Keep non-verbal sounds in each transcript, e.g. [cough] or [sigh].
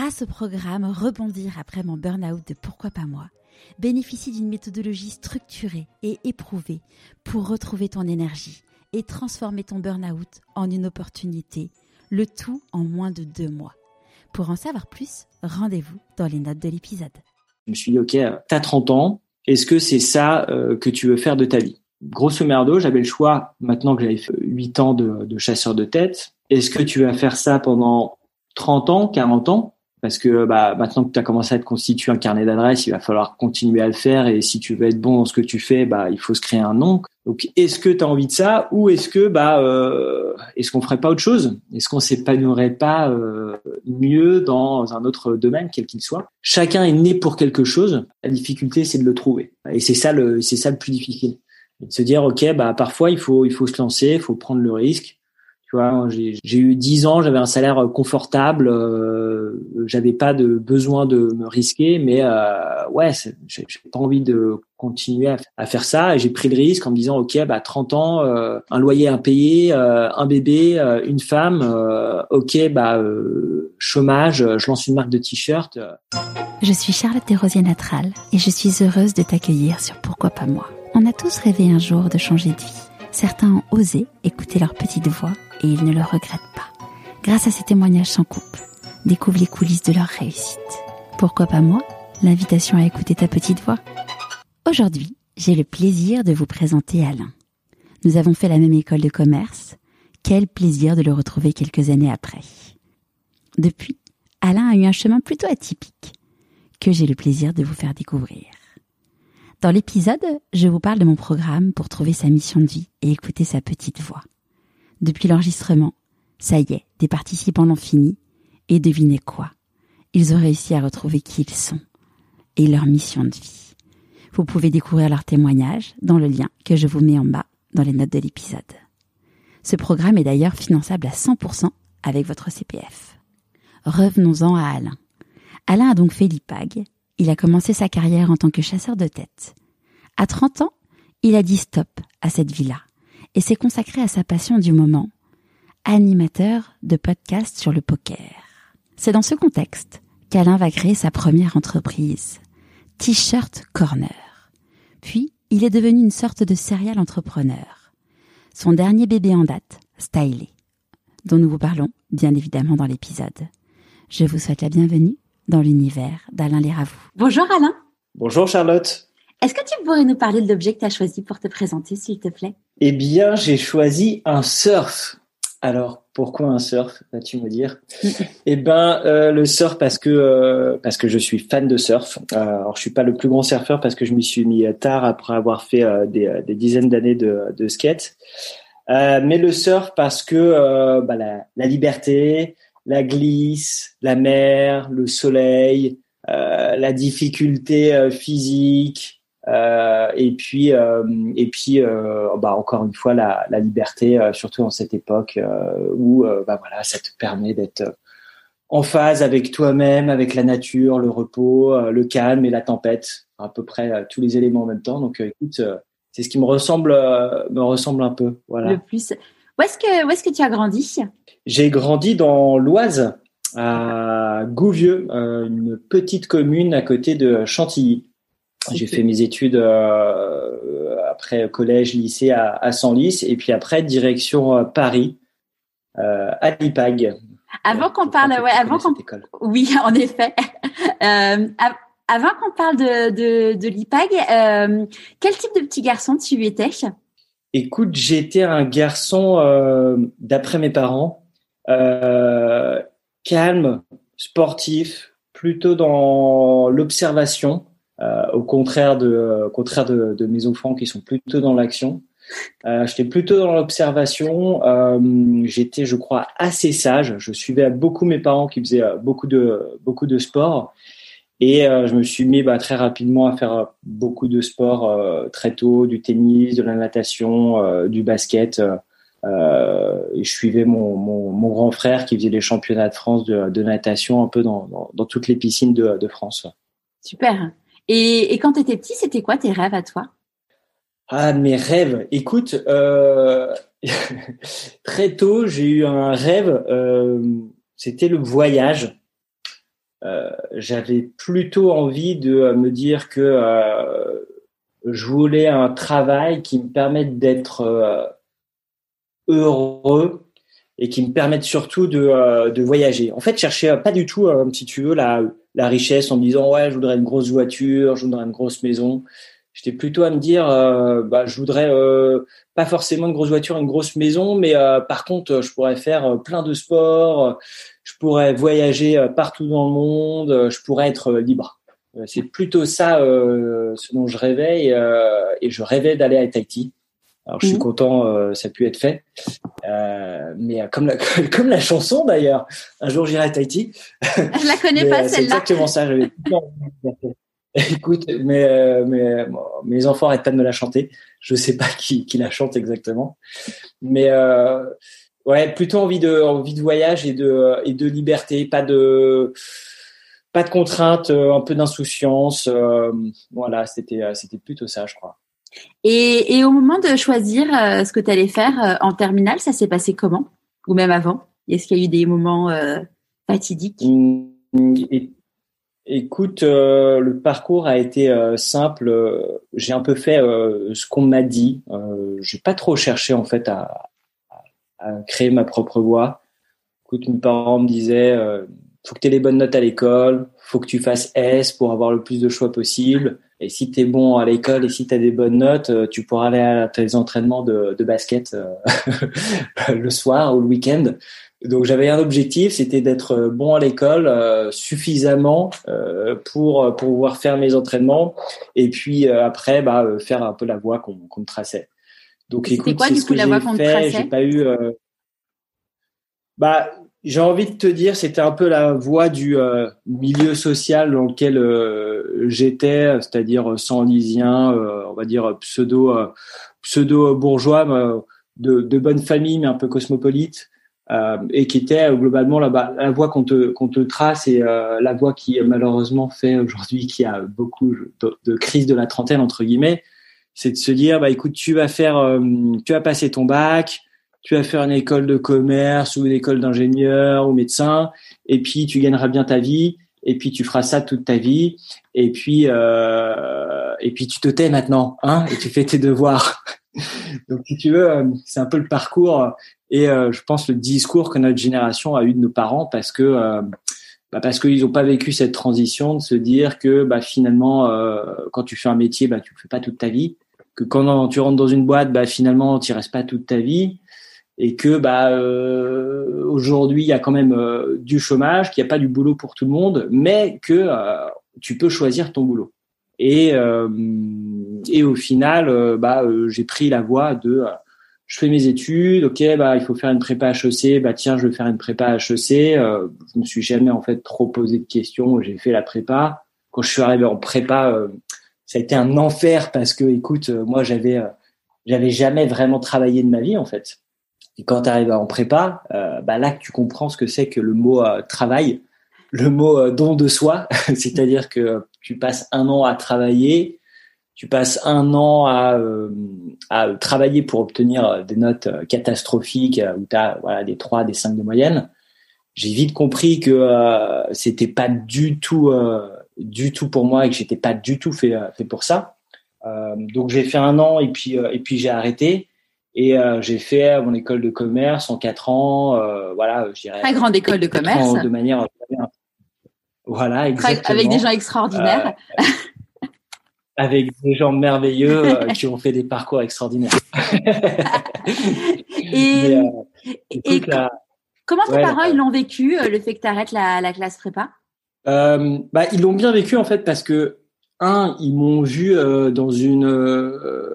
grâce au programme Rebondir après mon burn-out de Pourquoi pas moi, bénéficie d'une méthodologie structurée et éprouvée pour retrouver ton énergie et transformer ton burn-out en une opportunité, le tout en moins de deux mois. Pour en savoir plus, rendez-vous dans les notes de l'épisode. Je me suis dit, OK, tu as 30 ans, est-ce que c'est ça euh, que tu veux faire de ta vie? Grosso merdo, j'avais le choix, maintenant que j'avais fait 8 ans de, de chasseur de tête, est-ce que tu vas faire ça pendant 30 ans, 40 ans? Parce que bah, maintenant que tu as commencé à te constituer un carnet d'adresses, il va falloir continuer à le faire et si tu veux être bon dans ce que tu fais, bah il faut se créer un nom. Donc est-ce que tu as envie de ça ou est-ce que bah euh, est-ce qu'on ferait pas autre chose? Est-ce qu'on s'épanouirait pas euh, mieux dans un autre domaine quel qu'il soit? Chacun est né pour quelque chose, la difficulté c'est de le trouver. Et c'est ça le c'est ça le plus difficile. De se dire OK, bah parfois il faut il faut se lancer, il faut prendre le risque tu vois, j'ai eu dix ans, j'avais un salaire confortable, euh, j'avais pas de besoin de me risquer, mais euh, ouais, j'ai pas envie de continuer à, faire ça. Et j'ai pris le risque en me disant, ok, bah 30 ans, euh, un loyer impayé, euh, un bébé, euh, une femme, ok, bah chômage, je lance une marque de t-shirt. Je suis Charlotte Desrosiers Natral et je suis heureuse de t'accueillir sur Pourquoi pas moi. On a tous rêvé un jour de changer de vie. Certains ont osé écouter leur petite voix et ils ne le regrettent pas. Grâce à ces témoignages sans coupe, découvre les coulisses de leur réussite. Pourquoi pas moi L'invitation à écouter ta petite voix? Aujourd'hui, j'ai le plaisir de vous présenter Alain. Nous avons fait la même école de commerce. Quel plaisir de le retrouver quelques années après. Depuis, Alain a eu un chemin plutôt atypique que j'ai le plaisir de vous faire découvrir. Dans l'épisode, je vous parle de mon programme pour trouver sa mission de vie et écouter sa petite voix. Depuis l'enregistrement, ça y est, des participants l'ont fini, et devinez quoi? Ils ont réussi à retrouver qui ils sont et leur mission de vie. Vous pouvez découvrir leurs témoignages dans le lien que je vous mets en bas dans les notes de l'épisode. Ce programme est d'ailleurs finançable à 100% avec votre CPF. Revenons-en à Alain. Alain a donc fait l'IPAG il a commencé sa carrière en tant que chasseur de tête. À 30 ans, il a dit stop à cette vie-là et s'est consacré à sa passion du moment, animateur de podcast sur le poker. C'est dans ce contexte qu'Alain va créer sa première entreprise, T-shirt Corner. Puis, il est devenu une sorte de serial entrepreneur. Son dernier bébé en date, Stylé, dont nous vous parlons bien évidemment dans l'épisode. Je vous souhaite la bienvenue dans l'univers d'Alain Léravou. Bonjour Alain. Bonjour Charlotte. Est-ce que tu pourrais nous parler de l'objet que tu as choisi pour te présenter, s'il te plaît? Eh bien, j'ai choisi un surf. Alors, pourquoi un surf Vas-tu me dire? [laughs] Eh ben, euh, le surf parce que euh, parce que je suis fan de surf. Euh, alors, je suis pas le plus grand surfeur parce que je m'y suis mis tard après avoir fait des, des, dizaines d'années de, de skate. mais le surf parce que bah, la, la, liberté, la glisse, la mer, le soleil, euh, la difficulté euh, physique, euh, et puis et puis bah encore une fois la, liberté, surtout en cette époque où bah voilà ça te permet d'être en phase avec toi-même, avec la nature, le repos, le calme et la tempête, à peu près tous les éléments en même temps. Donc écoute, c'est ce qui me ressemble me ressemble un peu. Voilà. Le plus. Où est-ce que où est-ce que tu as grandi? J'ai grandi dans l'Oise, à Gouvieux, euh, une petite commune à côté de Chantilly. J'ai fait mes études euh, après collège, lycée à, à Senlis, et puis après direction euh, Paris, à l'IPAG. Avant qu'on parle, ouais, avant qu'on, oui, [laughs] en effet. avant qu'on parle de, de, de l'IPAG, quel type de petit garçon tu étais? Écoute, j'étais un garçon, d'après mes parents, euh, calme, sportif, plutôt dans l'observation, euh, au contraire de, au contraire de, de, mes enfants qui sont plutôt dans l'action. Euh, J'étais plutôt dans l'observation. Euh, J'étais, je crois, assez sage. Je suivais beaucoup mes parents qui faisaient euh, beaucoup de beaucoup de sport. Et euh, je me suis mis bah, très rapidement à faire beaucoup de sport très tôt, du tennis, de la natation, du basket. Euh, et je suivais mon, mon, mon, grand frère qui faisait les championnats de France de, de natation un peu dans, dans, dans, toutes les piscines de, de France. Super. Et, et quand tu étais petit, c'était quoi tes rêves à toi? Ah, mes rêves. Écoute, euh, [laughs] très tôt, j'ai eu un rêve. Euh, c'était le voyage. J'avais plutôt envie de me dire que je voulais un travail qui me permette d'être heureux et qui me permette surtout de, de voyager. En fait, je cherchais pas du tout, si tu veux, la, la richesse en me disant ouais, je voudrais une grosse voiture, je voudrais une grosse maison. J'étais plutôt à me dire, euh, bah, je voudrais euh, pas forcément une grosse voiture, une grosse maison, mais euh, par contre, je pourrais faire plein de sports, je pourrais voyager partout dans le monde, je pourrais être libre. C'est plutôt ça ce dont je rêvais et, je rêvais d'aller à Tahiti. Alors je suis mmh. content, ça a pu être fait. mais comme la, [laughs] comme la chanson d'ailleurs, un jour j'irai à Tahiti. Je la connais [laughs] pas celle-là. C'est exactement ça. J'avais [laughs] Écoute, mais, euh, mais mes enfants arrêtent pas de me la chanter. Je sais pas qui, qui la chante exactement, mais euh, ouais, plutôt envie de envie de voyage et de et de liberté, pas de pas de contraintes, euh, un peu d'insouciance. Euh, voilà, c'était c'était plutôt ça, je crois. Et, et au moment de choisir ce que tu allais faire en terminale, ça s'est passé comment? Ou même avant? Est-ce qu'il y a eu des moments fatidiques? Mmh, et Écoute, euh, le parcours a été euh, simple. J'ai un peu fait euh, ce qu'on m'a dit. J'ai pas trop cherché en fait à, créer ma propre voie. Écoute, mes parents me disaient faut que tu aies les bonnes notes à l'école, faut que tu fasses S pour avoir le plus de choix possible. Et si tu es bon à l'école et si tu as des bonnes notes, tu pourras aller à tes entraînements de, de basket [laughs] le soir ou le week-end. Donc j'avais un objectif, c'était d'être euh, bon à l'école euh, suffisamment euh, pour pour pouvoir faire mes entraînements et puis après bah faire un peu la voie qu'on qu'on me traçait. Donc écoute, quoi, du coup, la voie qu'on fait. J'ai pas eu. bah j'ai envie de te dire, c'était un peu la voie du milieu social dans lequel j'étais, c'est-à-dire sans lysien, on va dire pseudo pseudo bourgeois, de, de bonne famille mais un peu cosmopolite. Euh, et qui était euh, globalement la, la voie qu'on te, qu'on te trace et euh, la voie qui malheureusement fait aujourd'hui qu'il y a beaucoup de, de crise de la trentaine entre guillemets, c'est de se dire bah écoute tu vas faire, tu vas passer ton bac, tu vas faire une école de commerce ou une école d'ingénieur ou médecin et puis tu gagneras bien ta vie et puis tu feras ça toute ta vie et puis euh, et puis tu te tais maintenant hein et tu fais tes devoirs. [laughs] Donc si tu veux c'est un peu le parcours et euh, je pense le discours que notre génération a eu de nos parents parce que euh, bah parce qu'ils n'ont pas vécu cette transition de se dire que bah, finalement euh, quand tu fais un métier bah tu le fais pas toute ta vie que quand tu rentres dans une boîte bah finalement tu restes pas toute ta vie et que bah euh, aujourd'hui il y a quand même du chômage qu'il n'y a pas du boulot pour tout le monde mais que tu peux choisir ton boulot. Et et au final bah j'ai pris la voie de je fais mes études, ok, bah il faut faire une prépa HEC, bah tiens, je vais faire une prépa HEC. Euh, je me suis jamais en fait trop posé de questions. J'ai fait la prépa. Quand je suis arrivé en prépa, euh, ça a été un enfer parce que, écoute, euh, moi j'avais, euh, j'avais jamais vraiment travaillé de ma vie en fait. Et quand tu arrives en prépa, bah là que tu comprends ce que c'est que le mot travail, le mot don de soi, [laughs] c'est-à-dire que tu passes un an à travailler tu passes un an à, euh, à travailler pour obtenir euh, des notes euh, catastrophiques où tu as voilà, des 3, des 5 de moyenne, j'ai vite compris que euh, c'était pas du tout du tout pour moi et que j'étais pas du tout fait fait pour ça. donc j'ai fait un an et puis et puis j'ai arrêté et j'ai fait mon école de commerce en quatre ans. voilà, je dirais. Très grande école de commerce. de manière. Voilà, exactement. Avec des gens extraordinaires avec des gens merveilleux [laughs] euh, qui ont fait des parcours extraordinaires. [laughs] et, euh, comment tes parents ils l'ont vécu euh, le fait que tu arrêtes la, la, classe prépa? Bah, ils l'ont bien vécu en fait parce que un ils m'ont vu dans une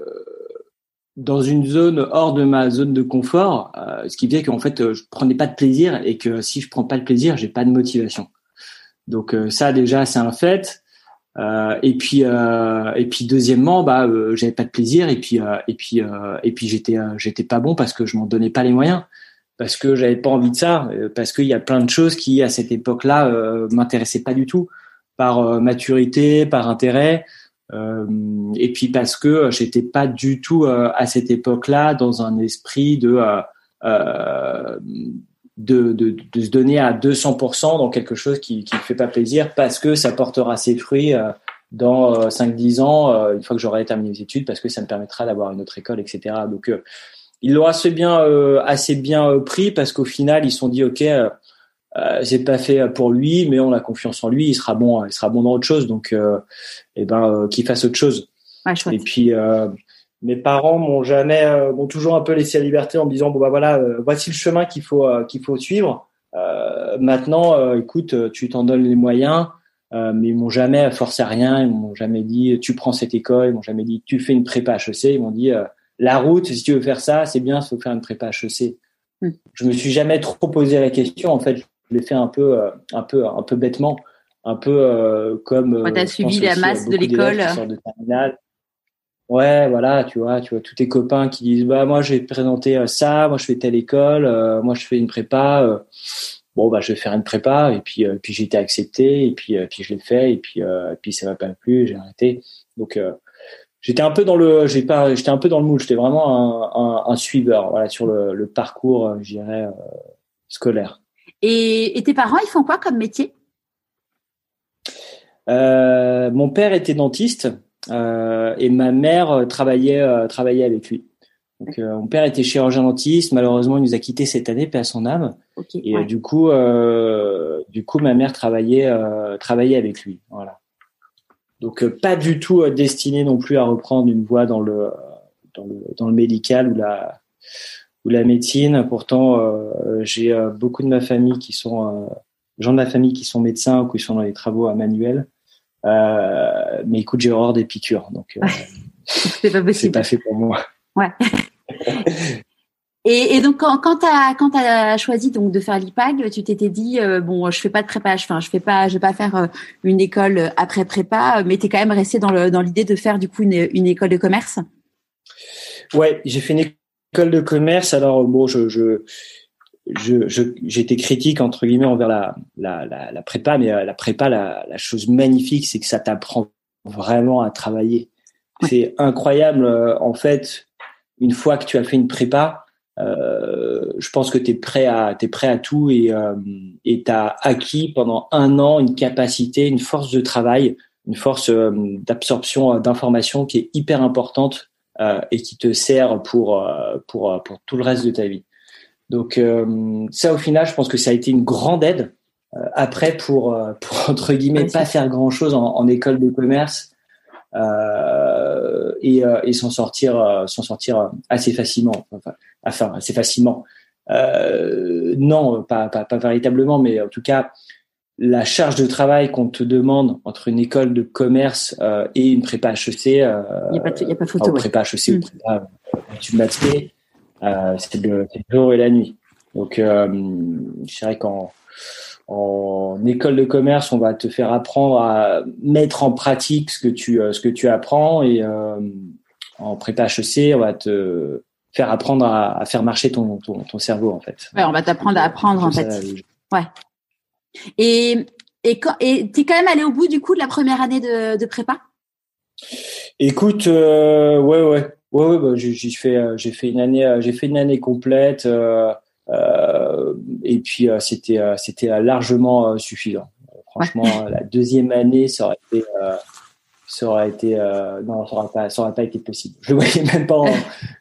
dans une zone hors de ma zone de confort, ce qui faisait qu'en fait je prenais pas de plaisir et que si je prends pas de plaisir, j'ai pas de motivation. Donc ça déjà c'est un fait. Euh, et puis euh, et puis deuxièmement bah euh, j'avais pas de plaisir et puis et puis et puis j'étais j'étais pas bon parce que je m'en donnais pas les moyens. Parce que j'avais pas envie de ça parce qu'il y a plein de choses qui à cette époque-là m'intéressaient pas du tout. Par maturité par intérêt et puis parce que j'étais pas du tout à cette époque-là dans un esprit de de, de, de, se donner à 200% dans quelque chose qui ne fait pas plaisir parce que ça portera ses fruits euh, dans 5-10 euh, ans, euh, une fois que j'aurai terminé mes études, parce que ça me permettra d'avoir une autre école, etc. Donc, ils l'ont assez bien, assez bien pris parce qu'au final, ils se sont dit, OK, euh, c'est pas fait pour lui, mais on a confiance en lui, il sera bon, il sera bon dans autre chose, donc, eh ben, qu'il fasse autre chose. Et puis, mes parents m'ont jamais euh, m'ont toujours un peu laissé la liberté en me disant bon bah voilà euh, voici le chemin qu'il faut euh, qu'il faut suivre. Maintenant écoute tu t'en donnes les moyens mais ils m'ont jamais forcé à rien ils m'ont jamais dit tu prends cette école ils m'ont jamais dit tu fais une prépa HEC ils m'ont dit la route si tu veux faire ça c'est bien il faut faire une prépa HEC hmm. je me suis jamais trop posé la question en fait je l'ai fait un peu un peu un peu bêtement un peu comme tu as suivi la masse de l'école Ouais, voilà, tu vois, tu vois tous tes copains qui disent bah moi j'ai présenté euh, ça, moi je fais telle école, euh, moi je fais une prépa. Euh, bon bah je vais faire une prépa et puis puis j'ai été accepté et puis puis je l'ai fait et puis et puis ça va pas plus, j'ai arrêté. Donc j'étais un peu dans le j'ai pas j'étais un peu dans le moule, j'étais vraiment un, un, un, suiveur voilà sur le, le parcours, je dirais scolaire. Et, et tes parents, ils font quoi comme métier? Mon père était dentiste. Euh, et ma mère euh, travaillait euh, travaillait avec lui. Donc, mon père était chirurgien dentiste. Malheureusement, il nous a quittés cette année, paix à son âme. et du coup, du coup, ma mère travaillait travaillait avec lui. Voilà. Donc, pas du tout destiné non plus à reprendre une voie dans le dans le, dans le médical ou la ou la médecine. Pourtant, j'ai beaucoup de ma famille qui sont gens de ma famille qui sont médecins ou qui sont dans les travaux à manuel. Euh, mais écoute, j'ai horreur des piqûres, donc euh, [laughs] c'est pas possible. C'est pas fait pour moi. Ouais. [laughs] et, et, donc quand, quand tu as quand as choisi donc de faire l'IPAG, tu t'étais dit euh, bon, je fais pas de prépa, enfin je fais pas, je vais pas faire une école après prépa, mais tu es quand même resté dans le dans l'idée de faire du coup une, une école de commerce? Ouais, j'ai fait une école de commerce. Alors bon, je, je je, j'étais critique entre guillemets envers la, la, la, la prépa, mais euh, la prépa, la, la chose magnifique, c'est que ça t'apprend vraiment à travailler. C'est incroyable, euh, en fait, une fois que tu as fait une prépa, euh, je pense que tu es prêt à t'es prêt à tout et euh, et t'as acquis pendant un an une capacité, une force de travail, une force d'absorption d'informations qui est hyper importante et qui te sert pour pour pour tout le reste de ta vie. Donc euh, ça, au final, je pense que ça a été une grande aide. Euh, après, pour, euh, pour [laughs] entre guillemets pas faire grand chose en, en école de commerce et, et s'en sortir, s'en sortir assez facilement. Enfin, enfin assez facilement. non, pas, pas, pas véritablement, mais en tout cas, la charge de travail qu'on te demande entre une école de commerce euh, et une prépa HEC, euh, il n'y a, a, pas photo. prépa HEC ou mm. prépa, tu m'as euh, c'est le, jour et la nuit. Donc, euh, je dirais qu'en en école de commerce, on va te faire apprendre à mettre en pratique ce que tu euh, ce que tu apprends et en prépa HEC, on va te faire apprendre à, faire marcher ton, ton, cerveau en fait. Ouais, on va t'apprendre à apprendre en fait. Ouais. Et et et t'es quand même allé au bout du coup de la première année de, de prépa? Écoute, ouais ouais Ouais, ouais, bah, j'ai fait, euh, j'ai fait une année, euh, j'ai fait une année complète, euh, euh et puis c'était, c'était largement suffisant. Franchement, [laughs] la deuxième année, ça aurait été, ça aurait été, non, ça aurait pas, ça aurait pas été possible. Je le voyais [laughs] même pas, en,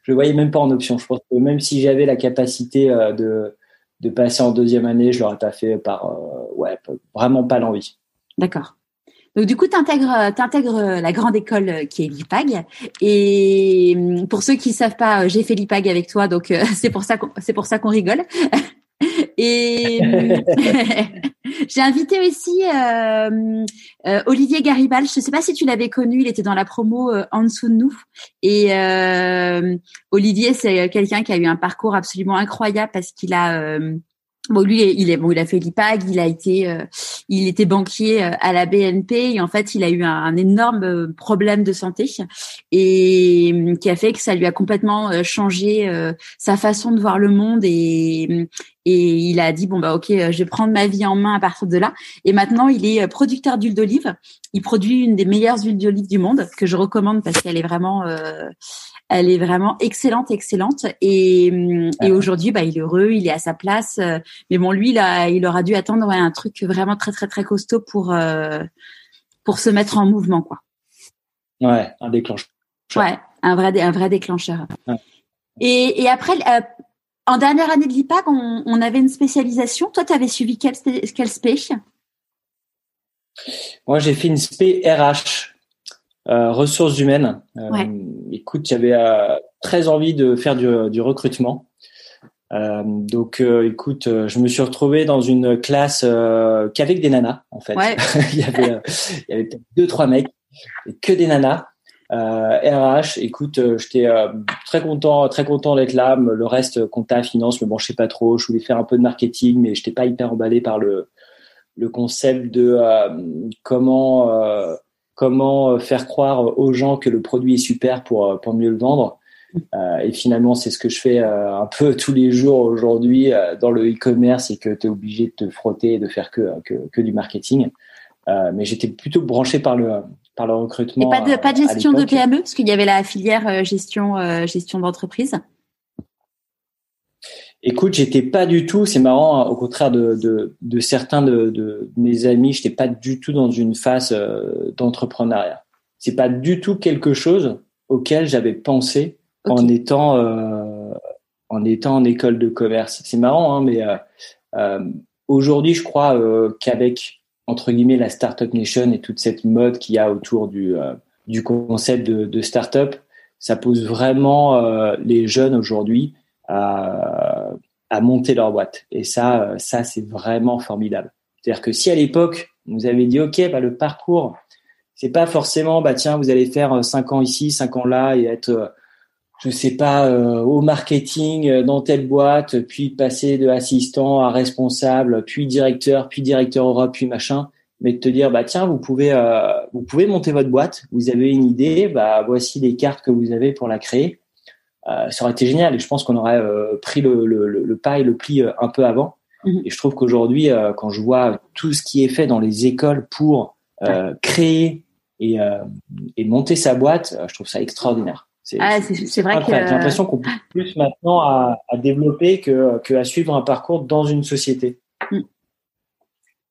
je le voyais même pas en option. Je pense que même si j'avais la capacité de, de passer en deuxième année, je l'aurais pas fait par, ouais, vraiment pas l'envie. D'accord. Donc du coup, tu intègres, la grande école euh, qui est l'IPAG. Et hum, pour ceux qui savent pas, euh, j'ai fait l'IPAG avec toi, donc euh, [laughs] c'est pour ça qu'on, c'est pour ça qu'on rigole. [laughs] Et hum, [laughs] j'ai invité aussi euh, Olivier Garibal. Je ne sais pas si tu l'avais connu. Il était dans la promo en dessous de nous. Et Olivier, c'est quelqu'un qui a eu un parcours absolument incroyable parce qu'il a Bon, lui, il est bon, il a fait l'IPAG, il a été, euh, il était banquier euh, à la BNP et en fait, il a eu un, énorme euh, problème de santé et qui a fait que ça lui a complètement changé sa façon de voir le monde et et il a dit bon bah ok, je vais prendre ma vie en main à partir de là. Et maintenant, il est producteur d'huile d'olive. Il produit une des meilleures huiles d'olive du monde que je recommande parce qu'elle est vraiment Elle est vraiment excellente, excellente. Et, et aujourd'hui, bah, il est heureux, il est à sa place. Mais bon, lui, là, il aura dû attendre un truc vraiment très, très, très costaud pour pour se mettre en mouvement, quoi. Ouais, un déclencheur. Ouais, un vrai, un vrai déclencheur. Et, et après, en dernière année de l'IPAC, on, on, avait une spécialisation. Toi, tu avais suivi quelle, quelle spé? Moi, j'ai fait une spé RH, euh, ressources humaines. Euh, Écoute, j'avais euh, très envie de faire du, du recrutement. Euh, donc, euh, écoute, je me suis retrouvé dans une classe qu'avec des nanas, en fait. Ouais. [laughs] il y avait, il y avait peut-être deux, trois mecs, et que des nanas. Euh, RH, écoute, euh, j'étais euh, très content, très content d'être là. Le reste, compta, finance, je sais pas trop. Je voulais faire un peu de marketing, mais j'étais pas hyper emballé par le le concept de comment comment faire croire aux gens que le produit est super pour pour mieux le vendre. et finalement, c'est ce que je fais un peu [laughs] tous les jours aujourd'hui dans le e-commerce et que tu es obligé de te frotter et de faire que, que, que du marketing. mais j'étais plutôt branché par le par le recrutement. Et pas de, pas de gestion de PME, parce qu'il y avait la filière euh, gestion, euh, gestion d'entreprise. Écoute, j'étais pas du tout, c'est marrant, hein, au contraire de, de, de certains de, de, mes amis, j'étais pas du tout dans une phase euh, d'entrepreneuriat. C'est pas du tout quelque chose auquel j'avais pensé en étant euh, en étant en école de commerce. C'est marrant, hein, mais euh, aujourd'hui, je crois qu'avec entre guillemets la startup nation et toute cette mode qu'il y a autour du euh, du concept de, de startup, ça pose vraiment euh, les jeunes aujourd'hui à, à monter leur boîte. Et ça, euh, ça c'est vraiment formidable. C'est-à-dire que si à l'époque on nous avait dit ok, bah le parcours, c'est pas forcément bah tiens vous allez faire cinq ans ici, cinq ans là et être je sais pas, euh, au marketing euh, dans telle boîte, puis passer de assistant à responsable, puis directeur, puis directeur Europe, puis machin, mais de te dire bah tiens vous pouvez euh, vous pouvez monter votre boîte, vous avez une idée, bah voici les cartes que vous avez pour la créer. Ça aurait été génial et je pense qu'on aurait pris le, le, le, pas et le pli un peu avant. Mhm. Et je trouve qu'aujourd'hui, quand je vois tout ce qui est fait dans les écoles pour créer et, et monter sa boîte, je trouve ça extraordinaire. C'est ah, vrai que j'ai l'impression qu'on peut plus maintenant à, à développer que, que, à suivre un parcours dans une société. Mm.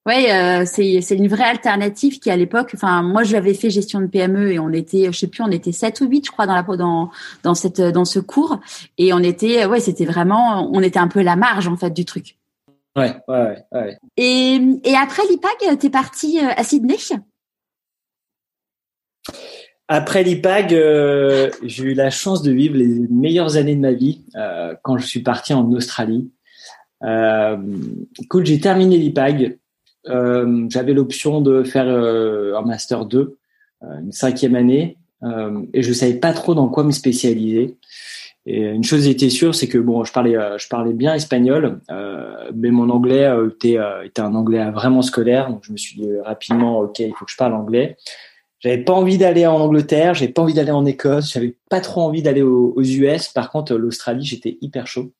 Oui, euh, c'est une vraie alternative qui à l'époque, enfin moi j'avais fait gestion de PME et on était, je sais plus, on était 7 ou 8 je crois dans la dans dans cette dans ce cours et on était ouais, c'était vraiment on était un peu la marge en fait du truc. Ouais, ouais, ouais. Et et après l'IPAG, tu es parti euh, à Sydney? Après l'IPAG, euh, j'ai eu la chance de vivre les meilleures années de ma vie euh, quand je suis parti en Australie. Euh, écoute, j'ai terminé l'IPAG. Euh, J'avais l'option de faire euh, un master 2, une cinquième année, et je savais pas trop dans quoi me spécialiser. Et une chose était sûre, c'est que bon, je parlais, je parlais bien espagnol, mais mon anglais était, était un anglais vraiment scolaire. Donc je me suis dit rapidement, ok, il faut que je parle anglais. J'avais pas envie d'aller en Angleterre, j'avais pas envie d'aller en Écosse, j'avais pas trop envie d'aller aux, US. Par contre, l'Australie, j'étais hyper chaud.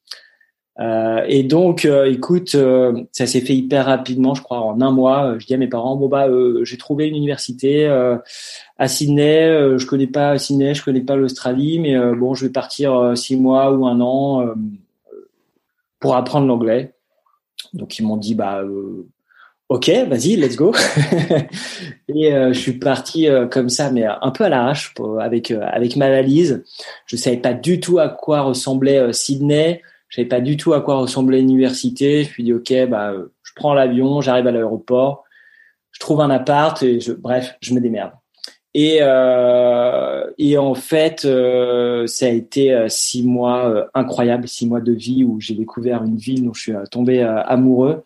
Euh, et donc, euh, écoute, euh, ça s'est fait hyper rapidement, je crois, en un mois. Je dis à mes parents, bon bah, euh, j'ai trouvé une université à Sydney. je connais pas Sydney, je connais pas l'Australie, mais bon, je vais partir six mois ou un an pour apprendre l'anglais. Donc ils m'ont dit, bah, Ok, vas-y, let's go. [laughs] et euh, je suis parti euh, comme ça, mais un peu à l'arrache avec euh, avec ma valise. Je savais pas du tout à quoi ressemblait Sydney. Je savais pas du tout à quoi ressemblait l'université. Je me suis dit ok, bah je prends l'avion, j'arrive à l'aéroport, je trouve un appart et je, bref, je me démerde. Et et en fait, ça a été six mois incroyables, six mois de vie où j'ai découvert une ville dont je suis tombé amoureux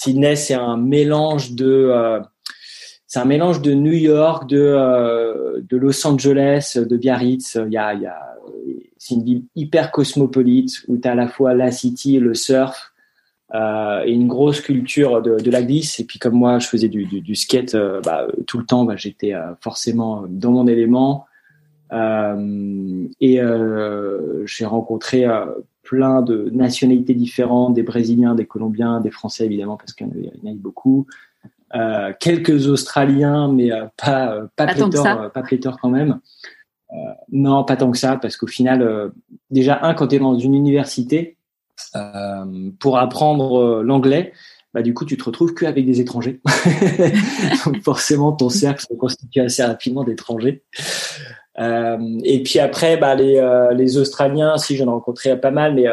Sydney, c'est un mélange de euh, c'est un mélange de New York, de euh, de Los Angeles, de Biarritz. Il y a, il y a c'est une ville hyper cosmopolite où tu as à la fois la city le surf euh, et une grosse culture de, de, la glisse. Et puis comme moi, je faisais du, du, du skate euh, bah, tout le temps, bah, j'étais euh, forcément dans mon élément. et j'ai rencontré plein de nationalités différentes, des Brésiliens, des Colombiens, des Français évidemment parce qu'il y en a beaucoup, euh, quelques Australiens, mais pas pas, pléthore, pas quand même. Non, pas tant que ça, parce qu'au final, déjà un, quand tu es dans une université, pour apprendre l'anglais, bah du coup tu te retrouves qu'avec des étrangers. [laughs] Donc forcément ton cercle se constitue assez rapidement d'étrangers. Euh, et puis après, bah, les, euh, les Australiens, si j'en ai rencontré pas mal, mais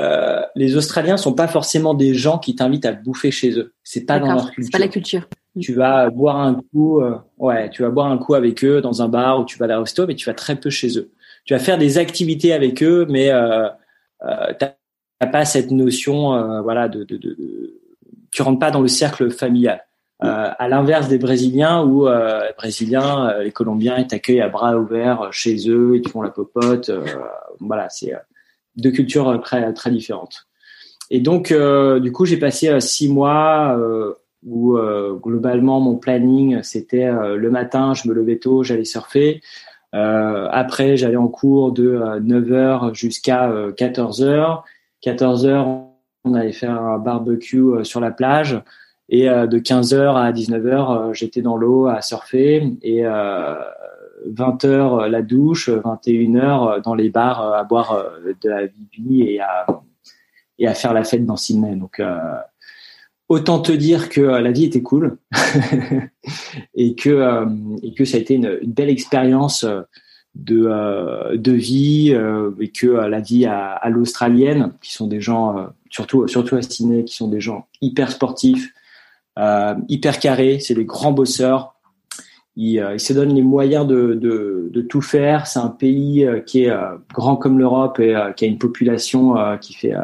euh, les Australiens sont pas forcément des gens qui t'invitent à bouffer chez eux. C'est pas dans leur culture. C'est pas la culture. Tu vas boire un coup, ouais, tu vas boire un coup avec eux dans un bar ou tu vas à la resto, mais tu vas très peu chez eux. Tu vas faire des activités avec eux, mais euh, euh, t'as pas cette notion, voilà, de, de, de, de, tu rentres pas dans le cercle familial. Euh, à l'inverse des Brésiliens où euh, les Brésiliens, euh, les Colombiens, ils t'accueillent à bras ouverts chez eux, ils te font la popote. voilà, c'est deux cultures très très différentes. Et donc, du coup, j'ai passé six mois où globalement mon planning c'était le matin, je me levais tôt, j'allais surfer. après, j'allais en cours de 9h jusqu'à 14h. 14h, on allait faire un barbecue sur la plage. Et euh, de 15h à 19h, euh, j'étais dans l'eau à surfer. Et 20h euh, la douche, 21h dans les bars à boire de la bibi et à, et à faire la fête dans Sydney. Donc autant te dire que la vie était cool [laughs] et que et que ça a été une, belle expérience de de vie et que la vie à, l'australienne qui sont des gens surtout surtout à Sydney qui sont des gens hyper sportifs euh, hyper carré, c'est des grands bosseurs. Ils, euh, se donnent les moyens de, tout faire. C'est un pays euh, qui est grand comme l'Europe et qui a une population qui fait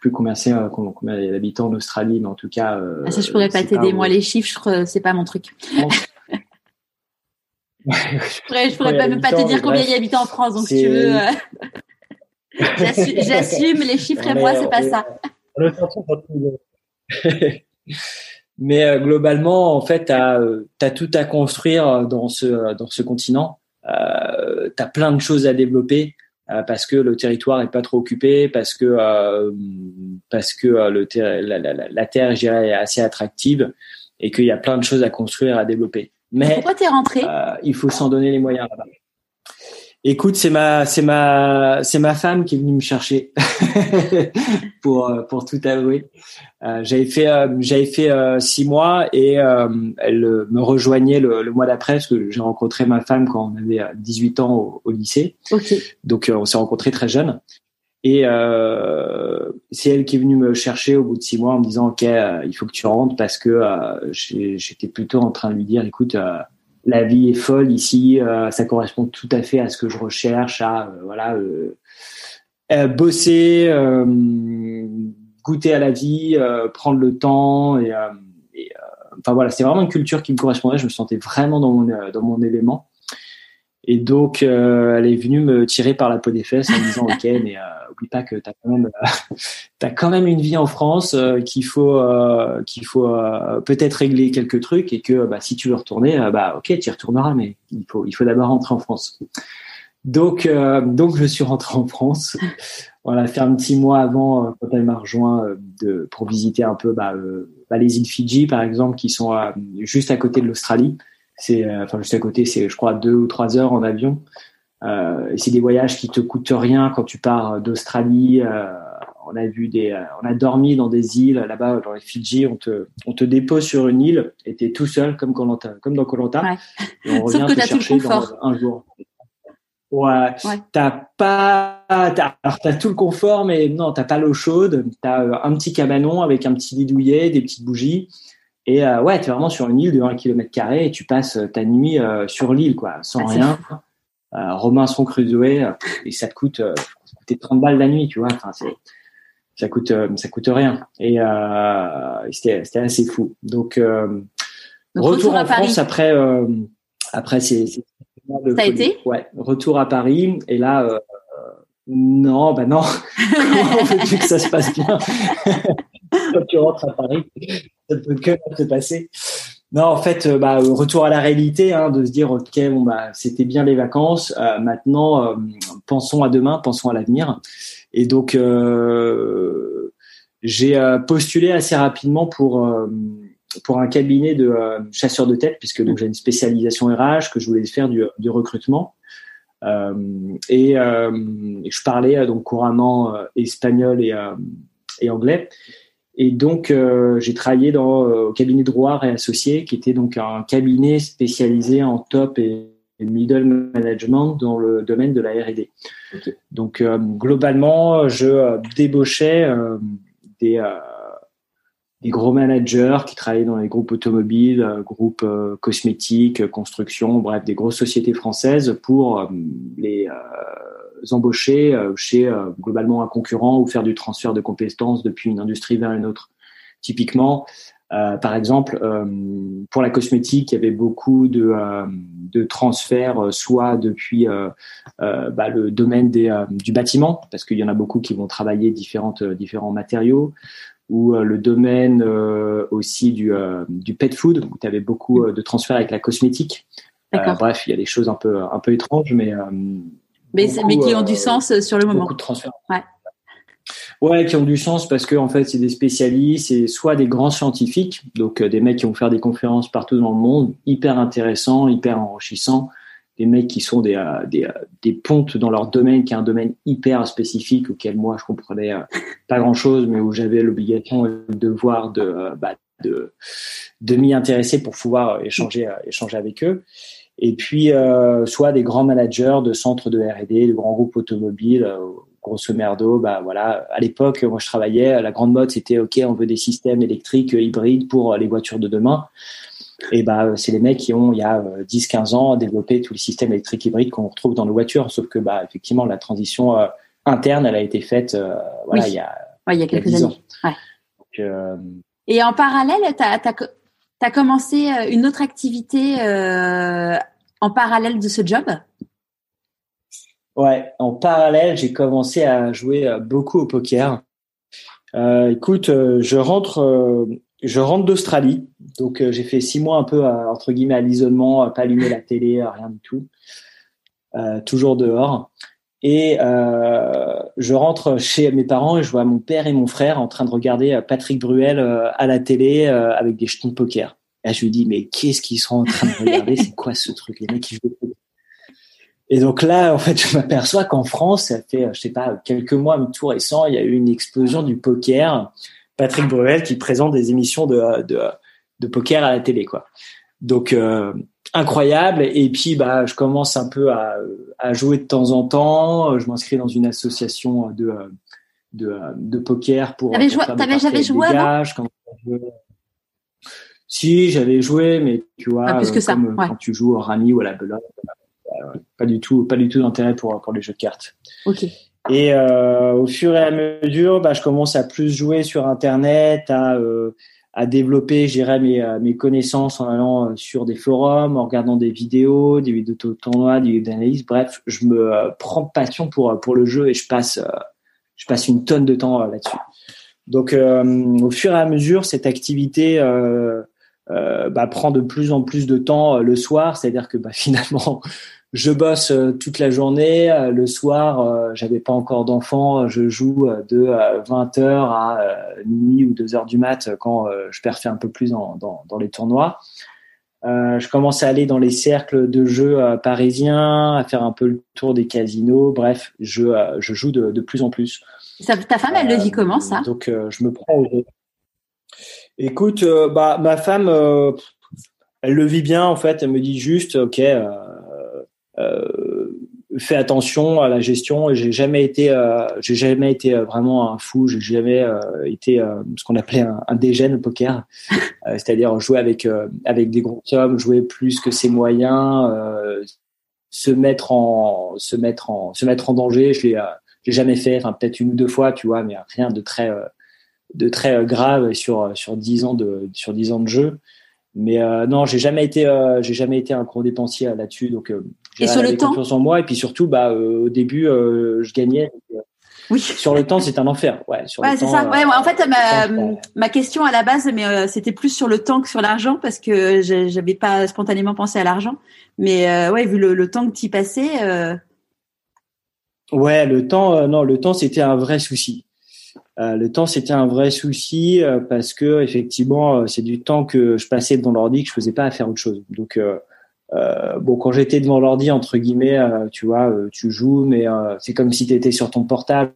plus combien c'est, combien il y a d'habitants en Australie, mais en tout cas. Ah, ça, je pourrais pas t'aider. Moi, les chiffres, c'est pas mon truc. [laughs] je pourrais, je pourrais pas, même pas te dire combien il y a d'habitants en France, donc si tu veux. [laughs] J'assume, les chiffres et moi, c'est pas ça. [laughs] Mais euh, globalement, en fait, tu as, euh, tout à construire dans ce, dans ce continent. Euh, tu as plein de choses à développer euh, parce que le territoire est pas trop occupé, parce que, euh, parce que le la, la, la, terre, je dirais, est assez attractive et qu'il y a plein de choses à construire, à développer. Mais pourquoi tu es rentré Il faut s'en donner les moyens là-bas. Écoute, c'est ma, c'est ma, c'est ma femme qui est venue me chercher [laughs] pour pour tout avouer. Euh, j'avais fait, euh, j'avais fait euh, six mois et elle me rejoignait le, le mois d'après parce que j'ai rencontré ma femme quand on avait 18 ans au, au lycée. Okay. Donc on s'est rencontrés très jeunes. Et c'est elle qui est venue me chercher au bout de six mois en me disant ok, il faut que tu rentres parce que j'étais plutôt en train de lui dire écoute la vie est folle ici, euh, ça correspond tout à fait à ce que je recherche, à euh, voilà euh, bosser, goûter à la vie, prendre le temps et, et enfin voilà, c'est vraiment une culture qui me correspondait. Je me sentais vraiment dans mon dans mon élément. Et donc, euh, elle est venue me tirer par la peau des fesses en me disant, ok, mais euh, oublie pas que t'as quand même, euh, [laughs] quand même une vie en France, euh, qu'il faut, faut peut-être régler quelques trucs et que, bah, si tu veux retourner, bah, ok, tu y retourneras, mais il faut, il faut d'abord rentrer en France. Donc, donc, je suis rentré en France. [laughs] Voilà, faire un petit mois avant, quand elle m'a rejoint, de, pour visiter un peu, bah, bah, les îles Fidji, par exemple, qui sont juste à côté de l'Australie. C'est euh, enfin juste à côté, c'est je crois deux ou trois heures en avion. Euh, c'est des voyages qui te coûtent rien quand tu pars d'Australie. Euh, on a vu des, euh, on a dormi dans des îles là-bas dans les Fidji. On te, on te dépose sur une île et t'es tout seul comme Colanta, comme dans Colanta. Ouais. on [laughs] revient te chercher dans un jour. Ouais. ouais. T'as pas, as, alors t'as tout le confort, mais non, t'as pas l'eau chaude. T'as un petit cabanon avec un petit lit douillet, des petites bougies. Et euh, ouais, tu es vraiment sur une île de 1 km carré et tu passes euh, ta nuit euh, sur l'île, quoi, sans ah, rien. Euh, Robinson Crusoe, euh, et ça te coûte, ça coûtait 30 balles la nuit, tu vois. Enfin, c'est, ça coûte, ça coûte rien. Et c'était, c'était assez fou. Donc, retour, en France après, après c'est, c'est ça a été? Ouais, retour à Paris. Et là, non, bah non. [laughs] Comment veux-tu que ça se passe bien? [laughs] Quand tu rentres à Paris Ça que se passer. Non, en fait, euh, bah, retour à la réalité, hein, de se dire, ok, bon bah, c'était bien les vacances. Euh, maintenant, euh, pensons à demain, pensons à l'avenir. Et donc, j'ai postulé assez rapidement pour pour un cabinet de chasseurs de tête, puisque donc j'ai une spécialisation RH que je voulais faire du, recrutement. et, je parlais donc couramment espagnol et anglais. Et donc, j'ai travaillé dans au cabinet de Roire et Associés, qui était donc un cabinet spécialisé en top et middle management dans le domaine de la R&D. Donc globalement, je débauchais des des gros managers qui travaillaient dans les groupes automobiles, euh, groupes euh, cosmétiques, construction, bref, des grosses sociétés françaises pour euh, les embaucher chez globalement un concurrent ou faire du transfert de compétences depuis une industrie vers une autre. Typiquement, par exemple, pour la cosmétique, il y avait beaucoup de, de transferts, soit depuis bah, le domaine des, du bâtiment, parce qu'il y en a beaucoup qui vont travailler différentes, différents matériaux, ou euh, le domaine euh, aussi du, euh, du pet food, où tu avais beaucoup de transferts avec la cosmétique. bref, il y a des choses un peu, un peu étranges, mais. Mais, mais qui ont du sens sur le moment. Beaucoup de transferts. Ouais. Ouais, qui ont du sens parce que en fait, c'est des spécialistes, c'est soit des grands scientifiques, donc des mecs qui vont faire des conférences partout dans le monde, hyper intéressants, hyper enrichissants, des mecs qui sont des, euh, des, euh, des, pontes dans leur domaine, qui est un domaine hyper spécifique auquel moi je comprenais euh, pas grand chose, mais où j'avais l'obligation de voir de, bah, de, de m'y intéresser pour pouvoir échanger, échanger avec eux. Et puis, soit des grands managers de centres de R&D, de grands groupes automobiles, grosso merdo, bah voilà. À l'époque, moi je travaillais, la grande mode c'était ok, on veut des systèmes électriques hybrides pour les voitures de demain. Et bah, c'est les mecs qui ont, il y a 10-15 euh, ans, développé tous les systèmes électriques hybrides qu'on retrouve dans nos voitures. Sauf que, bah, effectivement, la transition euh, interne, elle a été faite, euh, voilà, il y a, il y a quelques années. Ouais. Et en parallèle, tu as, as, commencé une autre activité en parallèle de ce job? Ouais, en parallèle, j'ai commencé à jouer beaucoup au poker. Euh, écoute, je rentre je rentre d'Australie, donc euh, j'ai fait six mois un peu entre guillemets à l'isolement, pas allumer la télé, rien du tout, euh, toujours dehors. Et euh, je rentre chez mes parents et je vois mon père et mon frère en train de regarder Patrick Bruel à la télé avec des jetons de poker. Et je lui dis mais qu'est-ce qu'ils sont en train de regarder? C'est quoi ce truc? Les mecs qui jouent et donc là, en fait, je m'aperçois qu'en France, ça fait, je sais pas, quelques mois, tout récent, il y a eu une explosion du poker Patrick Bruel qui présente des émissions de, de, de poker à la télé, quoi. Donc euh, incroyable. Et puis bah je commence un peu à, à jouer de temps en temps. Je m'inscris dans une association de de, de poker pour. T'avais joué, jamais joué avant? Si j'avais joué, mais tu vois, plus que ça. quand tu joues au rami ou à la belote, pas du tout, pas du tout d'intérêt pour pour les jeux de cartes. Ok. Et euh, au fur et à mesure, bah, je commence à plus jouer sur Internet, à, euh, à développer, j'irai mes, euh, mes connaissances en allant euh, sur des forums, en regardant des vidéos, des vidéos de tournois, des vidéos d'analyse. Bref, je me euh, prends passion pour pour le jeu et je passe je passe une tonne de temps là-dessus. Donc, au fur et à mesure, cette activité bah, prend de plus en plus de temps le soir, c'est-à-dire que bah, [laughs] finalement je bosse euh, toute la journée. Euh, le soir, euh, j'avais pas encore d'enfants. Je joue de 20h à minuit ou 2h du mat quand je perfais un peu plus dans, dans, dans les tournois. je commence à aller dans les cercles de jeux parisiens, à faire un peu le tour des casinos. Bref, je, je joue de, de plus en plus. Ça, ta femme, elle le vit comment ça? Donc, je me prends. Écoute, bah ma femme, elle le vit bien en fait. Elle me dit juste, ok euh, fais attention à la gestion. J'ai jamais été, euh, j'ai jamais été euh, vraiment un fou. J'ai jamais été ce qu'on appelait un, un dégène au poker, [laughs] c'est-à-dire jouer avec avec des gros hommes, jouer plus que ses moyens, se mettre en se mettre en se mettre en danger. Je l'ai j'ai jamais fait, enfin peut-être une ou deux fois, tu vois, mais rien de très de très grave sur sur dix ans de sur dix ans de jeu. Mais euh, non, j'ai jamais été, euh, j'ai jamais été un gros dépensier là-dessus, donc euh, j'ai confiance en moi. Et puis surtout, bah, au début, je gagnais. Oui. Sur le temps, c'est un enfer. Ouais, sur ouais, c'est ça. Ouais, en fait, ma, ma question à la base, mais c'était plus sur le temps que sur l'argent parce que j'avais pas spontanément pensé à l'argent. Mais ouais, vu le, le temps que tu passais. Ouais, le temps, non, le temps, c'était un vrai souci. Euh, le temps, c'était un vrai souci euh, parce que effectivement, euh, c'est du temps que je passais devant l'ordi que je faisais pas à faire autre chose. Donc, bon, quand j'étais devant l'ordi, entre guillemets, tu vois, tu joues, mais c'est comme si tu étais sur ton portable.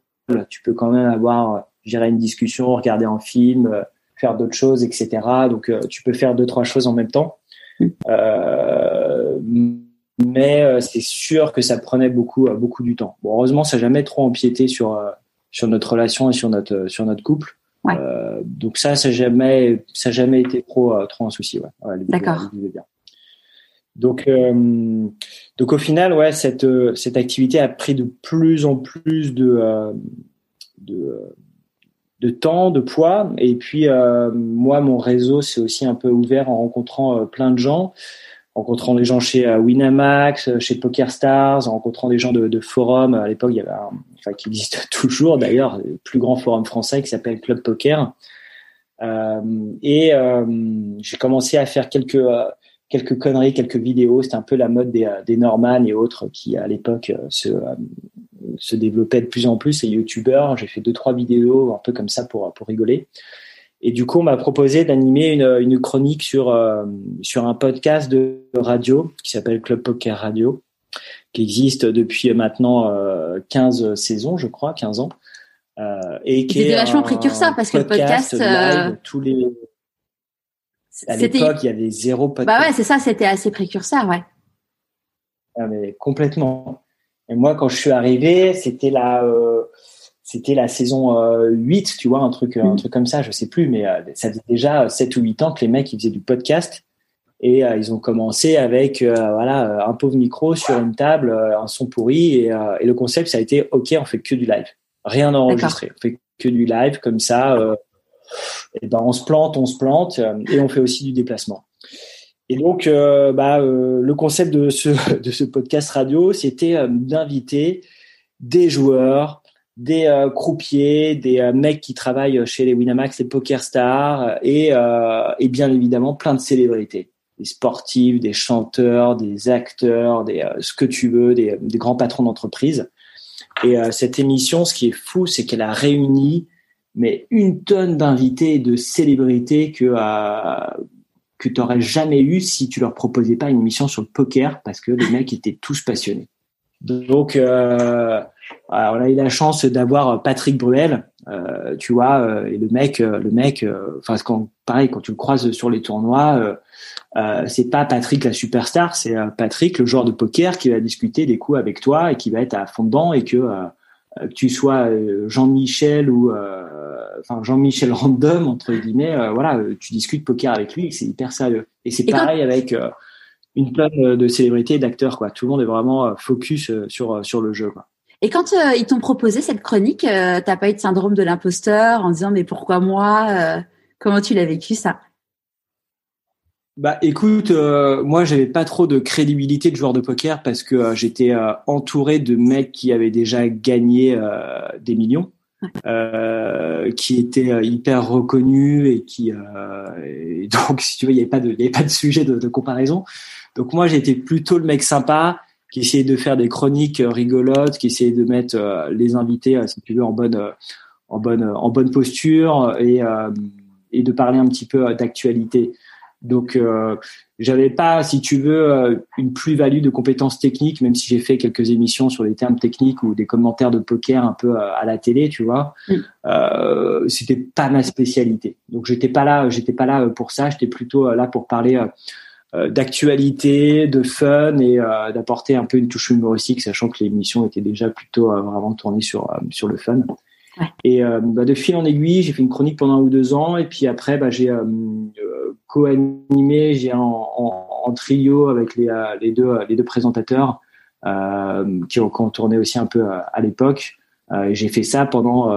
Tu peux quand même avoir, gérer une discussion, regarder un film, faire d'autres choses, etc. Donc, tu peux faire deux, trois choses en même temps. Mmh mais c'est sûr que ça prenait beaucoup beaucoup du temps. Bon, heureusement, ça n'a jamais trop empiété sur sur notre relation et sur notre sur notre couple. Ouais. Euh, donc ça, ça jamais ça jamais été trop trop un souci. Ouais. ouais D'accord. Donc euh, donc au final, ouais, cette cette activité a pris de plus en plus de de de temps, de poids. Et puis moi, mon réseau s'est aussi un peu ouvert en rencontrant plein de gens rencontrant des gens chez euh, Winamax, euh, chez PokerStars, en rencontrant des gens de, forums. À l'époque, il y avait un, enfin, qui existe [laughs] toujours d'ailleurs, le plus grand forum français qui s'appelle Club Poker. Euh, et euh, j'ai commencé à faire quelques euh, quelques conneries, quelques vidéos. C'était un peu la mode des, des Norman et autres qui à l'époque se se développaient de plus en plus. Et youtubeurs, j'ai fait deux trois vidéos un peu comme ça pour pour rigoler. Et du coup, on m'a proposé d'animer une, une, chronique sur, euh, sur un podcast de radio qui s'appelle Club Poker Radio, qui existe depuis maintenant euh, 15 saisons, je crois, 15 ans. Euh, et qui est vachement précurseur parce que le podcast. Euh, tous les... À l'époque, il y avait zéro podcast. Bah ouais, c'est ça, c'était assez précurseur, ouais. Ah, mais complètement. Et moi, quand je suis arrivé, c'était la. Euh, c'était la saison 8, euh, tu vois, un truc, un mm. truc comme ça, je sais plus, mais euh, ça faisait déjà 7 ou 8 ans que les mecs ils faisaient du podcast et euh, ils ont commencé avec voilà un pauvre micro sur une table, un son pourri et, et, le concept ça a été ok, on fait que du live, rien enregistré, on fait que du live comme ça. et ben on se plante, on se plante et on fait aussi du déplacement. Et donc, bah, le concept de ce, [laughs] de ce podcast radio, c'était d'inviter des joueurs, des euh, croupiers, des euh, mecs qui travaillent chez les Winamax, les Poker Stars et, euh, et bien évidemment plein de célébrités, des sportifs, des chanteurs, des acteurs, des ce que tu veux, des, des grands patrons d'entreprise. Et cette émission, ce qui est fou, c'est qu'elle a réuni mais une tonne d'invités et de célébrités que que tu n'aurais jamais eu si tu leur proposais pas une émission sur le poker parce que les mecs étaient tous passionnés. Donc euh, on a eu la chance d'avoir Patrick Bruel, euh, tu vois, euh, et le mec, euh, le mec, enfin quand pareil quand tu le croises sur les tournois, c'est pas Patrick la superstar, c'est Patrick le joueur de poker qui va discuter des coups avec toi et qui va être à fond dedans et que tu sois Jean-Michel ou enfin Jean-Michel random entre guillemets, voilà, tu discutes poker avec lui, c'est hyper sérieux. Et c'est pareil avec une tonne de célébrités, d'acteurs, quoi. Tout le monde est vraiment focus sur sur le jeu, quoi. Et quand euh, ils t'ont proposé cette chronique, euh, t'as pas eu de syndrome de l'imposteur en disant mais pourquoi moi euh, Comment tu l'as vécu ça? Bah écoute, moi j'avais pas trop de crédibilité de joueur de poker parce que j'étais entouré de mecs qui avaient déjà gagné des millions, qui étaient hyper reconnus et qui [laughs] donc si tu veux il y avait pas de il y avait pas de sujet de, de comparaison. Donc moi j'étais plutôt le mec sympa qui essayait de faire des chroniques euh, rigolotes, qui essayait de mettre euh, les invités, euh, si tu veux, en bonne, en bonne, en bonne posture et, et de parler un petit peu d'actualité. Donc, euh, j'avais pas, si tu veux, une plus-value de compétences techniques, même si j'ai fait quelques émissions sur les termes techniques ou des commentaires de poker un peu à la télé, tu vois. Mm. Euh, c'était pas ma spécialité. Donc, j'étais pas là, j'étais pas là pour ça. J'étais plutôt là pour parler euh, d'actualité, de fun et euh, d'apporter un peu une touche humoristique, sachant que l'émission était déjà plutôt euh, vraiment tournée sur sur le fun. Ouais. Et bah, de fil en aiguille, j'ai fait une chronique pendant un ou deux ans, et puis après, bah, j'ai co-animé, j'ai en, en, en, trio avec les, les deux les deux présentateurs qui ont, qui, ont, tourné aussi un peu à, l'époque. et j'ai fait ça pendant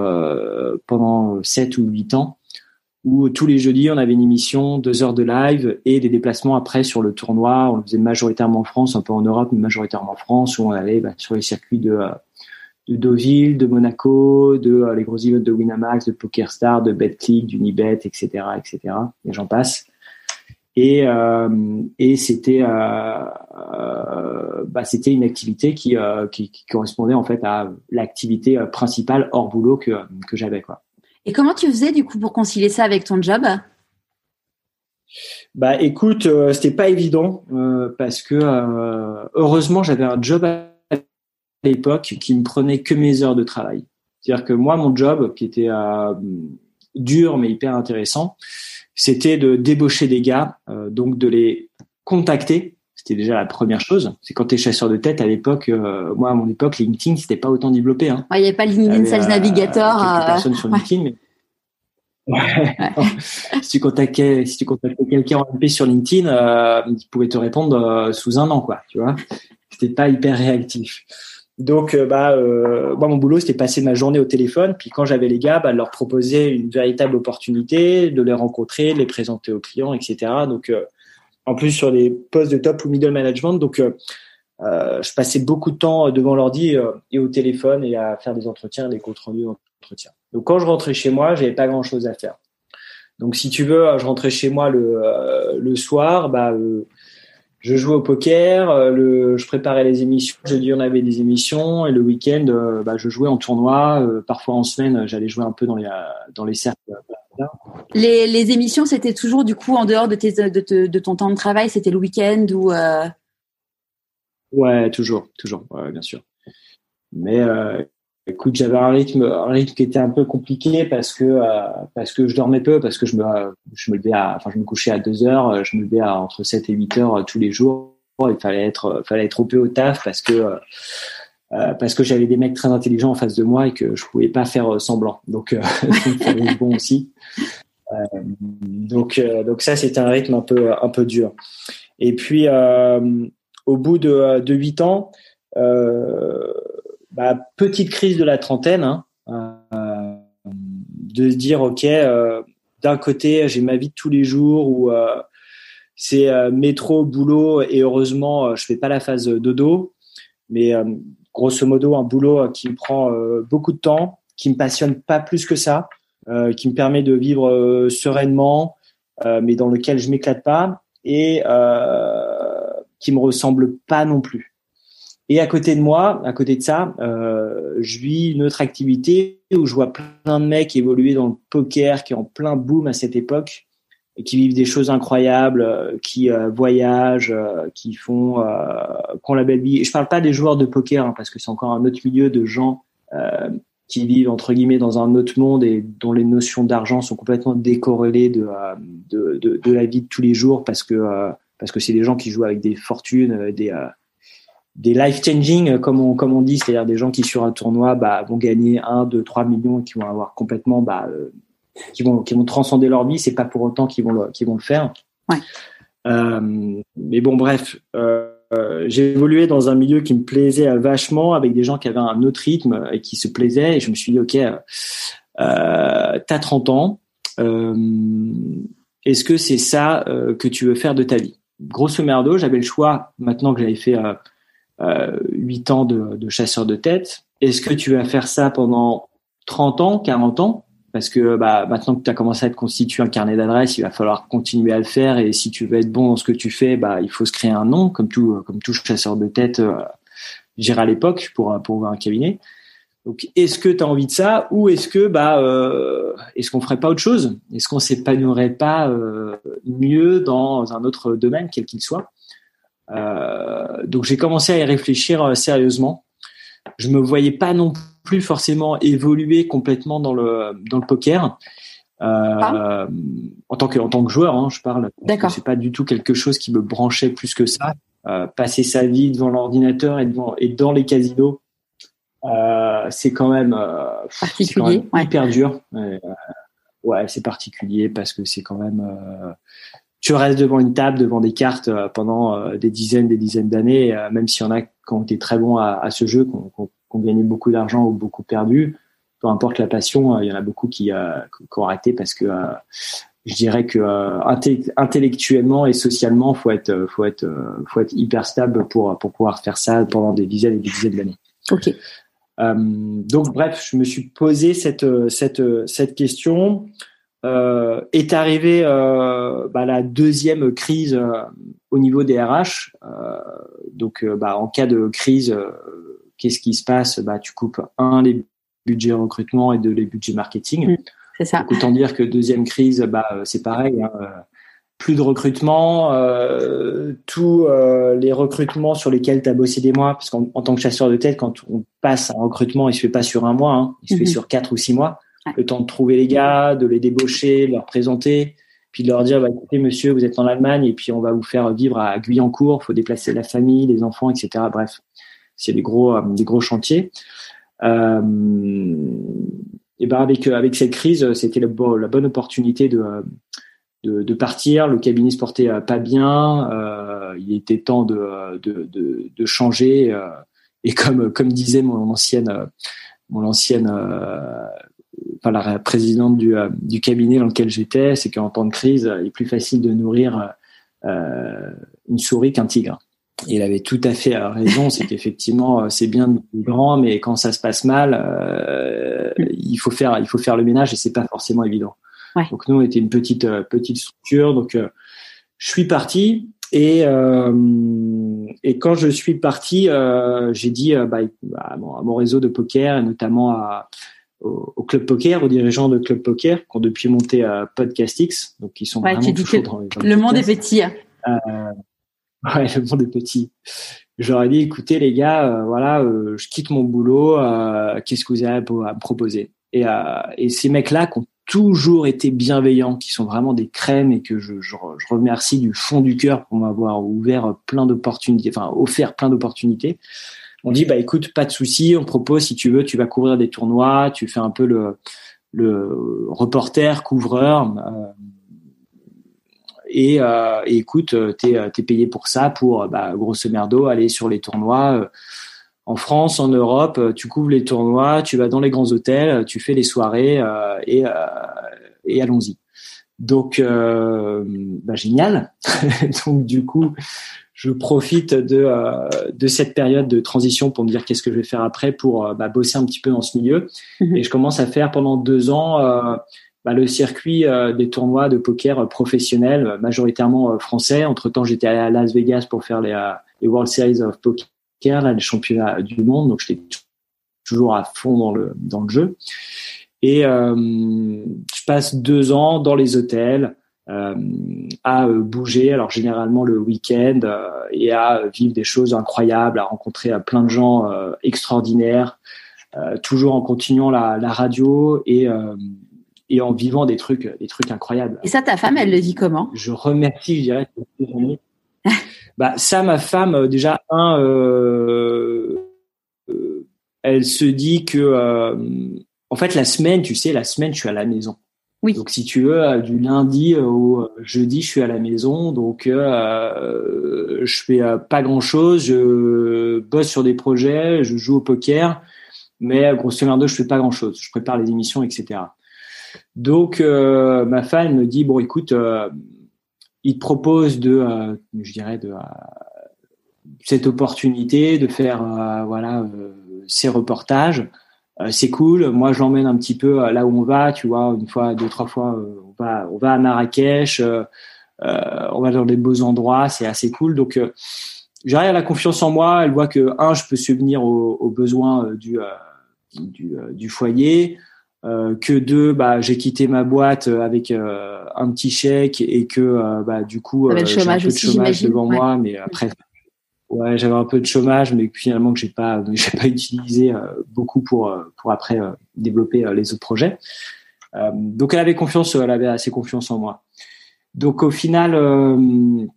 pendant sept ou huit ans où tous les jeudis, on avait une émission, deux heures de live et des déplacements après sur le tournoi. On le faisait majoritairement en France, un peu en Europe, mais majoritairement en France, où on allait bah, sur les circuits de, euh, de Deauville, de Monaco, de euh, les gros events de Winamax, de PokerStar, de BetClick, d'Unibet, etc., etc. Et j'en passe. Et, euh, et c'était euh, euh, bah, c'était une activité qui, qui, qui correspondait en fait à l'activité principale hors boulot que que j'avais quoi. Et comment tu faisais du coup pour concilier ça avec ton job? Bah écoute, euh, c'était pas évident euh, parce que euh, heureusement j'avais un job à l'époque qui me prenait que mes heures de travail. C'est-à-dire que moi mon job qui était dur mais hyper intéressant, c'était de débaucher des gars, donc de les contacter. C'était déjà la première chose. C'est quand tu es chasseur de tête à l'époque, moi à mon époque LinkedIn c'était pas autant développé. Hein. Il n'y avait pas LinkedIn Sales Navigator. personne sur LinkedIn, mais [laughs] si tu contactais, si tu contactais quelqu'un en MP sur LinkedIn, euh, il pouvait te répondre euh, sous un an, quoi. Tu vois, c'était pas hyper réactif. Donc, euh, bah, euh, moi, mon boulot, c'était passer ma journée au téléphone. Puis quand j'avais les gars, bah, leur proposer une véritable opportunité, de les rencontrer, de les présenter aux clients, etc. Donc, en plus sur les postes de top ou middle management, donc je passais beaucoup de temps devant l'ordi et au téléphone et à faire des entretiens, des comptes rendus d'entretien. Donc quand je rentrais chez moi, j'avais pas grand chose à faire. Donc si tu veux, je rentrais chez moi le, euh, le soir, bah euh, je jouais au poker, euh, le, je préparais les émissions, jeudi on avait des émissions et le week-end bah, je jouais en tournoi, parfois en semaine j'allais jouer un peu dans les dans les cercles. Les, les émissions c'était toujours du coup en dehors de, tes, de, de ton temps de travail, c'était le week-end ou Ouais, toujours, toujours, ouais, bien sûr. Mais Écoute, j'avais un rythme, un rythme qui était un peu compliqué parce que euh, parce que je dormais peu, parce que je me je me levais enfin je me couchais à 2 heures, je me levais à entre 7 et 8 heures tous les jours. Il fallait être fallait être au peu au taf parce que euh, parce que j'avais des mecs très intelligents en face de moi et que je pouvais pas faire semblant. Donc euh, [laughs] bon aussi. Euh, donc donc ça c'était un rythme un peu un peu dur. Et puis au bout de de 8 ans euh, bah, petite crise de la trentaine, hein, euh, de se dire ok, euh, d'un côté j'ai ma vie de tous les jours où euh, c'est métro, boulot et heureusement je fais pas la phase dodo, mais grosso modo un boulot qui me prend beaucoup de temps, qui me passionne pas plus que ça, qui me permet de vivre sereinement, mais dans lequel je m'éclate pas et qui me ressemble pas non plus. Et à côté de moi, à côté de ça, euh, je vis une autre activité où je vois plein de mecs évoluer dans le poker, qui est en plein boom à cette époque, et qui vivent des choses incroyables, euh, qui euh, voyagent, qui font, qui ont la belle vie. Je parle pas des joueurs de poker, hein, parce que c'est encore un autre milieu de gens qui vivent entre guillemets dans un autre monde et dont les notions d'argent sont complètement décorrélées de, de, de, de, la vie de tous les jours, parce que parce que c'est des gens qui jouent avec des fortunes, des des life changing euh, comme on comme on dit c'est-à-dire des gens qui sur un tournoi bah, vont gagner 1 2 3 millions et qui vont avoir complètement bah, euh, qui vont qui vont transcender leur vie. C'est pas pour autant qu'ils vont le, qu'ils vont le faire. Ouais. euh, mais bon bref euh, j'ai évolué dans un milieu qui me plaisait vachement avec des gens qui avaient un autre rythme et qui se plaisaient. Et je me suis dit ok t'as 30 ans est-ce que c'est ça que tu veux faire de ta vie? Grosso merdo j'avais le choix maintenant que j'avais fait 8 ans de, de chasseur de tête. Est-ce que tu vas faire ça pendant 30 ans, 40 ans? Parce que bah, maintenant que tu as commencé à te constituer un carnet d'adresses, il va falloir continuer à le faire. Et si tu veux être bon dans ce que tu fais, bah, il faut se créer un nom, comme tout, comme tout chasseur de tête, euh, à l'époque pour, pour ouvrir un cabinet. Donc, est-ce que tu as envie de ça? Ou est-ce que bah euh, est-ce qu'on ferait pas autre chose? Est-ce qu'on s'épanouirait pas euh, mieux dans un autre domaine, quel qu'il soit? euh, donc j'ai commencé à y réfléchir euh, sérieusement. Je me voyais pas non plus forcément évoluer complètement dans le dans le poker. Euh, ah. en tant que en tant que joueur, hein, je parle. D'accord. C'est pas du tout quelque chose qui me branchait plus que ça. Euh, passer sa vie devant l'ordinateur et devant et dans les casinos, euh, c'est quand même, euh, particulier, quand même hyper dur. ouais, c'est particulier parce que c'est quand même tu restes devant une table, devant des cartes euh, pendant euh, des dizaines, des dizaines d'années, euh, même s'il y en a qui ont été très bons à, à ce jeu, qui ont, gagné beaucoup d'argent ou beaucoup perdu. Peu importe la passion, il y en a beaucoup qui, qui ont arrêté parce que je dirais que intellectuellement et socialement, faut être, faut être, faut être hyper stable pour pour pouvoir faire ça pendant des dizaines et des dizaines d'années. Ok. donc bref, je me suis posé cette cette cette question euh, est arrivée euh, bah, la deuxième crise euh, au niveau des RH. Donc, bah, en cas de crise, qu'est-ce qui se passe? Bah, Tu coupes un les budgets recrutement et deux les budgets marketing. Mmh, c'est ça. autant dire que deuxième crise, bah, c'est pareil. Hein, plus de recrutement, euh, tous euh, les recrutements sur lesquels tu as bossé des mois, parce qu'en tant que chasseur de tête, quand on passe un recrutement, il se fait pas sur un mois, hein, il se fait mhm. sur quatre ou six mois. Le temps de trouver les gars, de les débaucher, de leur présenter, puis de leur dire, bah, écoutez, monsieur, vous êtes en Allemagne, et puis on va vous faire vivre à Guyancourt, faut déplacer la famille, les enfants, etc. Bref, c'est des gros, euh, des gros chantiers. Euh, et ben avec avec cette crise, c'était la, bonne opportunité de de, partir. Le cabinet se portait euh, pas bien. Euh, il était temps de, de, de, changer. Euh, et comme, comme disait mon ancienne, mon ancienne, enfin la présidente du, du cabinet dans lequel j'étais, c'est qu'en temps de crise, il est plus facile de nourrir une souris qu'un tigre. Et il avait tout à fait raison, c'est qu'effectivement c'est bien de grand, mais quand ça se passe mal, euh, il faut faire il faut faire le ménage et c'est pas forcément évident. Donc nous, on était une petite euh, petite structure. Donc euh, je suis parti et euh, et quand je suis parti, j'ai dit bah, à, mon, réseau de poker et notamment à, au, club poker, aux dirigeants de club poker qui ont depuis monté à Podcastix, donc qui sont vraiment toujours dans, le monde est petit. Hein. [laughs] ouais, le monde est petit. J'aurais dit, écoutez les gars, voilà, je quitte mon boulot, qu'est-ce que vous avez à me proposer? Et, et ces mecs-là qui ont toujours été bienveillants, qui sont vraiment des crèmes et que je, je, je remercie du fond du cœur pour m'avoir ouvert plein d'opportunités, enfin offert plein d'opportunités. On dit bah écoute, pas de souci, on propose si tu veux, tu vas couvrir des tournois, tu fais un peu le, le reporter, couvreur. Euh, et, euh, et, écoute, t'es es payé pour ça, pour bah, grosso merdo aller sur les tournois en France, en Europe, euh, tu couvres les tournois, tu vas dans les grands hôtels, euh, tu fais les soirées euh, et allons-y. Donc, bah, génial. [laughs] Donc, du coup, je profite de, de cette période de transition pour me dire qu'est-ce que je vais faire après pour bah, bosser un petit peu dans ce milieu. Mhm. Et je commence à faire pendant deux ans bah, le circuit des tournois de poker professionnels, majoritairement français. Entre-temps, j'étais à Las Vegas pour faire les, les World Series of Poker là, les championnats du monde, donc j'étais toujours à fond dans le dans le jeu. Et euh, je passe deux ans dans les hôtels euh, à euh, bouger, alors généralement le week-end, euh, et à vivre des choses incroyables, à rencontrer euh, plein de gens extraordinaires, toujours en continuant la, la radio et et en vivant des trucs des trucs incroyables. Et ça, ta femme, elle le dit comment? Je remercie, je dirais, [laughs] bah ça, ma femme, euh, déjà un, euh, euh, elle se dit que, en fait, la semaine, tu sais, la semaine, je suis à la maison. Oui. Donc, si tu veux, du lundi au jeudi, je suis à la maison. Donc, euh, je fais pas grand chose. Je bosse sur des projets, je joue au poker, mais grosso modo, je fais pas grand chose. Je prépare les émissions, etc. Donc, ma femme me dit bon, écoute il te propose de, euh, je dirais, de euh, cette opportunité de faire, euh, voilà, ces reportages. C'est cool. Moi, je l'emmène un petit peu là où on va. Tu vois, une fois, deux, trois fois, on va, on va à Marrakech. on va dans des beaux endroits. C'est assez cool. Donc j'arrive à la confiance en moi. Elle voit que un, je peux subvenir aux, aux besoins du, du, du, foyer. Euh, que deux, bah, j'ai quitté ma boîte euh, avec euh, un petit chèque et que bah, du coup j'ai un peu de chômage devant moi, mais après ouais j'avais un peu de chômage, mais finalement que j'ai pas [laughs] j'ai pas utilisé beaucoup pour pour après développer les autres projets. donc elle avait confiance, elle avait assez confiance en moi. Donc au final,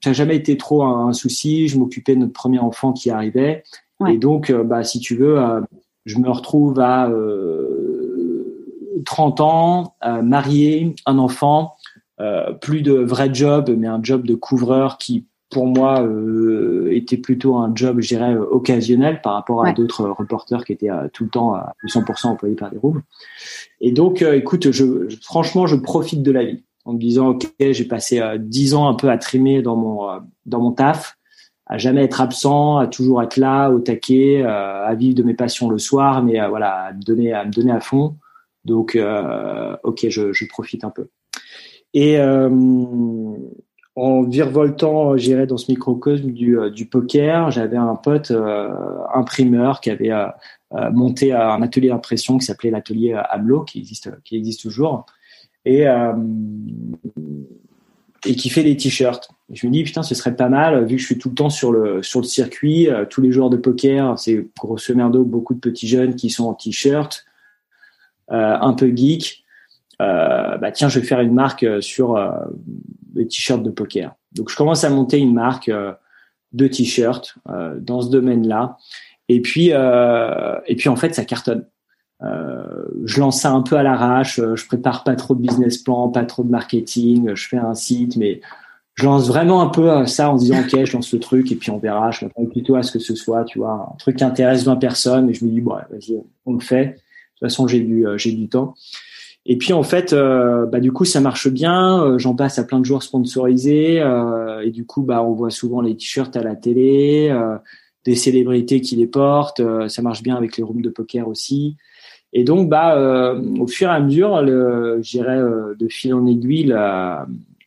ça n'a jamais été trop un, souci. Je m'occupais de notre premier enfant qui arrivait, et donc bah si tu veux, je me retrouve à 30 ans, euh, marié, un enfant, euh, plus de vrai job, mais un job de couvreur qui, pour moi, euh, était plutôt un job, je dirais, occasionnel par rapport à d'autres reporters qui étaient tout le temps à 100% employés par des roubles. Et donc, écoute, je, franchement, je profite de la vie en me disant, ok, j'ai passé dix ans un peu à trimer dans mon dans mon taf, à jamais être absent, à toujours être là, au taquet, à vivre de mes passions le soir, mais voilà, à me donner à me donner à fond. Donc, euh, ok, je, je, profite un peu. Et euh, en virevoltant, j'irais dans ce microcosme du, euh, poker, j'avais un pote imprimeur qui avait monté un atelier d'impression qui s'appelait l'atelier Amlo, qui existe, toujours. Et qui fait des t-shirts. Je me dis putain, ce serait pas mal vu que je suis tout le temps sur le sur le circuit, tous les joueurs de poker, c'est grosso merdo beaucoup de petits jeunes qui sont en t-shirt, un peu geek. Bah tiens, je vais faire une marque sur les t-shirts de poker. Donc je commence à monter une marque de t-shirts dans ce domaine-là. Et puis, euh, et puis en fait, ça cartonne. Euh, je lance ça un peu à l'arrache. Je prépare pas trop de business plan, pas trop de marketing. Je fais un site, mais je lance vraiment un peu ça en disant ok, je lance le truc et puis on verra. Je m'attends plutôt à ce que ce soit, tu vois, un truc qui intéresse 20 personnes. Et je me dis bon, vas-y, on le fait. De toute façon, j'ai du euh, j'ai du temps. Et puis en fait, euh, bah du coup ça marche bien. Euh, j'en passe à plein de joueurs sponsorisés euh, et du coup bah on voit souvent les t-shirts à la télé des célébrités qui les portent. Euh, ça marche bien avec les rooms de poker aussi. Et donc, bah, euh, au fur et à mesure, le, j'irai euh, de fil en aiguille,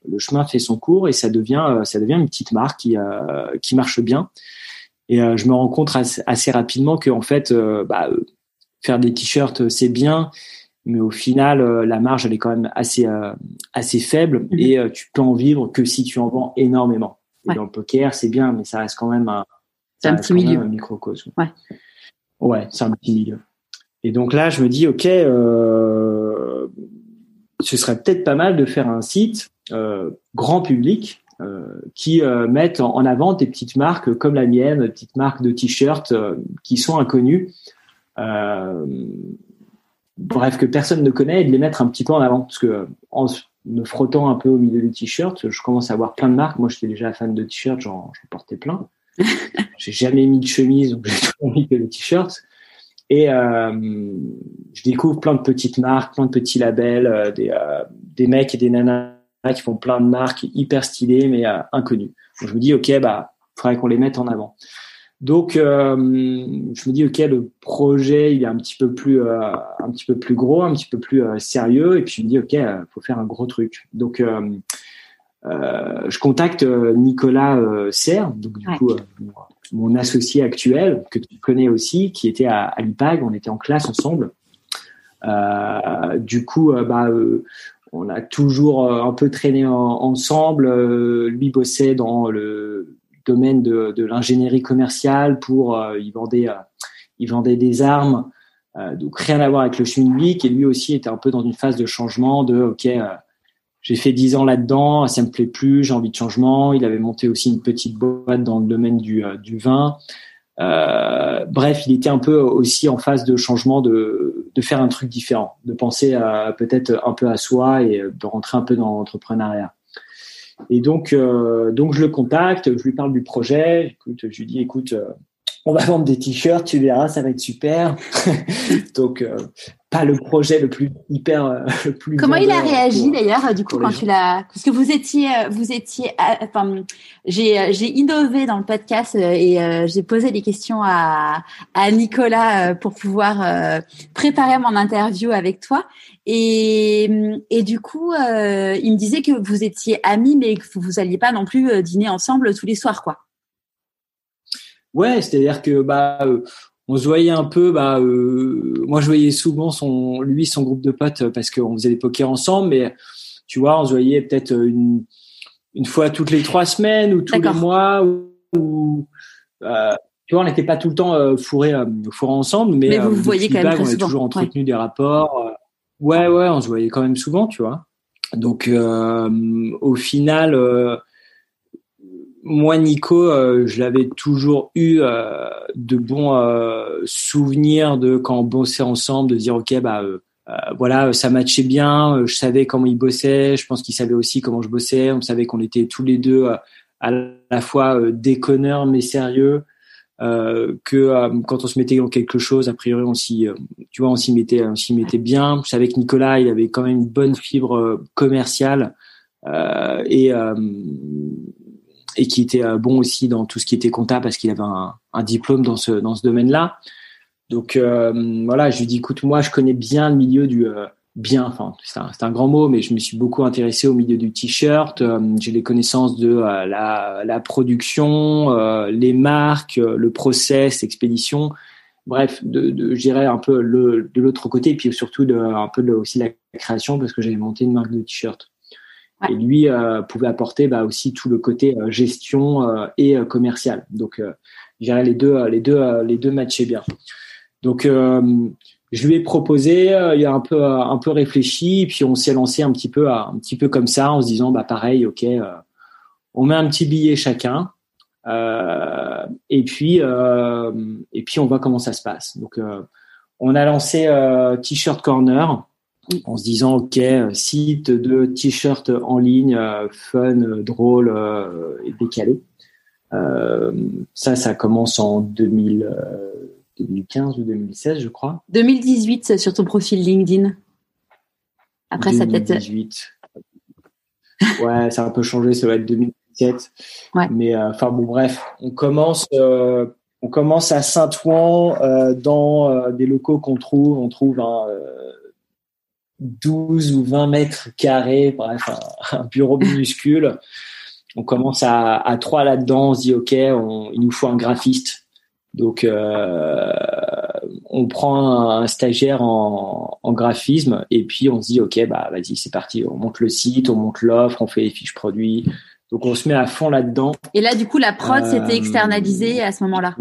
le chemin fait son cours et ça devient, ça devient une petite marque qui, qui marche bien. Et je me rends compte assez, rapidement que en fait, bah, faire des t-shirts, c'est bien, mais au final, la marge elle est quand même assez assez faible mmh. et tu peux en vivre que si tu en vends énormément. Et dans le poker, c'est bien, mais ça reste quand même un, petit milieu. Un microcosme. Ouais. Ouais, c'est un petit milieu. Et donc là, je me dis, ok, euh, ce serait peut-être pas mal de faire un site euh, grand public euh, qui euh, mette en, avant des petites marques comme la mienne, des petites marques de t-shirts euh, qui sont inconnues. Bref, que personne ne connaît et de les mettre un petit peu en avant. Parce que en me frottant un peu au milieu du t-shirt, je commence à voir plein de marques. Moi, j'étais déjà fan de t-shirts, j'en portais plein. [laughs] j'ai jamais mis de chemise, donc j'ai toujours mis que le t-shirt. Et euh, je découvre plein de petites marques, plein de petits labels, euh, des, euh, des mecs et des nanas qui font plein de marques hyper stylées mais euh, inconnues. Donc je me dis ok bah faudrait qu'on les mette en avant. Donc euh, je me dis ok le projet il est un petit peu plus un petit peu plus gros, un petit peu plus sérieux et puis je me dis ok faut faire un gros truc. Donc euh, je contacte euh, Nicolas euh, Serre, donc du coup mon associé actuel que tu connais aussi, qui était à, à l'IPAG, on était en classe ensemble. du coup, bah, on a toujours un peu traîné ensemble. lui bossait dans le domaine de, de l'ingénierie commerciale pour, il vendait, il vendait des armes, donc rien à voir avec le schmilblick. Et lui aussi était un peu dans une phase de changement de, ok, j'ai fait dix ans là-dedans, ça me plaît plus, j'ai envie de changement. Il avait monté aussi une petite boîte dans le domaine du, euh, du vin. Euh, bref, il était un peu aussi en phase de changement, de, de faire un truc différent, de penser peut-être un peu à soi et de rentrer un peu dans l'entrepreneuriat. Et donc, euh, donc je le contacte, je lui parle du projet. Écoute, je lui dis, écoute, euh, on va vendre des t-shirts, tu verras, ça va être super. [laughs] donc, euh, pas le projet le plus hyper euh, [laughs] le plus comment il a réagi d'ailleurs du coup quand tu l'as parce que vous étiez euh, vous étiez euh, enfin j'ai j'ai innové dans le podcast et j'ai posé des questions à à Nicolas pour pouvoir préparer mon interview avec toi. Et et du coup il me disait que vous étiez amis mais que vous alliez pas non plus dîner ensemble tous les soirs quoi. Ouais, c'est-à-dire que bah on se voyait un peu bah euh, moi je voyais souvent son lui son groupe de potes parce qu'on faisait des pokers ensemble mais tu vois on se voyait peut-être une une fois toutes les trois semaines ou tous les mois ou, euh, tu vois on n'était pas tout le temps euh, fourrés euh, fourrés ensemble mais, mais vous, vous voyez quand même on a toujours entretenu des rapports ouais ouais on se voyait quand même souvent tu vois. Donc au final moi, Nico, euh, je l'avais toujours eu euh, de bons euh, souvenirs de quand on bossait ensemble, de dire ok, bah voilà, ça matchait bien. je savais comment il bossait. Je pense qu'il savait aussi comment je bossais. On savait qu'on était tous les deux à la fois déconneurs mais sérieux. que quand on se mettait dans quelque chose, a priori, on s'y, tu vois, on s'y mettait, on s'y mettait bien. Je savais que Nicolas, il avait quand même une bonne fibre commerciale et et qui était euh, bon aussi dans tout ce qui était comptable parce qu'il avait un, diplôme dans ce dans ce domaine-là. Donc euh, voilà, je lui dis écoute, moi je connais bien le milieu du euh, bien, enfin c'est un, grand mot, mais je me suis beaucoup intéressé au milieu du t-shirt. J'ai les connaissances de la, production, les marques, le process, l'expédition. Bref, de, de gérer un peu de l'autre côté, et puis surtout de, un peu de, aussi la création parce que j'avais monté une marque de t-shirt. Et lui pouvait apporter bah, aussi tout le côté gestion et commercial. Donc, je les deux, les deux, les deux matchaient bien. Donc, je lui ai proposé, il a un peu, un peu réfléchi, puis on s'est lancé un petit peu, un petit peu comme ça, en se disant, bah pareil, ok, on met un petit billet chacun. Euh, et puis euh, et puis on voit comment ça se passe. Donc euh, on a lancé T-shirt Corner en se disant ok site de t-shirts en ligne fun, drôle et décalé. ça ça commence en 2000, 2015 ou 2016 je crois. 2018 sur ton profil LinkedIn. Après ça peut-être. 2018. Ouais, ça a un peu changé, ça va être 2000 mais euh, enfin bon, bref, on commence, euh, on commence à Saint-Ouen euh, dans des locaux qu'on trouve. On trouve un 12 ou 20 mètres carrés, bref, un, bureau minuscule. On commence à, à trois là-dedans. On se dit, OK, il nous faut un graphiste. Donc, on prend un, stagiaire en, en, graphisme et puis on se dit, OK, bah, vas-y, c'est parti. On monte le site, on monte l'offre, on fait les fiches produits, donc on se met à fond là-dedans. Et là, du coup, la prod, c'était euh, externalisé à ce moment-là.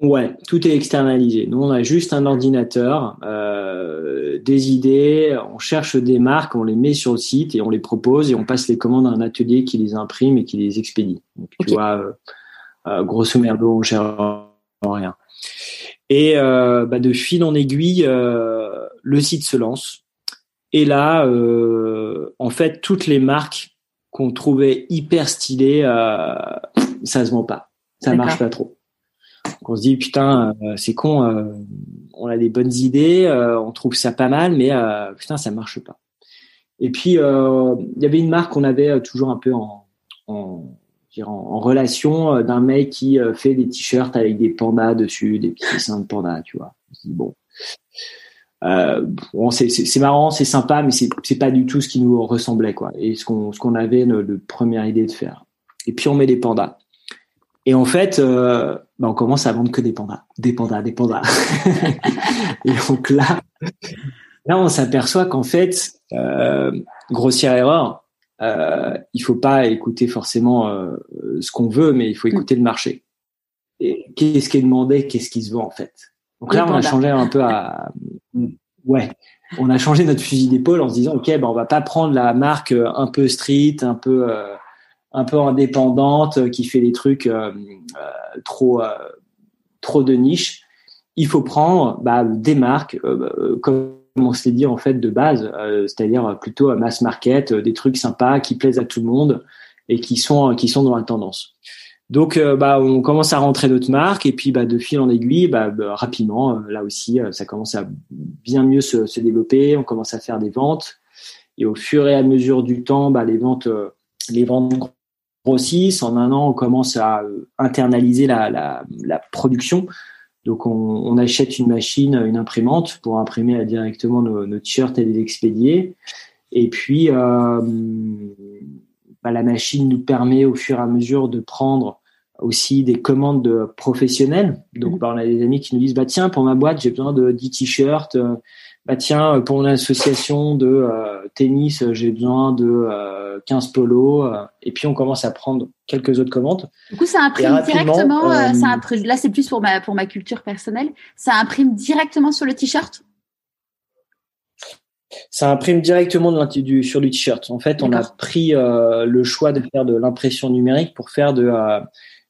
Ouais, tout est externalisé. Nous, on a juste un ordinateur, euh, des idées, on cherche des marques, on les met sur le site et on les propose et on passe les commandes à un atelier qui les imprime et qui les expédie. Donc, tu vois, euh, grosso merdo, on gère rien. Et bah, de fil en aiguille, le site se lance. Et là, en fait, toutes les marques qu'on trouvait hyper stylé, euh, ça se vend pas, ça marche pas trop. Donc on se dit putain, euh, c'est con, euh, on a des bonnes idées, on trouve ça pas mal, mais putain ça marche pas. Et puis il y avait une marque qu'on avait toujours un peu en, en, relation d'un mec qui fait des t-shirts avec des pandas dessus, des petits dessins de pandas, tu vois. bon, euh, bon, c'est marrant, c'est sympa, mais c'est pas du tout ce qui nous ressemblait, quoi. Et ce qu'on qu'on avait de, première idée de faire. Et puis on met des pandas. Et en fait, euh, bah on commence à vendre que des pandas, des pandas, des pandas. [laughs] et donc là, là on s'aperçoit qu'en fait, euh, grossière erreur, euh, il faut pas écouter forcément euh, ce qu'on veut, mais il faut écouter le marché. Et qu'est-ce qui est demandé, qu'est-ce qui se vend en fait? Donc là, on a changé un peu à, [laughs] ouais, on a changé notre fusil d'épaule en se disant, ok, ben on va pas prendre la marque euh, un peu street, un peu, euh, un peu indépendante, euh, qui fait des trucs trop, trop de niche. Il faut prendre bah, des marques, comme on s'est dit en fait de base, c'est-à-dire plutôt mass market, des trucs sympas qui plaisent à tout le monde et qui sont qui sont dans la tendance. Donc, euh, bah, on commence à rentrer notre marque et puis, bah, de fil en aiguille, bah, bah rapidement, euh, là aussi, euh, ça commence à bien mieux se, se, développer. On commence à faire des ventes et au fur et à mesure du temps, bah, les ventes, les ventes grossissent. En un an, on commence à internaliser la, la, la production. Donc, on, on, achète une machine, une imprimante pour imprimer directement nos, nos t-shirts et les expédier. Et puis, euh, bah, la machine nous permet au fur et à mesure de prendre aussi des commandes de professionnels. Donc, bah, on a des amis qui nous disent, bah tiens, pour ma boîte, j'ai besoin de 10 t-shirts. Euh, bah tiens, pour mon association de euh, tennis, j'ai besoin de 15 euh, polos. et puis, on commence à prendre quelques autres commandes. Du coup, ça imprime directement. ça imprime, là, c'est plus pour ma pour ma culture personnelle. Ça imprime directement sur le t-shirt? Ça imprime directement du, sur du t-shirt. En fait, on a pris euh, le choix de faire de l'impression numérique pour faire de, euh,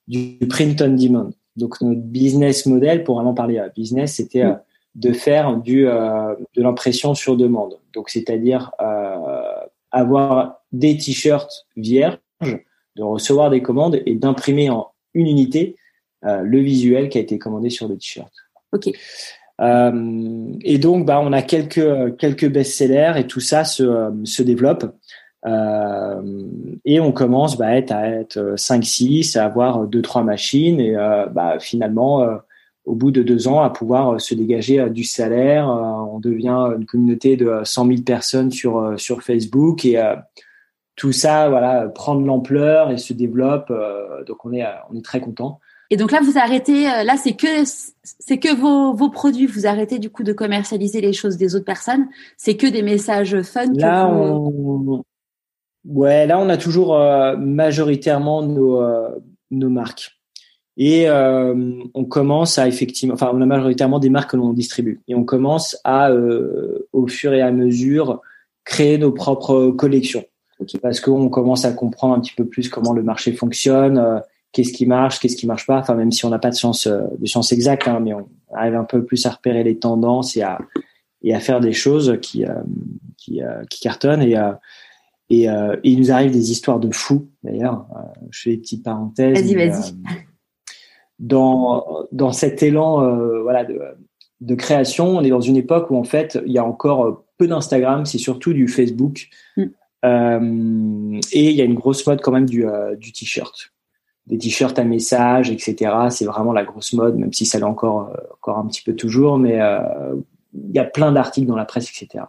du print on demand. Donc notre business model, pour vraiment parler à business, c'était euh, de faire du, de l'impression sur demande. Donc c'est-à-dire avoir des t-shirts vierges, de recevoir des commandes et d'imprimer en une unité le visuel qui a été commandé sur le t-shirt. Ok. Euh, et donc, bah, on a quelques quelques best-sellers et tout ça se euh, se développe. Euh, et on commence bah, à être à être 5 6 à avoir deux trois machines et euh, bah, finalement euh, au bout de deux ans à pouvoir se dégager du salaire on devient une communauté de 100 000 personnes sur sur Facebook et tout ça voilà prend de l'ampleur et se développe donc on est on est très content et donc là, vous arrêtez. Euh, là, c'est que c'est que vos, vos produits. Vous arrêtez du coup de commercialiser les choses des autres personnes. C'est que des messages fun. Là, on, Ouais, là on a toujours majoritairement nos nos marques. Et on commence à effectivement, enfin, on a majoritairement des marques que l'on distribue. Et on commence à, au fur et à mesure, créer nos propres collections. Parce qu'on commence à comprendre un petit peu plus comment le marché fonctionne, qu'est-ce qui marche, qu'est-ce qui marche pas. Enfin, même si on n'a pas de science, de science exacte, hein, mais on arrive un peu plus à repérer les tendances et à et à faire des choses qui qui, qui cartonnent et et, et, il nous arrive des histoires de fous d'ailleurs. je fais des petites parenthèses. Vas-y, vas-y dans dans cet élan euh, voilà de, de création, on est dans une époque où en fait il y a encore peu d'Instagram, c'est surtout du Facebook mm. euh, et il y a une grosse mode quand même du euh, du t-shirt, des t-shirts à message, etc. C'est vraiment la grosse mode, même si ça l'est encore encore un petit peu toujours, mais il y a plein d'articles dans la presse, etc.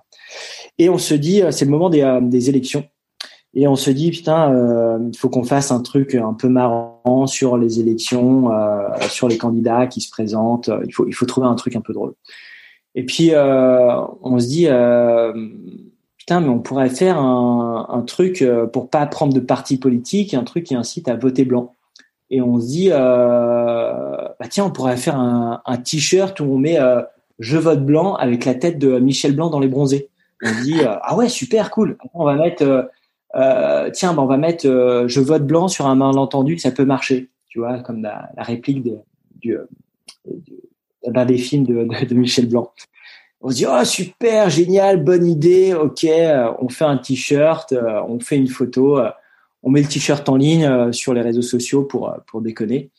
Et on se dit c'est le moment des, des élections et on se dit putain euh, il faut qu'on fasse un truc un peu marrant sur les élections euh, sur les candidats qui se présentent. Il faut il faut trouver un truc un peu drôle. Et puis euh, on se dit putain mais on pourrait faire un, un truc pour pas prendre de parti politique un truc qui incite à voter blanc. Et on se dit bah tiens on pourrait faire un, un t-shirt où on met je vote blanc avec la tête de Michel Blanc dans les bronzés. On se dit ah ouais super cool. On va mettre euh, tiens, ben on va mettre euh, je vote blanc sur un malentendu, ça peut marcher, tu vois, comme la, réplique de, euh, des films de, de, Michel Blanc. On se dit oh super, génial, bonne idée, ok, on fait un t-shirt, on fait une photo, on met le t-shirt en ligne sur les réseaux sociaux pour pour déconner.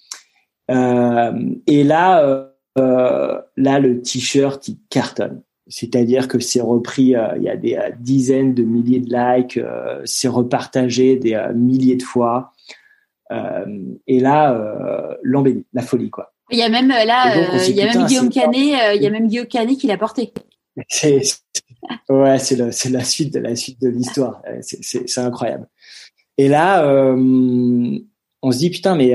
et là, là le t-shirt il cartonne. C'est-à-dire que c'est repris, euh, il y a des euh, dizaines de milliers de likes, euh, c'est repartagé des milliers de fois. et là, l'embellie, la folie, quoi. Il y a même là, il y a même Guillaume Canet, il y a même Guillaume Canet qui l'a porté. [laughs] C'est, ouais, c'est la, c'est la suite de la suite de l'histoire. C'est, c'est, c'est incroyable. Et là, on se dit putain, mais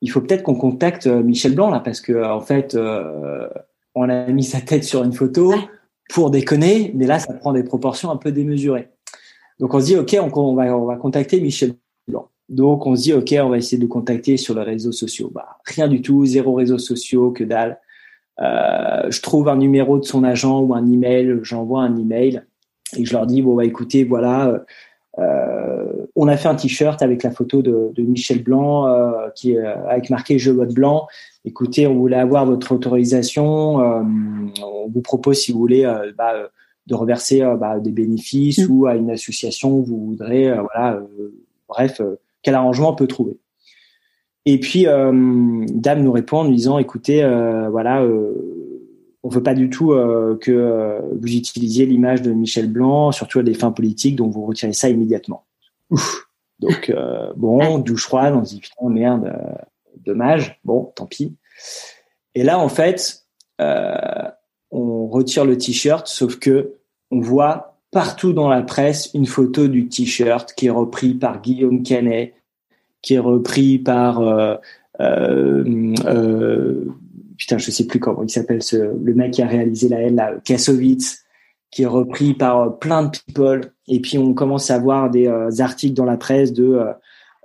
il faut peut-être qu'on contacte Michel Blanc là, parce que en fait, on a mis sa tête sur une photo pour déconner, mais là, ça prend des proportions un peu démesurées. Donc, on se dit, OK, on, va, on va contacter Michel Blanc. Donc, on se dit, OK, on va essayer de contacter sur les réseaux sociaux. Bah, rien du tout, zéro réseaux sociaux, que dalle. Euh, je trouve un numéro de son agent ou un email, j'envoie un email et je leur dis, bon, bah, écoutez, voilà, euh, on a fait un t-shirt avec la photo de, Michel Blanc, euh, qui est avec marqué Je vote blanc écoutez, on voulait avoir votre autorisation, euh, on vous propose si vous voulez euh, bah, de reverser euh, bah, des bénéfices mm. ou à une association vous voudrez, voilà, bref, quel arrangement on peut trouver. Et puis Dame nous répond en nous disant, écoutez, voilà, on veut pas du tout que vous utilisiez l'image de Michel Blanc, surtout à des fins politiques, donc vous retirez ça immédiatement. Ouf. Donc bon, douche froide, on se dit putain merde, dommage. Bon, tant pis. Et là, en fait, euh, on retire le t-shirt, sauf que on voit partout dans la presse une photo du t-shirt qui est repris par Guillaume Canet, qui est repris par euh, euh, euh putain, je sais plus comment il s'appelle le mec qui a réalisé la L, là, Kassovitz, qui est repris par plein de people. Et puis on commence à voir des articles dans la presse de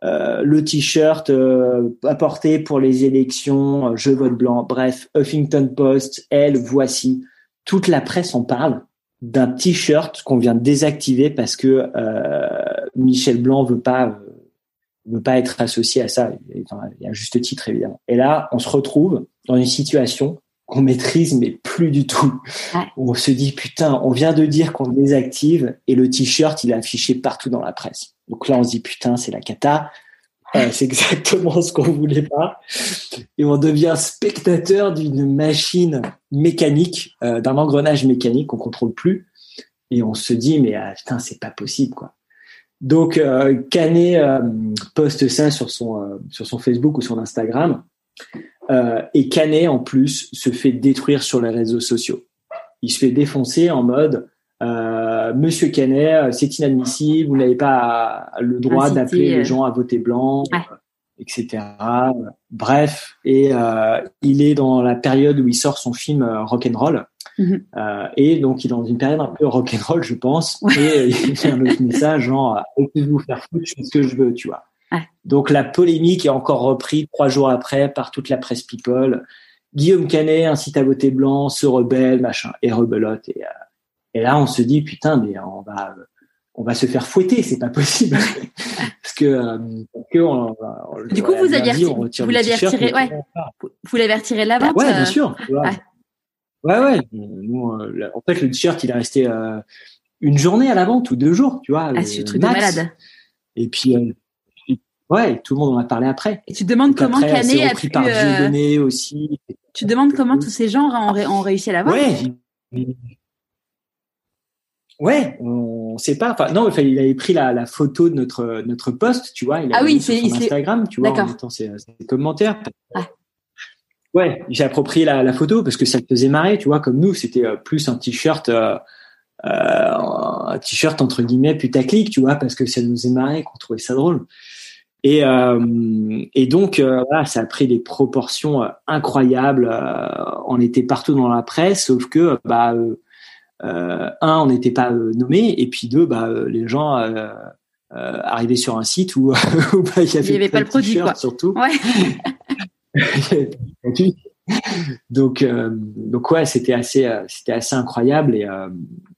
euh, le t-shirt euh, apporté pour les élections, euh, je vote blanc, bref, Huffington Post, elle, voici, toute la presse en parle d'un t-shirt qu'on vient de désactiver parce que Michel Blanc veut pas veut pas être associé à ça. Il y a un juste titre évidemment. Et là, on se retrouve dans une situation qu'on maîtrise mais plus du tout. on se dit putain, on vient de dire qu'on désactive et le t-shirt il est affiché partout dans la presse. Donc là on se dit putain c'est la cata. Euh, [laughs] c'est exactement ce qu'on voulait pas. Et on devient spectateur d'une machine mécanique, euh, d'un engrenage mécanique qu'on contrôle plus. Et on se dit mais ah, putain c'est pas possible quoi. Donc euh, Canet euh, poste ça sur son sur son Facebook ou son Instagram euh, et Canet, en plus, se fait détruire sur les réseaux sociaux. Il se fait défoncer en mode euh, Monsieur Canet, c'est inadmissible, vous n'avez pas le droit d'appeler les euh, gens à voter blanc, etc. Bref, et il est dans la période où il sort son film Rock'n'Roll. Mhm. et donc, il est dans une période un peu rock'n'roll, je pense. Et il fait un autre message, genre, vous faire foutre, je fais ce que je veux, tu vois. Donc, la polémique est encore reprise trois jours après par toute la presse people. Guillaume Canet incite à voter blanc, se rebelle, machin, et rebelote. Et, et là, on se dit, putain, mais on va, on va se faire fouetter, c'est pas possible. [laughs] parce que, euh, que on, du coup, vous aviez vous l'avez retiré, ouais. Vous l'avez retiré la vente. Ouais, bien euh, sûr. Ouais, ouais. ouais. Nous, euh, en fait, le t-shirt, il est resté une journée à la vente ou deux jours, tu vois. Ah, c'est truc de malade. Et puis, ouais, tout le monde en a parlé après. Et tu demandes comment Canet a pu. Par euh... aussi. Tu demandes comment tous ces gens ont, ont réussi à l'avoir. Ouais. Ouais, on sait pas. Enfin, non, il avait pris la, la, photo de notre notre poste, tu vois. Il ah oui, c'est Instagram, tu vois, en mettant ses, commentaires. Ah. Ouais, j'ai approprié la, la, photo parce que ça te faisait marrer, tu vois. Comme nous, c'était euh, plus un t-shirt, euh, euh, un t-shirt entre guillemets putaclic, tu vois, parce que ça nous faisait marrer, qu'on trouvait ça drôle. Et, euh, et donc, euh, voilà, ça a pris des proportions incroyables. on était partout dans la presse, sauf que, bah euh, un, on n'était pas euh, nommé, et puis deux, bah, euh, les gens arrivaient sur un site où, [laughs] bah, il y avait, pas le produit, quoi. surtout. [laughs] donc, donc ouais, c'était assez, c'était assez incroyable, et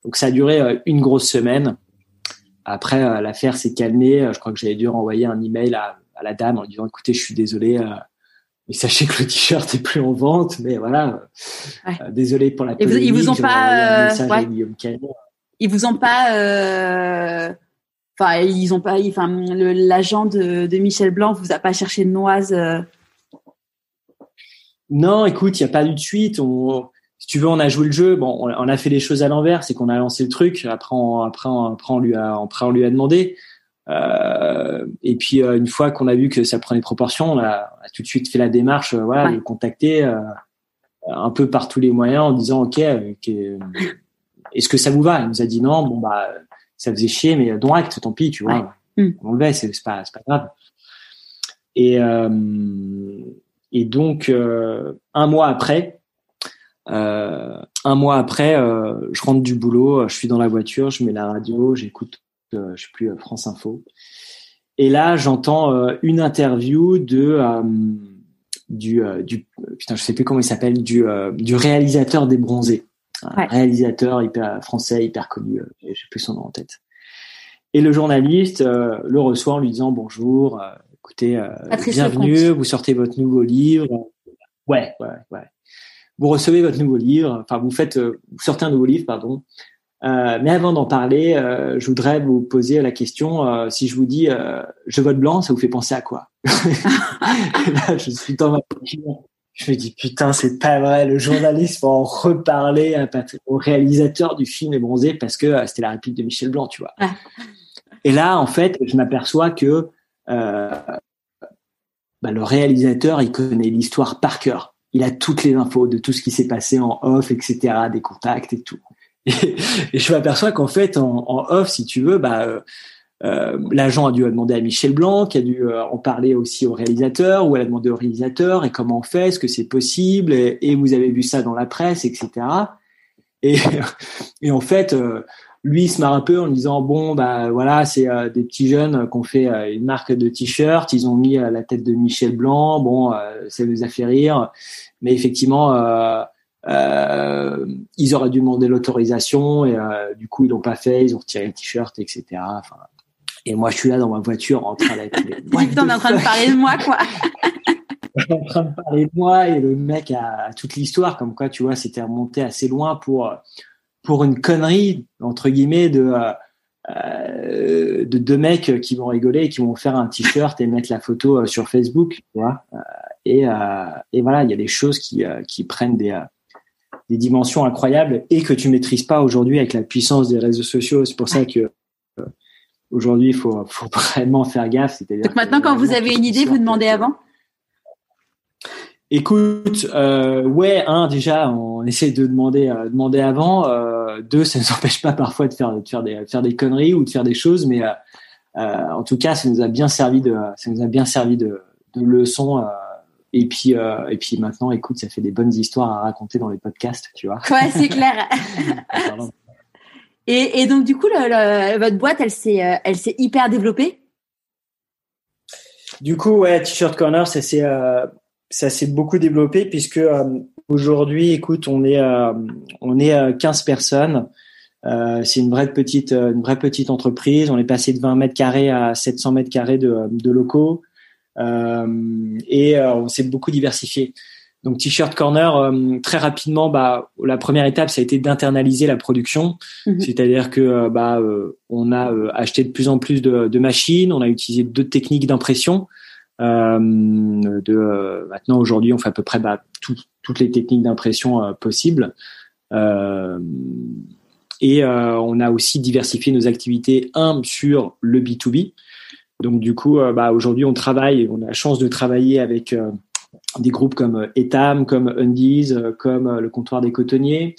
donc ça a duré une grosse semaine. Après, l'affaire s'est calmée. Je crois que j'avais dû renvoyer un email à, à, la dame en disant écoutez, je suis désolé, et sachez que le t-shirt est plus en vente, mais voilà. Euh, désolé pour la polémique. ils vous ont pas. Euh, ils vous ont pas. Euh, enfin, ils ont pas. Enfin, l'agent de, de, Michel Blanc vous a pas cherché de noise. Non, écoute, il y a pas eu de suite. On, si tu veux, on a joué le jeu. Bon, on, a fait les choses à l'envers, c'est qu'on a lancé le truc. Après, on, après, après, on lui a, après, on lui a demandé. Euh, et puis euh, une fois qu'on a vu que ça prenait proportion, on a, tout de suite fait la démarche, euh, voilà, de le contacter un peu par tous les moyens en disant ok, est-ce que ça vous va? Il nous a dit non, bon bah ça faisait chier, mais don acte, tant pis, tu vois, on le c'est pas c'est pas grave. Et et donc un mois après, un mois après, je rentre du boulot, je suis dans la voiture, je mets la radio, j'écoute euh, je sais plus, euh, France Info. Et là, j'entends euh, une interview de du, du putain, je sais plus comment il s'appelle, du, du réalisateur des Bronzés, un réalisateur hyper français, hyper connu, j'ai plus son nom en tête. Et le journaliste le reçoit en lui disant bonjour, écoutez, bienvenue, vous sortez votre nouveau livre. Ouais, ouais, ouais. Vous recevez votre nouveau livre, enfin vous faites, vous sortez un nouveau livre, pardon. Euh, mais avant d'en parler, euh, je voudrais vous poser la question euh, si je vous dis je vote blanc, ça vous fait penser à quoi? [laughs] Là, je suis dans ma je me dis putain, c'est pas vrai. Le journaliste va en reparler au réalisateur du film est bronzé parce que c'était la réplique de Michel Blanc, tu vois. [laughs] Et là, en fait, je m'aperçois que bah, le réalisateur, il connaît l'histoire par cœur. Il a toutes les infos de tout ce qui s'est passé en off, etc., des contacts et tout. Et, je m'aperçois qu'en fait, en, off, si tu veux, bah, euh, euh l'agent a dû demander à Michel Blanc, qui a dû euh, en parler aussi au réalisateur, ou elle a demandé au réalisateur, et comment on fait, est-ce que c'est possible, et, vous avez vu ça dans la presse, etc. [laughs] Et, en fait, lui il se marre un peu en disant bon bah voilà c'est des petits jeunes qui ont fait une marque de t-shirt ils ont mis la tête de Michel Blanc bon ça les a fait rire mais effectivement euh, ils auraient dû demander l'autorisation et euh, du coup ils l'ont pas fait, ils ont retiré le t-shirt, etc. Enfin, et moi je suis là dans ma voiture en train d'être. On [laughs] est en train de parler de moi quoi. [laughs] en train de parler de moi et le mec a, toute l'histoire comme quoi tu vois c'était remonté assez loin pour pour une connerie entre guillemets de euh, de deux mecs qui vont rigoler et qui vont faire un t-shirt et mettre la photo euh, sur Facebook tu vois et et voilà il y a des choses qui qui prennent des des dimensions incroyables et que tu maîtrises pas aujourd'hui avec la puissance des réseaux sociaux. C'est pour ça que euh, aujourd'hui, il faut, faut, [laughs] vraiment faire gaffe. Donc maintenant, quand vous avez une idée, vous demandez avant? Écoute, euh, ouais, un déjà, on essaie de demander, euh, demander avant. Euh, deux, [laughs] ça ne nous empêche pas parfois de faire, de faire des, faire des conneries ou de faire des choses, mais en tout cas, ça nous a bien servi de, ça nous a bien servi de, de leçons. et puis, et puis maintenant, écoute, ça fait des bonnes histoires à raconter dans les podcasts, tu vois. Ouais, c'est clair. [laughs] et, et, donc, du coup, le, votre boîte, elle s'est, elle s'est hyper développée? Du coup, ouais, T-shirt Corner, ça s'est, ça s'est beaucoup développé puisque aujourd'hui, écoute, on est, on est 15 personnes. Euh, c'est une vraie petite, euh, une vraie petite entreprise. On est passé de 20 mètres carrés à 700 mètres carrés de, de locaux euh, et euh, on s'est beaucoup diversifié. Donc T-shirt Corner, très rapidement, bah, la première étape, ça a été d'internaliser la production, mhm. c'est-à-dire que bah, on a acheté de plus en plus de, de machines, on a utilisé d'autres techniques d'impression. De maintenant aujourd'hui, on fait à peu près bah, toutes les techniques d'impression possibles. Euh, et euh, on a aussi diversifié nos activités, un, sur le B2B. Donc du coup, euh, bah, aujourd'hui, on travaille, on a la chance de travailler avec euh, des groupes comme Etam, comme Undies, comme le comptoir des cotonniers.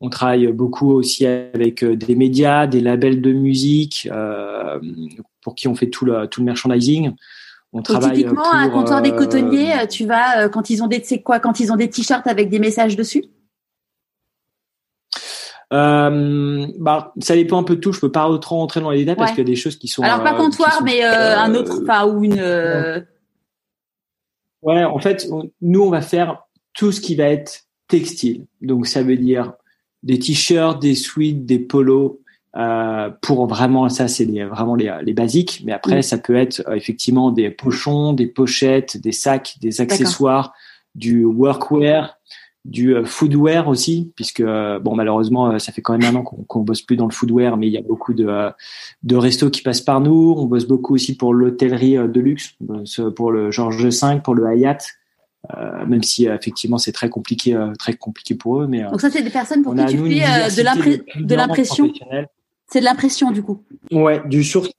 On travaille beaucoup aussi avec des médias, des labels de musique pour qui on fait tout le merchandising. On travaille typiquement, pour, un comptoir des cotonniers, tu vas quand ils ont des, quoi, quand ils ont des t-shirts avec des messages dessus? Euh, bah, ça dépend un peu de tout. Je peux pas trop rentrer dans les détails parce qu'il y a des choses qui sont. Alors pas euh, comptoir, mais euh, un autre, enfin ou une. Ouais, en fait, nous on va faire tout ce qui va être textile. Donc ça veut dire des t-shirts, des suites, des polos. Euh, pour vraiment ça c'est vraiment les, les basiques mais après mm. ça peut être effectivement des pochons des pochettes des sacs des accessoires du workwear du euh, foodwear aussi, puisque euh, bon malheureusement euh, ça fait quand même un an qu'on bosse plus dans le foodwear, mais il y a beaucoup de de restos qui passent par nous. On bosse beaucoup aussi pour l'hôtellerie de luxe, pour le Georges V, pour le Hyatt. Euh, même si effectivement c'est très compliqué, très compliqué pour eux. Mais donc ça c'est des personnes pour qui tu fais de l'impression. C'est de l'impression du coup. Ouais, du sourcing,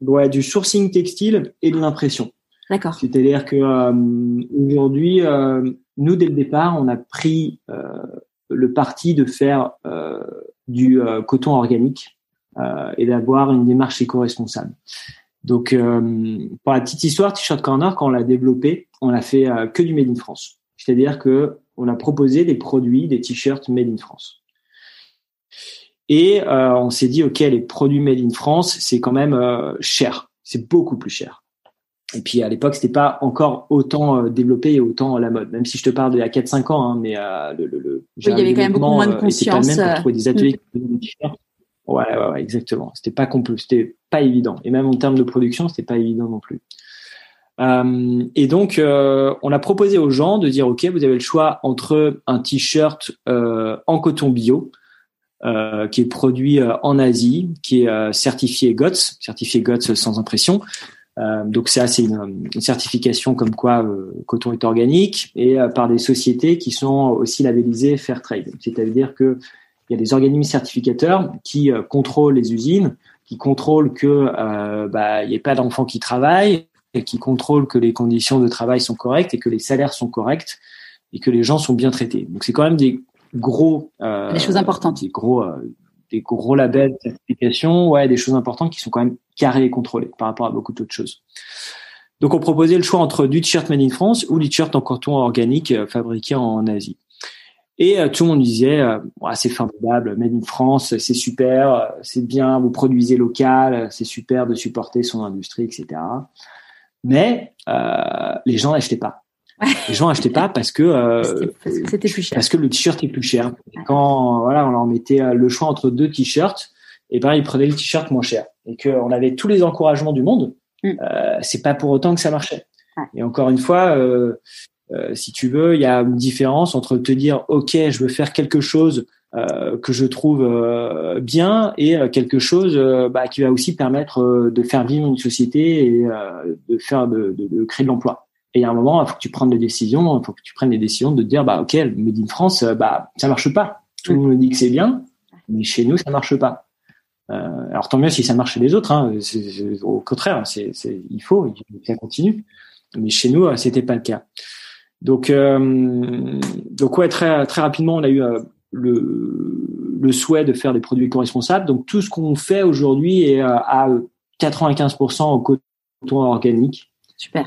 ouais, du sourcing textile et de l'impression. D'accord. C'est-à-dire que aujourd'hui, nous, dès le départ, on a pris euh, le parti de faire euh, du euh, coton organique et d'avoir une démarche éco-responsable. Donc, pour la petite histoire, T-shirt Corner, quand on l'a développé, on a fait que du Made in France. C'est-à-dire que on a proposé des produits, des t-shirts Made in France. Et on s'est dit, ok, les produits Made in France, c'est quand même cher. C'est beaucoup plus cher. Et puis à l'époque, c'était pas encore autant euh, développé et autant la mode. Même si je te parle d'il y a 4-5 ans, hein, mais euh, le, le, il y avait quand même beaucoup moins de euh, conscience. Pas même pour trouver des ateliers. Mm. Ouais, ouais, ouais, exactement. C'était pas complet, c'était pas évident. Et même en termes de production, c'était pas évident non plus. Euh, et donc, euh, on a proposé aux gens de dire, ok, vous avez le choix entre un t-shirt euh, en coton bio, qui est produit en Asie, qui est certifié GOTS, certifié GOTS sans impression, euh, donc ça, c'est une, une, certification comme quoi euh, coton est organique et euh, par des sociétés qui sont aussi labellisées Fairtrade. C'est-à-dire que il y a des organismes certificateurs qui contrôlent les usines, qui contrôlent que bah il n'y ait pas d'enfants qui travaillent et qui contrôlent que les conditions de travail sont correctes et que les salaires sont corrects et que les gens sont bien traités. Donc c'est quand même des gros des choses importantes, des gros des gros labels de certification, ouais, des choses importantes qui sont quand même carrées et contrôlées par rapport à beaucoup d'autres choses. Donc on proposait le choix entre du t-shirt made in France ou du t-shirt en coton organique euh, fabriqué en Asie. Et euh, tout le monde disait, euh, c'est formidable, made in France, c'est super, euh, c'est bien, vous produisez local, c'est super de supporter son industrie, etc. Mais les gens n'achetaient pas. Les gens achetaient pas parce que euh, c'était plus cher. Parce que le t-shirt est plus cher. Quand voilà, on leur mettait euh, le choix entre deux t-shirts, et ben ils prenaient le t-shirt moins cher. Et qu'on avait tous les encouragements du monde, mm. euh, c'est pas pour autant que ça marchait. Et encore une fois, euh, euh, si tu veux, il y a une différence entre te dire ok, je veux faire quelque chose euh, que je trouve euh, bien et quelque chose bah, qui va aussi permettre de faire vivre une société et de faire de, de, de créer de l'emploi. Et a un moment, il faut que tu prennes des décisions, il faut que tu prennes des décisions de te dire, bah, OK, le Made in France, euh, bah, ça marche pas. Tout le monde me dit que c'est bien, mais chez nous, ça marche pas. Euh, alors tant mieux si ça marche chez les autres. Hein. au contraire, c'est, il faut, ça continue. Mais chez nous, euh, c'était pas le cas. Donc, euh, donc ouais, très très rapidement, on a eu euh, le, le souhait de faire des produits éco-responsables. Donc tout ce qu'on fait aujourd'hui est à 95% au coton organique Super.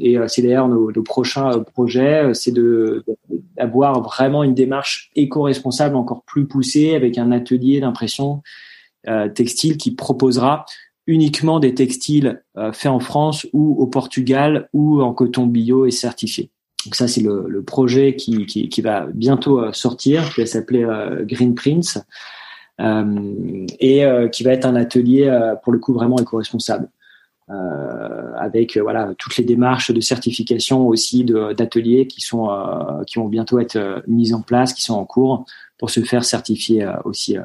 et c'est d'ailleurs nos, nos, prochains projets, c'est de d'avoir vraiment une démarche éco-responsable encore plus poussée avec un atelier d'impression textile qui proposera uniquement des textiles faits en France ou au Portugal ou en coton bio et certifié. Donc ça, c'est le, le, projet qui, qui, qui, va bientôt euh, sortir, qui va s'appeler euh, Green Prince, euh, et euh, qui va être un atelier pour le coup vraiment éco-responsable. Avec voilà toutes les démarches de certification aussi d'ateliers qui sont qui vont bientôt être mises en place, qui sont en cours pour se faire certifier aussi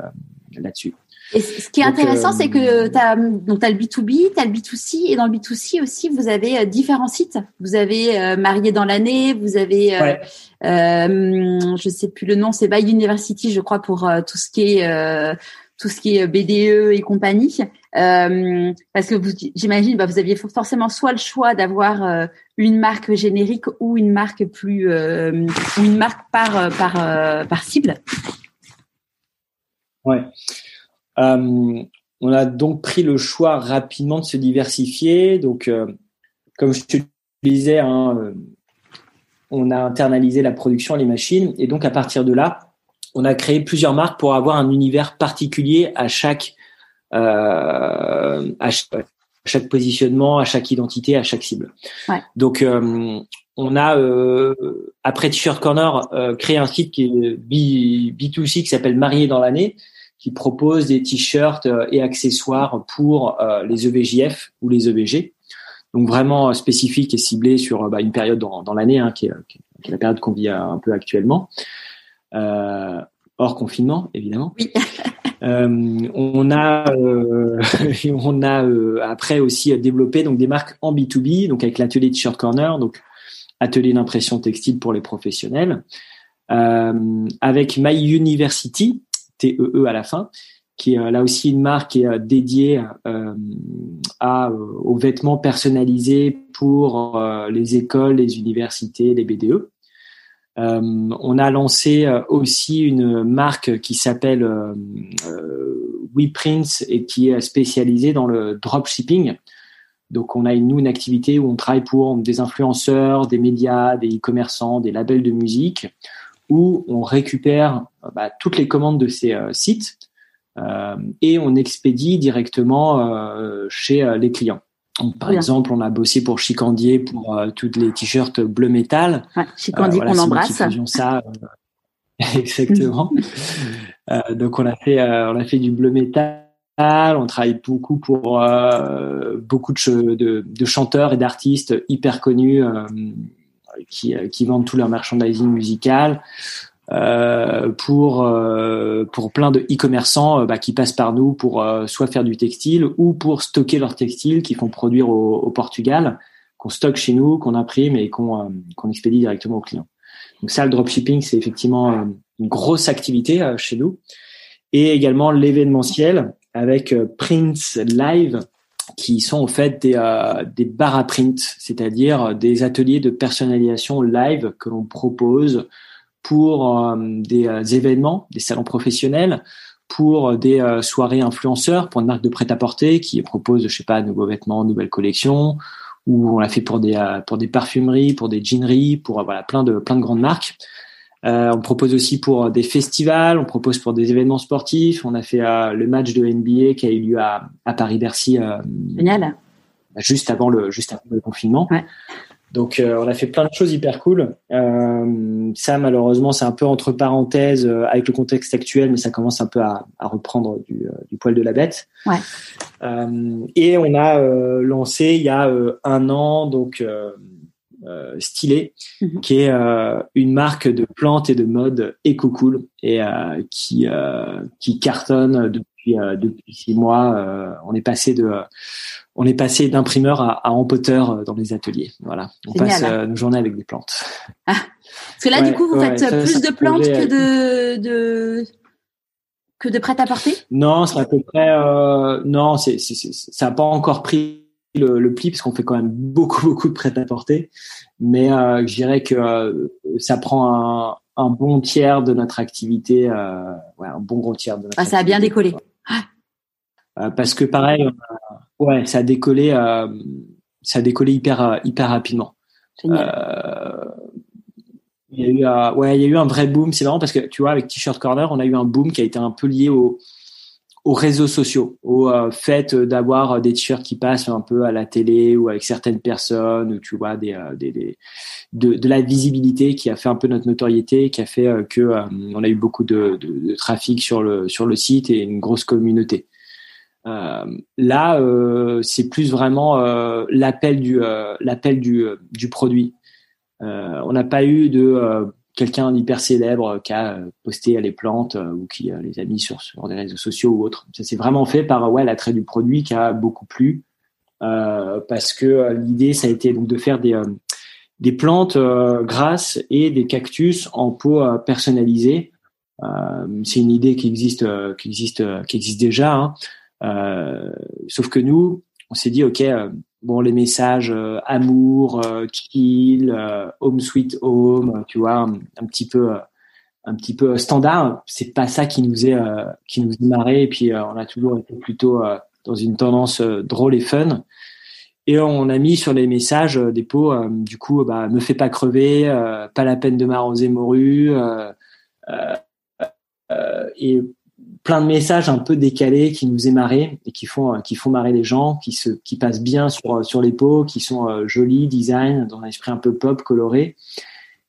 là-dessus. Et ce qui est intéressant, c'est que tu as, donc as le B2B, tu as le B2C, et dans le B2C aussi, vous avez euh, différents sites. Vous avez euh, Marié dans l'année, vous avez, euh, euh, je sais plus le nom, c'est By University, je crois, pour tout ce qui est tout ce qui est BDE et compagnie. Parce que j'imagine, bah, vous aviez forcément soit le choix d'avoir une marque générique ou une marque plus, ou une marque par par par cible. Ouais. Euh, on a donc pris le choix rapidement de se diversifier. Donc, euh, comme je te disais, hein, euh, on a internalisé la production, les machines, et donc à partir de là, on a créé plusieurs marques pour avoir un univers particulier à chaque à chaque, positionnement, à chaque identité, à chaque cible. Donc, on a après T-shirt Corner créé un site qui est B, B2C qui s'appelle Marié dans l'année qui propose des t-shirts euh, et accessoires pour euh, les EVJF ou les EVG. Donc vraiment euh, spécifique et ciblé sur bah, une période dans, dans l'année, hein, qui, est, qui, est, la période qu'on vit un peu actuellement, euh, hors confinement évidemment. Oui. [laughs] euh, on a, euh, [laughs] on a après aussi développé donc des marques en B2B, donc avec l'atelier T-shirt Corner, donc atelier d'impression textile pour les professionnels, avec My University, TEE e à la fin, qui est euh, là aussi une marque qui est euh, dédiée euh, à, aux vêtements personnalisés pour les écoles, les universités, les BDE. On a lancé aussi une marque qui s'appelle WePrints et qui est spécialisée dans le dropshipping. Donc, on a nous une activité où on travaille pour des influenceurs, des médias, des e-commerçants, des labels de musique où on récupère euh, bah, toutes les commandes de ces euh, sites euh, et on expédie directement chez les clients. Par exemple, on a bossé pour Chicandier pour toutes les t-shirts bleu métal. Ouais, Chicandier qu'on embrasse. ça. [laughs] exactement. [laughs] donc on a fait, on a fait du bleu métal. On travaille beaucoup pour beaucoup de, de, de, chanteurs et d'artistes hyper connus qui, euh, qui vendent tout leur merchandising musical. Euh, pour euh, pour plein de e-commerçants bah, qui passent par nous pour soit faire du textile ou pour stocker leur textile qu'ils font produire au, au Portugal, qu'on stocke chez nous, qu'on imprime et qu'on qu'on expédie directement aux clients. Donc ça, le dropshipping, c'est effectivement une grosse activité chez nous. Et également l'événementiel avec Prince Live, qui sont en fait des, euh, des bars à print, c'est-à-dire des ateliers de personnalisation live que l'on propose pour euh, des euh, événements, des salons professionnels, pour des euh, soirées influenceurs, pour une marque de prêt-à-porter qui propose, je sais pas, nouveaux vêtements, nouvelles collections, ou on l'a fait pour des pour des parfumeries, pour des jeaneries, pour voilà plein de plein de grandes marques. On propose aussi pour des festivals, on propose pour des événements sportifs. On a fait le match de NBA qui a eu lieu à, à Paris-Bercy. Euh, Génial. Juste avant le juste avant le confinement. Ouais. Donc on a fait plein de choses hyper cool. ça malheureusement c'est un peu entre parenthèses avec le contexte actuel, mais ça commence un peu à, à reprendre du, du, poil de la bête. Ouais. et on a lancé il y a un an donc euh, stylé, mhm. qui est euh, une marque de plantes et de mode éco cool et euh, qui qui cartonne depuis depuis six mois. on est passé de on est passé d'imprimeur à, à empoteur dans les ateliers. Voilà, on passe nos journées avec des plantes. Ah. Parce que là, du coup, vous faites plus de plantes que de, de que de prêt à porter Non, c'est à peu près. Euh, non, c'est ça n'a pas encore pris le, le pli parce qu'on fait quand même beaucoup [laughs] beaucoup de prêt-à-porter, mais euh, je dirais que euh, ça prend un, un, bon tiers de notre activité, euh, ouais, un bon gros tiers de notre. Ah, ça a bien décollé. Euh, parce que pareil, ouais, ça a décollé. ça a décollé hyper hyper rapidement. Génial. Il y a eu, ouais, il y a eu un vrai boom. C'est marrant parce que tu vois, avec T-shirt Corner, on a eu un boom qui a été un peu lié au, aux réseaux sociaux, au euh, fait d'avoir des t-shirts qui passent un peu à la télé ou avec certaines personnes, ou tu vois des, euh, des, des de, de, la visibilité qui a fait un peu notre notoriété, qui a fait euh, que euh, on a eu beaucoup de, de, de, trafic sur le sur le site et une grosse communauté. là, c'est plus vraiment l'appel du l'appel du du produit. on n'a pas eu de quelqu'un d'hyper célèbre qui a euh, posté les plantes euh, ou qui les a mis sur, sur des réseaux sociaux ou autres. Ça s'est vraiment fait par ouais l'attrait du produit qui a beaucoup plu euh, parce que l'idée ça a été donc de faire des des plantes grasses et des cactus en pot personnalisé. c'est une idée qui existe qui existe qui existe déjà. Hein. sauf que nous on s'est dit ok bon les messages euh, amour, euh, chill, euh, home sweet home, tu vois, un, petit peu un petit peu standard. C'est pas ça qui nous est qui nous marré. Et puis on a toujours été plutôt dans une tendance drôle et fun. Et on a mis sur les messages des pots, du coup, bah, me fais pas crever, pas la peine de m'arroser morue. Plein de messages un peu décalés qui nous émarrent et qui font marrer les gens, qui se qui passent bien sur les pots, qui sont euh, jolis, design, dans un esprit un peu pop, coloré.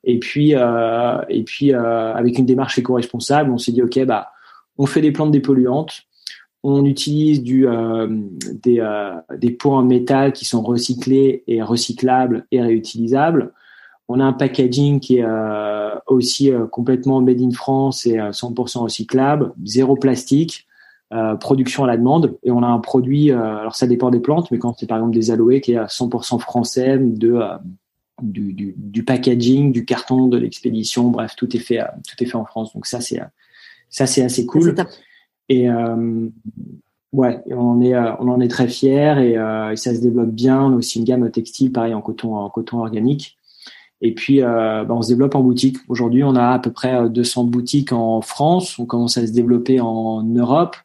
Et puis euh, euh, avec une démarche éco-responsable, on s'est dit ok bah on fait des plantes dépolluantes, on utilise des des pots en métal qui sont recyclés et recyclables et réutilisables. On a un packaging qui est euh, aussi euh, complètement made in France et 100% euh, recyclable, zéro plastique, production à la demande. Et on a un produit, alors ça dépend des plantes, mais quand c'est par exemple des aloés qui est à 100% français, de du, du, du, packaging, du carton, de l'expédition, bref, tout est fait, tout est fait en France. Donc ça c'est ça c'est assez cool. Et euh, ouais, on en est on en est très fier et, et, ça se développe bien. On a aussi une gamme textile, pareil en coton en coton organique. Et puis, euh, bah, on se développe en boutique. Aujourd'hui, on a à peu près 200 boutiques en France. On commence à se développer en Europe.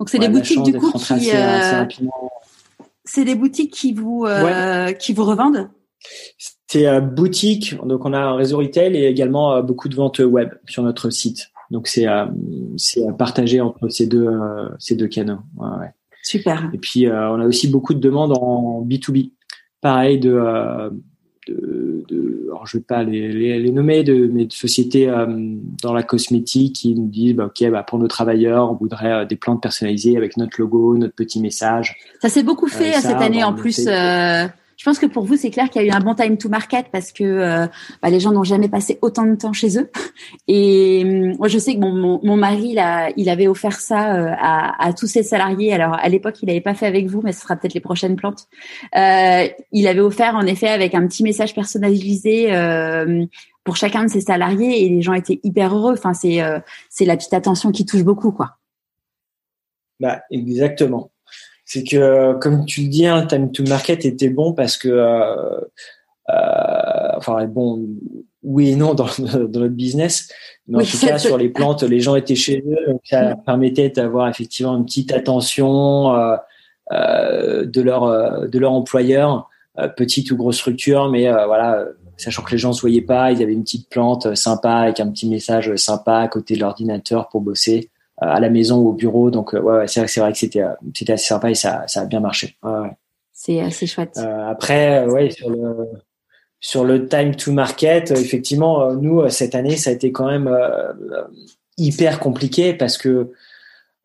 Donc, c'est des boutiques du coup qui, euh, c'est des boutiques qui vous euh, qui vous revendent? C'est euh, boutique. Donc, on a un réseau retail et également euh, beaucoup de ventes web sur notre site. Donc, c'est c'est partagé entre ces deux ces deux canaux. Ouais, Super. Et puis, on a aussi beaucoup de demandes en B 2 B. Pareil de de, de, alors je vais pas les, les, les nommer, de, mais de sociétés euh, dans la cosmétique qui nous disent, bah, ok, bah, pour nos travailleurs, on voudrait euh, des plantes personnalisées avec notre logo, notre petit message. Ça s'est beaucoup fait euh, cette année en plus. Je pense que pour vous, c'est clair qu'il y a eu un bon time to market parce que euh, bah, les gens n'ont jamais passé autant de temps chez eux. [laughs] Et hum, moi, je sais que mon, mon, mari, il avait offert ça euh, à, tous ses salariés. Alors, à l'époque, il n'avait pas fait avec vous, mais ce sera peut-être les prochaines plantes. Euh, il avait offert, en effet, avec un petit message personnalisé pour chacun de ses salariés et les gens étaient hyper heureux. Enfin, c'est c'est la petite attention qui touche beaucoup, quoi. Bah, exactement c'est que comme tu le dis, hein, time to market était bon parce que, euh, euh, enfin bon, oui et non dans, [laughs] dans notre business, mais en tout cas sur les plantes, les gens étaient chez eux, donc ça permettait d'avoir effectivement une petite attention euh, euh de leur euh, de leur employeur, euh, petite ou grosse structure, mais voilà, sachant que les gens se voyaient pas, ils avaient une petite plante sympa avec un petit message sympa à côté de l'ordinateur pour bosser. Euh, à la maison ou au bureau. Donc, euh, ouais, c'est vrai, vrai que c'était, euh, c'était assez sympa et ça, ça a bien marché. Ouais, C'est assez chouette. après, ouais, sur le, sur le time to market, effectivement, nous, cette année, ça a été quand même hyper compliqué parce que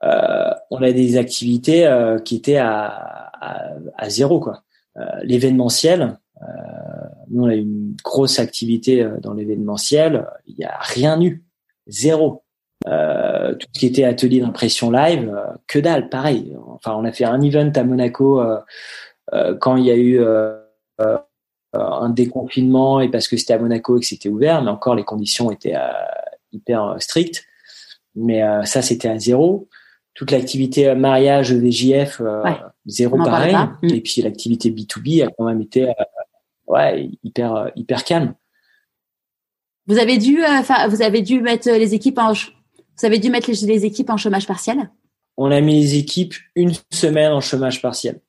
euh, on a des activités euh, qui étaient à, à, à zéro quoi. Euh, l'événementiel, nous on a une grosse activité dans l'événementiel, il y a rien eu, zéro. Euh, tout ce qui était atelier d'impression live, euh, que dalle, pareil. Enfin, on a fait un event à Monaco euh, quand il y a eu un déconfinement et parce que c'était à Monaco et que c'était ouvert, mais encore les conditions étaient hyper strictes. Mais ça, c'était à zéro. Toute l'activité mariage VJF, zéro pareil. Et puis l'activité B2B a quand même été ouais, hyper hyper calme. Vous avez dû, vous avez dû mettre les équipes en, vous avez dû mettre les, équipes en chômage partiel? On a mis les équipes une semaine en chômage partiel.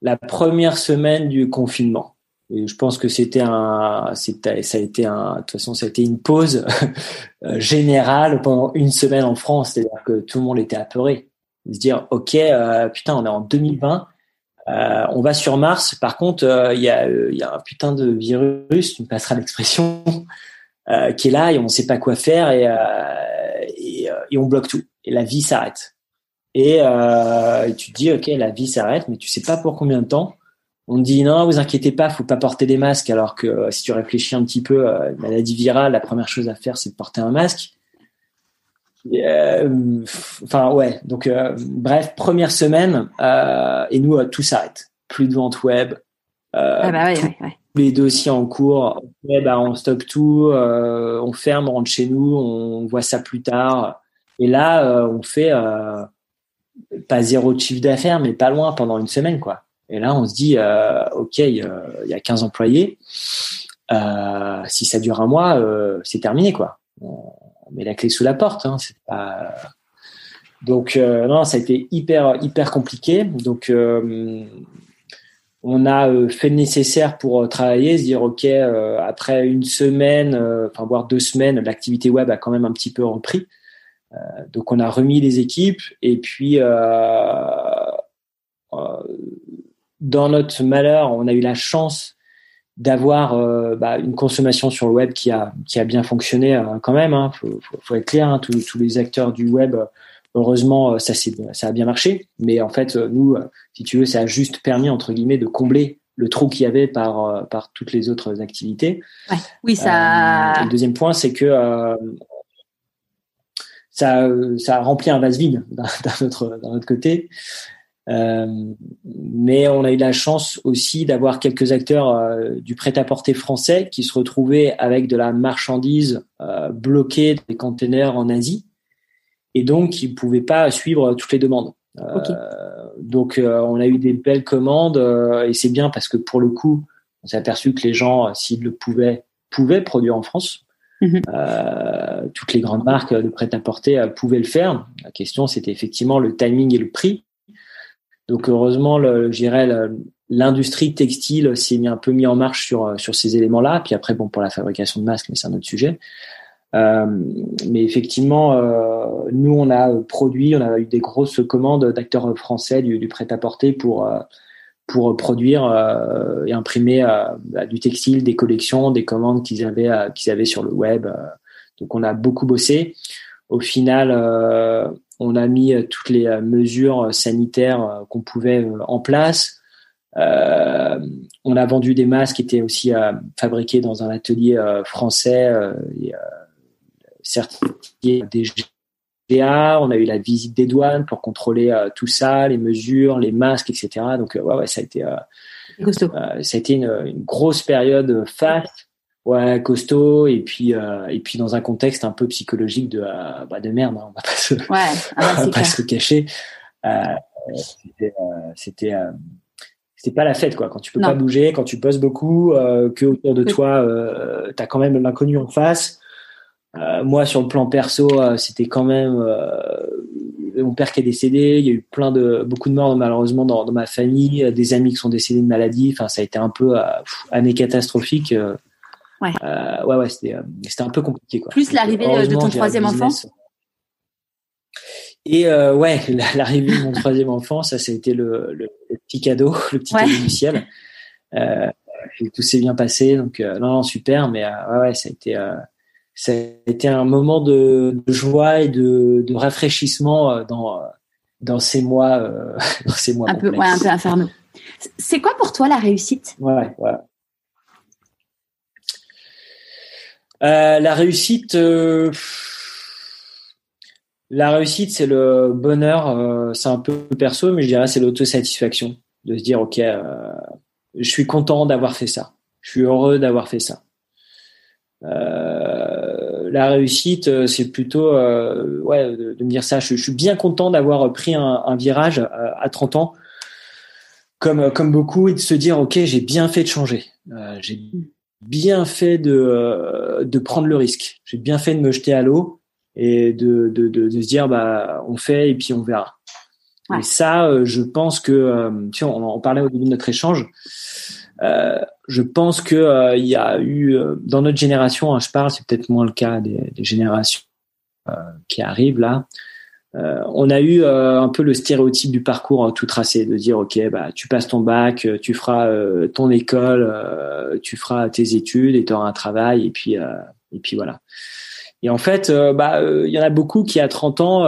la première semaine du confinement. Je pense que c'était un, ça a été de toute façon, une pause [laughs] euh, générale pendant une semaine en France. C'est-à-dire que tout le monde était apeuré. Se dire, OK, euh, putain, on est en 2020. Euh, on va sur Mars. Par contre, il y, a, y a un putain de virus, tu me passeras l'expression, qui est là et on ne sait pas quoi faire et, et, et on bloque tout. Et la vie s'arrête. Et, euh, tu te dis, ok, la vie s'arrête, mais tu sais pas pour combien de temps. On te dit non, vous inquiétez pas, faut pas porter des masques. Alors que euh, si tu réfléchis un petit peu, euh, maladie virale, la première chose à faire, c'est de porter un masque. Euh, enfin ouais, donc euh, bref, première semaine et nous tout s'arrête. Plus de vente web. Ah bah ouais, ouais, ouais. Les dossiers en cours, bah, on stocke tout, on ferme, on rentre chez nous, on voit ça plus tard. Et là, on fait pas zéro de chiffre d'affaires, mais pas loin pendant une semaine, quoi. Et là, on se dit, euh, ok, il y a 15 employés. Euh, si ça dure un mois, euh, c'est terminé, quoi. On, met la clé sous la porte. Hein, c'est pas... Donc euh, non, ça a été hyper hyper compliqué. Donc euh, on a fait le nécessaire pour travailler, se dire ok, après une semaine, enfin voire deux semaines, l'activité web a quand même un petit peu repris. Euh, donc on a remis les équipes et puis euh, euh, dans notre malheur, on a eu la chance d'avoir bah, une consommation sur le web qui a qui a bien fonctionné quand même. Hein. Faut, faut, être clair, hein. tous, tous les acteurs du web, heureusement, ça ça a bien marché. Mais en fait, nous, si tu veux, ça a juste permis entre guillemets de combler le trou qu'il y avait par par toutes les autres activités. Ouais. Oui, ça. le deuxième point, c'est que ça, ça a rempli un vase vide [laughs] d'un autre, d'un autre côté. Euh, mais on a eu la chance aussi d'avoir quelques acteurs euh, du prêt-à-porter français qui se retrouvaient avec de la marchandise euh, bloquée des containers en Asie et donc qui ne pouvaient pas suivre toutes les demandes. Euh, donc on a eu des belles commandes et c'est bien parce que pour le coup, on s'est aperçu que les gens, s'ils le pouvaient, pouvaient produire en France. Mhm. Euh, toutes les grandes marques de prêt-à-porter euh, pouvaient le faire. La question, c'était effectivement le timing et le prix. Donc heureusement, l'industrie textile s'est mis un peu mis en marche sur euh, sur ces éléments-là. Puis après, bon, pour la fabrication de masques, mais c'est un autre sujet. Euh, mais effectivement, euh, nous, on a produit, on a eu des grosses commandes d'acteurs français du, prêt-à-porter pour pour produire euh, et imprimer euh, bah, du textile, des collections, des commandes qu'ils avaient euh, qu'ils avaient sur le web. Donc on a beaucoup bossé. Au final, on a mis toutes les mesures sanitaires qu'on pouvait en place. Euh, on a vendu des masques qui étaient aussi fabriqués dans un atelier français certifiés on a eu la visite des douanes pour contrôler euh, tout ça, les mesures, les masques, etc. Donc euh, ouais, ouais, ça a été, euh, ça a été une, grosse période fast, ouais, costaud, et puis et puis dans un contexte un peu psychologique de bah, de merde, hein, on va pas se, ouais, ah [laughs] va pas se cacher. c'était c'était c'était pas la fête quoi. Quand tu peux pas bouger quand tu poses beaucoup que autour de toi euh, tu as quand même l'inconnu en face euh, moi, sur le plan perso, euh, c'était quand même euh, mon père qui est décédé. Il y a eu plein de beaucoup de morts malheureusement dans, dans ma famille, des amis qui sont décédés de maladie. Enfin, ça a été un peu année catastrophique. Ouais. ouais, ouais, c'était c'était un peu compliqué quoi. Plus l'arrivée de ton troisième enfant? Et euh, ouais, [laughs] l'arrivée de mon troisième enfant, ça, ça a été le, le, petit cadeau, [laughs] le petit cadeau du ciel. Euh, tout s'est bien passé, donc non, non, super. Mais ouais, ouais, ça a été ça a été un moment de, joie et de, de, rafraîchissement euh, dans dans ces mois euh, [laughs] dans ces mois un peu ouais, un peu infernaux. C'est quoi pour toi la réussite? Ouais, voilà. Euh, la réussite, euh, la réussite, c'est le bonheur. Euh, c'est un peu perso, mais je dirais c'est l'autosatisfaction de se dire ok, je suis content d'avoir fait ça. Je suis heureux d'avoir fait ça. Euh, la réussite, euh, c'est plutôt euh, ouais, de, me dire ça. Je, suis bien content d'avoir pris un, virage à, 30 ans, comme, comme beaucoup, et de se dire, OK, j'ai bien fait de changer. j'ai bien fait de, de prendre le risque. J'ai bien fait de me jeter à l'eau et de, de, de, se dire, bah, on fait et puis on verra. Et ça, je pense que, tu vois, on en parlait au début de notre échange. Je pense que il y a eu dans notre génération, hein, je parle, c'est peut-être moins le cas des, des générations qui arrivent là. Euh, on a eu euh, un peu le stéréotype du parcours tout tracé, de dire ok, bah tu passes ton bac, euh, tu feras ton école, tu feras tes études et tu auras un travail et puis et puis voilà. Et en fait, bah il y en a beaucoup qui à 30 ans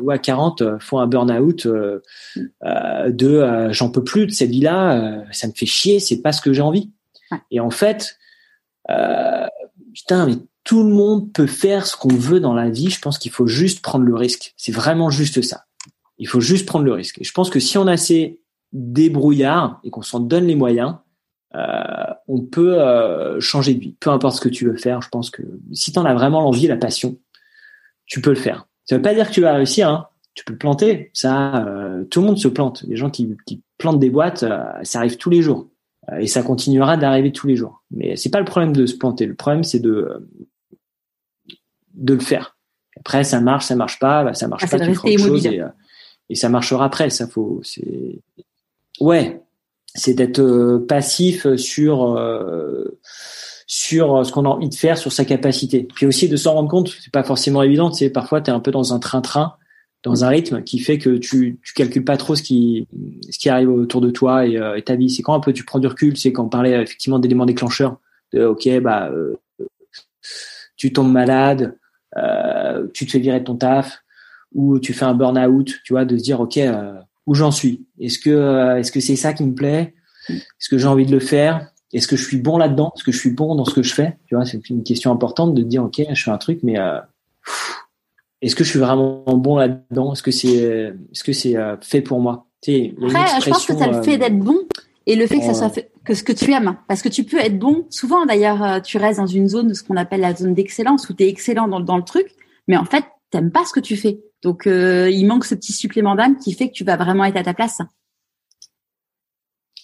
ou à 40 font un burn-out de j'en peux plus de cette vie-là, ça me fait chier, c'est pas ce que j'ai envie. Et en fait, putain, mais tout le monde peut faire ce qu'on veut dans la vie. Je pense qu'il faut juste prendre le risque. C'est vraiment juste ça. Il faut juste prendre le risque. Et je pense que si on a assez débrouillard et qu'on s'en donne les moyens, euh, on peut euh, changer de vie. Peu importe ce que tu veux faire, je pense que si tu en as vraiment l'envie, la passion, tu peux le faire. Ça veut pas dire que tu vas réussir. Hein. Tu peux planter. Ça, euh, tout le monde se plante. Les gens qui, qui plantent des boîtes, ça arrive tous les jours et ça continuera d'arriver tous les jours. Mais c'est pas le problème de se planter. Le problème, c'est de de le faire. Après, ça marche, ça marche pas, bah, ça marche ah, pas, tu feras autre chose et, euh, et, ça marchera après. Ça faut, c'est, ouais, c'est d'être euh, passif sur euh, sur ce qu'on a envie de faire, sur sa capacité. Puis aussi de s'en rendre compte, c'est pas forcément évident. Sais, parfois tu es un peu dans un train-train, dans un rythme qui fait que tu tu calcules pas trop ce qui ce qui arrive autour de toi et, et ta vie. C'est quand un peu tu prends du recul. C'est quand on parlait effectivement d'éléments déclencheurs. De, ok, bah tu tombes malade, euh, tu te fais virer de ton taf ou tu fais un burn-out, tu vois, de se dire ok euh, où j'en suis. Est-ce que euh, est-ce que c'est ça qui me plaît? Est-ce que j'ai envie de le faire? Est-ce que je suis bon là-dedans? Est-ce que je suis bon dans ce que je fais? Tu vois, c'est une question importante de dire ok, je fais un truc, mais est-ce que je suis vraiment bon là-dedans? Est-ce que c'est est-ce que c'est fait pour moi? Après, je pense que ça le fait d'être bon et le fait que ça soit fait, que ce que tu aimes, parce que tu peux être bon. Souvent, d'ailleurs, euh, tu restes dans une zone de ce qu'on appelle la zone d'excellence, où tu es excellent dans, dans, le truc, mais en fait, t'aimes pas ce que tu fais. Donc, euh, il manque ce petit supplément d'âme qui fait que tu vas vraiment être à ta place.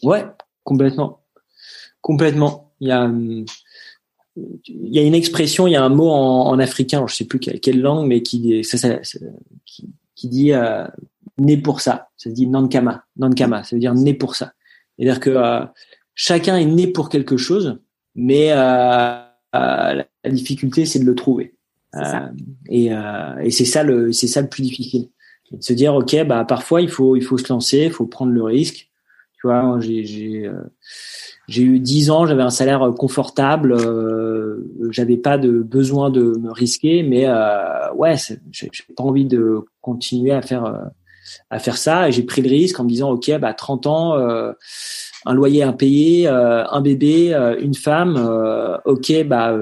Ouais, complètement, complètement. Il y a, a une expression, il y a un mot en, africain, je sais plus quelle, langue, mais qui, dit euh, né pour ça. Ça se dit nankama, nankama, ça veut dire né pour ça. C'est-à-dire que euh, chacun est né pour quelque chose, mais euh, la difficulté c'est de le trouver. Et, et c'est ça le c'est ça le plus difficile. De se dire ok bah parfois il faut il faut se lancer, il faut prendre le risque. Tu vois, j'ai j'ai j'ai eu 10 ans, j'avais un salaire confortable, euh, j'avais pas de besoin de me risquer, mais euh, ouais, j'ai pas envie de continuer à faire à faire ça et j'ai pris le risque en me disant ok bah 30 ans euh, un loyer impayé euh, un bébé euh, une femme ok bah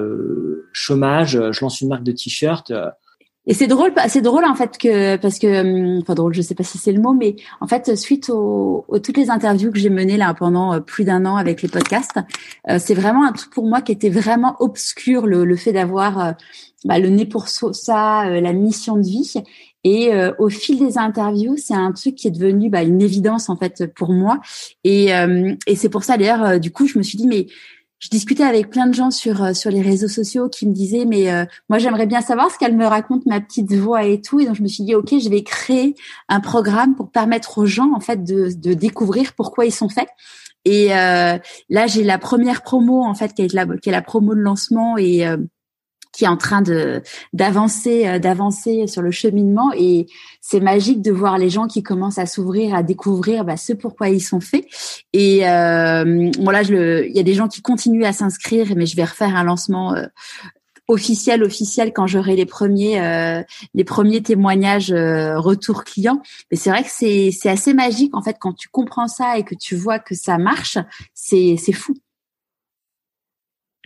chômage je lance une marque de t-shirt et c'est drôle, c'est drôle en fait que parce que, hum, enfin drôle, je sais pas si c'est le mot, mais en fait suite aux, toutes les interviews que j'ai menées là pendant plus d'un an avec les podcasts, c'est vraiment un truc pour moi qui était vraiment obscur le, le fait d'avoir bah, le nez pour ça, la mission de vie. Et euh, au fil des interviews, c'est un truc qui est devenu bah, une évidence en fait pour moi. Et, euh, et c'est pour ça d'ailleurs, euh, du coup, je me suis dit mais je discutais avec plein de gens sur sur les réseaux sociaux qui me disaient mais moi j'aimerais bien savoir ce qu'elle me raconte ma petite voix et tout. Et donc je me suis dit ok, je vais créer un programme pour permettre aux gens en fait de, de découvrir pourquoi ils sont faits. Et là j'ai la première promo en fait qui est la qui est la promo de lancement et qui est en train de d'avancer euh, d'avancer sur le cheminement. Et c'est magique de voir les gens qui commencent à s'ouvrir à découvrir bah, ce pourquoi ils sont faits. Et euh, bon là il y a des gens qui continuent à s'inscrire mais je vais refaire un lancement euh, officiel officiel quand j'aurai les premiers euh, les premiers témoignages euh, retour client mais c'est vrai que c'est c'est assez magique en fait quand tu comprends ça et que tu vois que ça marche c'est c'est fou.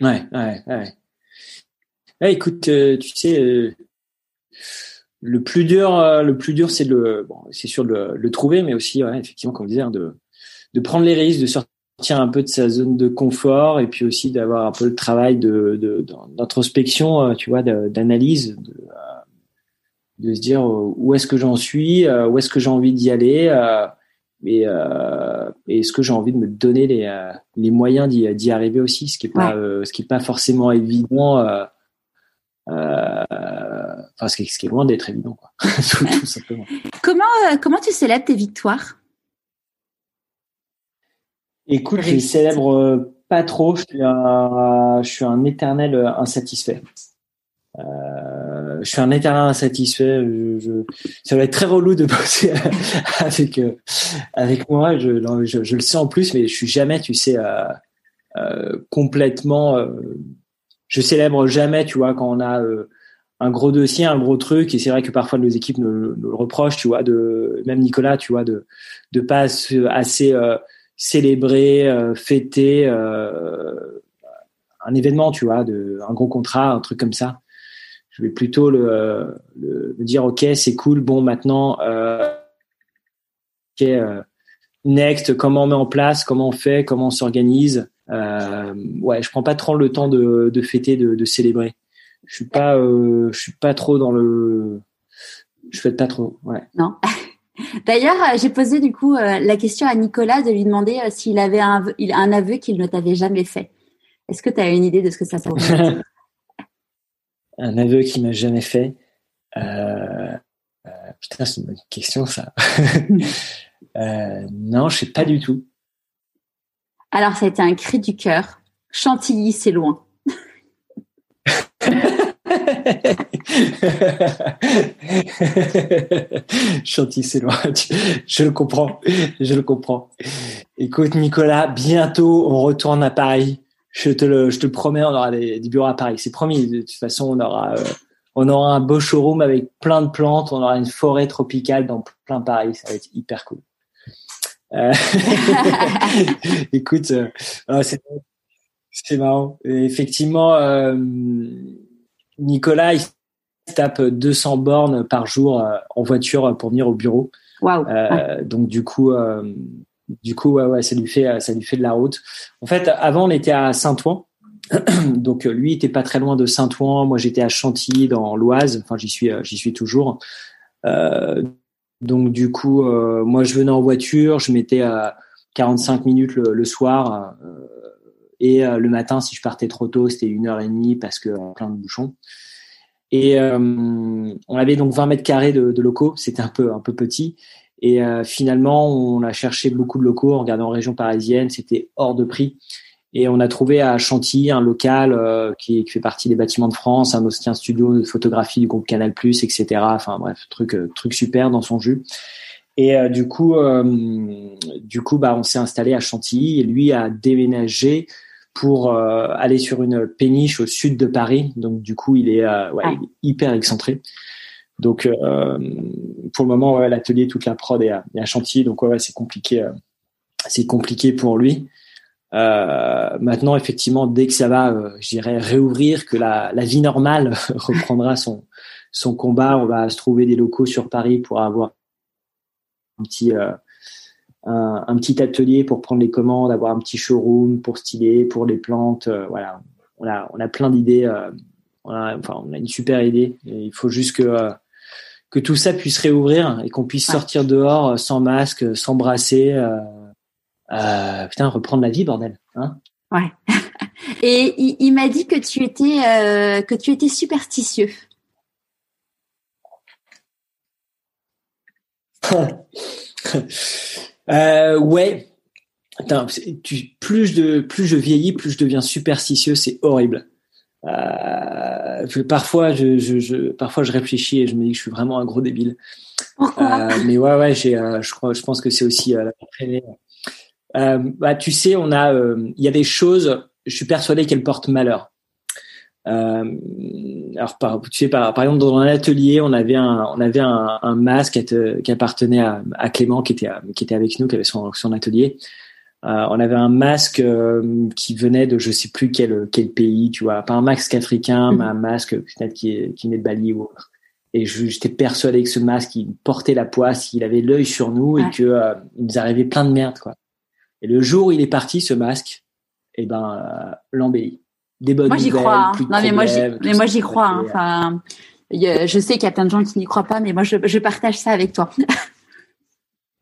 Ouais ouais ouais eh, écoute, euh, tu sais, euh, le plus dur, euh, le plus dur, c'est le, bon, c'est sûr de le, trouver, mais aussi, effectivement, comme on disait, hein, de, de prendre les risques, de sortir un peu de sa zone de confort, et puis aussi d'avoir un peu le travail de, d'introspection, tu vois, d'analyse, de, de, se dire où est-ce que j'en suis, où est-ce que j'ai envie d'y aller, et, est-ce que j'ai envie de me donner les, les moyens d'y, arriver aussi, ce qui est pas, ce qui est pas forcément évident enfin, ce qui, est loin d'être évident, quoi. [laughs] tout, simplement. Comment comment tu célèbres tes victoires? Écoute, je célèbre pas trop. Je suis un, je suis un éternel insatisfait. Euh, je suis un éternel insatisfait. Je, je, ça va être très relou de [laughs] bosser avec euh, avec moi. Je, je, je, le sais en plus, mais je suis jamais, tu sais, euh, euh complètement. Euh, je célèbre jamais, tu vois, quand on a un gros dossier, un gros truc. Et c'est vrai que parfois nos équipes nous, le reprochent, tu vois, de même Nicolas, tu vois, de de pas assez célébrer, fêter un événement, tu vois, de un gros contrat, un truc comme ça je vais plutôt le, le, dire ok c'est cool bon maintenant euh, ok euh, next comment on met en place comment on fait comment on s'organise euh, ouais je prends pas trop le temps de, de fêter de, de célébrer je suis pas euh, je suis pas trop dans le je fête pas trop ouais non [laughs] D'ailleurs, euh, j'ai posé du coup euh, la question à Nicolas de lui demander s'il avait un, un aveu qu'il ne t'avait jamais fait. Est-ce que tu as une idée de ce que ça pourrait [laughs] [laughs] un aveu qui m'a jamais fait. Euh, euh, putain, c'est une bonne question ça. euh, non, je sais pas du tout. Alors, ça a été un cri du cœur. Chantilly, c'est loin. [laughs] Chantilly, c'est loin. Je le comprends. Je le comprends. Écoute, Nicolas, bientôt, on retourne à Paris je te le, promets, on aura des, bureaux à Paris. C'est promis. De toute façon, on aura, euh, on aura un beau showroom avec plein de plantes. On aura une forêt tropicale dans plein Paris. Ça va être hyper cool. Euh... [laughs] Écoute, euh, c'est, c'est marrant. effectivement, euh, Nicolas, il tape 200 bornes par jour en voiture pour venir au bureau. Wow. Donc du coup, du coup, ouais, ouais, ça lui fait, ça lui fait de la route. En fait, avant, on était à Saint-Ouen. [clears throat] Donc lui était pas très loin de Saint-Ouen. Moi, j'étais à Chantilly dans l'Oise. Enfin, j'y suis, j'y suis toujours. Euh, donc du coup, euh, moi, je venais en voiture. Je mettais à 45 minutes le, soir. Euh, et euh, le matin, si je partais trop tôt, c'était une heure et demie parce que plein de bouchons. Et on avait donc 20 mètres carrés de, locaux. C'était un peu un peu petit. Et euh, finalement, on a cherché beaucoup de locaux, on regardait en région parisienne, c'était hors de prix. Et on a trouvé à Chantilly un local euh, qui, qui, fait partie des bâtiments de France, un ancien studio de photographie du groupe Canal+, etc. Enfin bref, truc euh, truc super dans son jus. Et du coup, du coup, bah, on s'est installé à Chantilly et lui a déménagé pour aller sur une péniche au sud de Paris. Donc du coup, il est, ouais, il est hyper excentré. Donc euh, pour le moment, ouais, l'atelier, toute la prod est à, est à Chantilly, donc ouais, c'est compliqué, euh, c'est compliqué pour lui. Euh, maintenant, effectivement, dès que ça va, euh, je dirais réouvrir, que la, la vie normale [laughs] reprendra son son combat, on va se trouver des locaux sur Paris pour avoir un petit euh, un, un, petit atelier pour prendre les commandes, avoir un petit showroom pour styler, pour les plantes. Voilà, on a on a plein d'idées. on a enfin on a une super idée. il faut juste que que tout ça puisse réouvrir et qu'on puisse sortir dehors sans masque, s'embrasser, euh, euh, putain, reprendre la vie, bordel. Hein ouais. [laughs] Et il, il m'a dit que tu étais euh, que tu étais superstitieux. [laughs] euh, ouais. Attends, tu, plus je vieillis, plus je deviens superstitieux. C'est horrible. Euh, parfois, je, je, je, parfois, je réfléchis et je me dis que je suis vraiment un gros débile. Pourquoi? Euh, Mais ouais, ouais, j'ai, euh, je crois, je pense que c'est aussi euh, euh, bah, tu sais, on a, il y a des choses. Je suis persuadé qu'elles portent malheur. alors, par, tu sais, par, par exemple, dans un atelier, on avait un, on avait un, un masque qui appartenait à, à Clément, qui était, qui était avec nous, qui avait son, son atelier. Euh, on avait un masque euh, qui venait de je sais plus quel quel pays, tu vois, pas un masque africain, mm. mais un masque peut-être qui qui venait de Bali ou autre. Et j'étais persuadé que ce masque, il portait la poisse, il avait l'œil sur nous et que euh, il nous arrivait plein de merde, quoi. Et le jour où il est parti, ce masque, eh ben, euh, l'embellit. Des bonnes moi, j'y crois. Hein. Non, mais moi, j'y, mais moi, j'y crois. Hein. Enfin, je sais qu'il y a plein de gens qui n'y croient pas, mais moi, je, je partage ça avec toi. [laughs]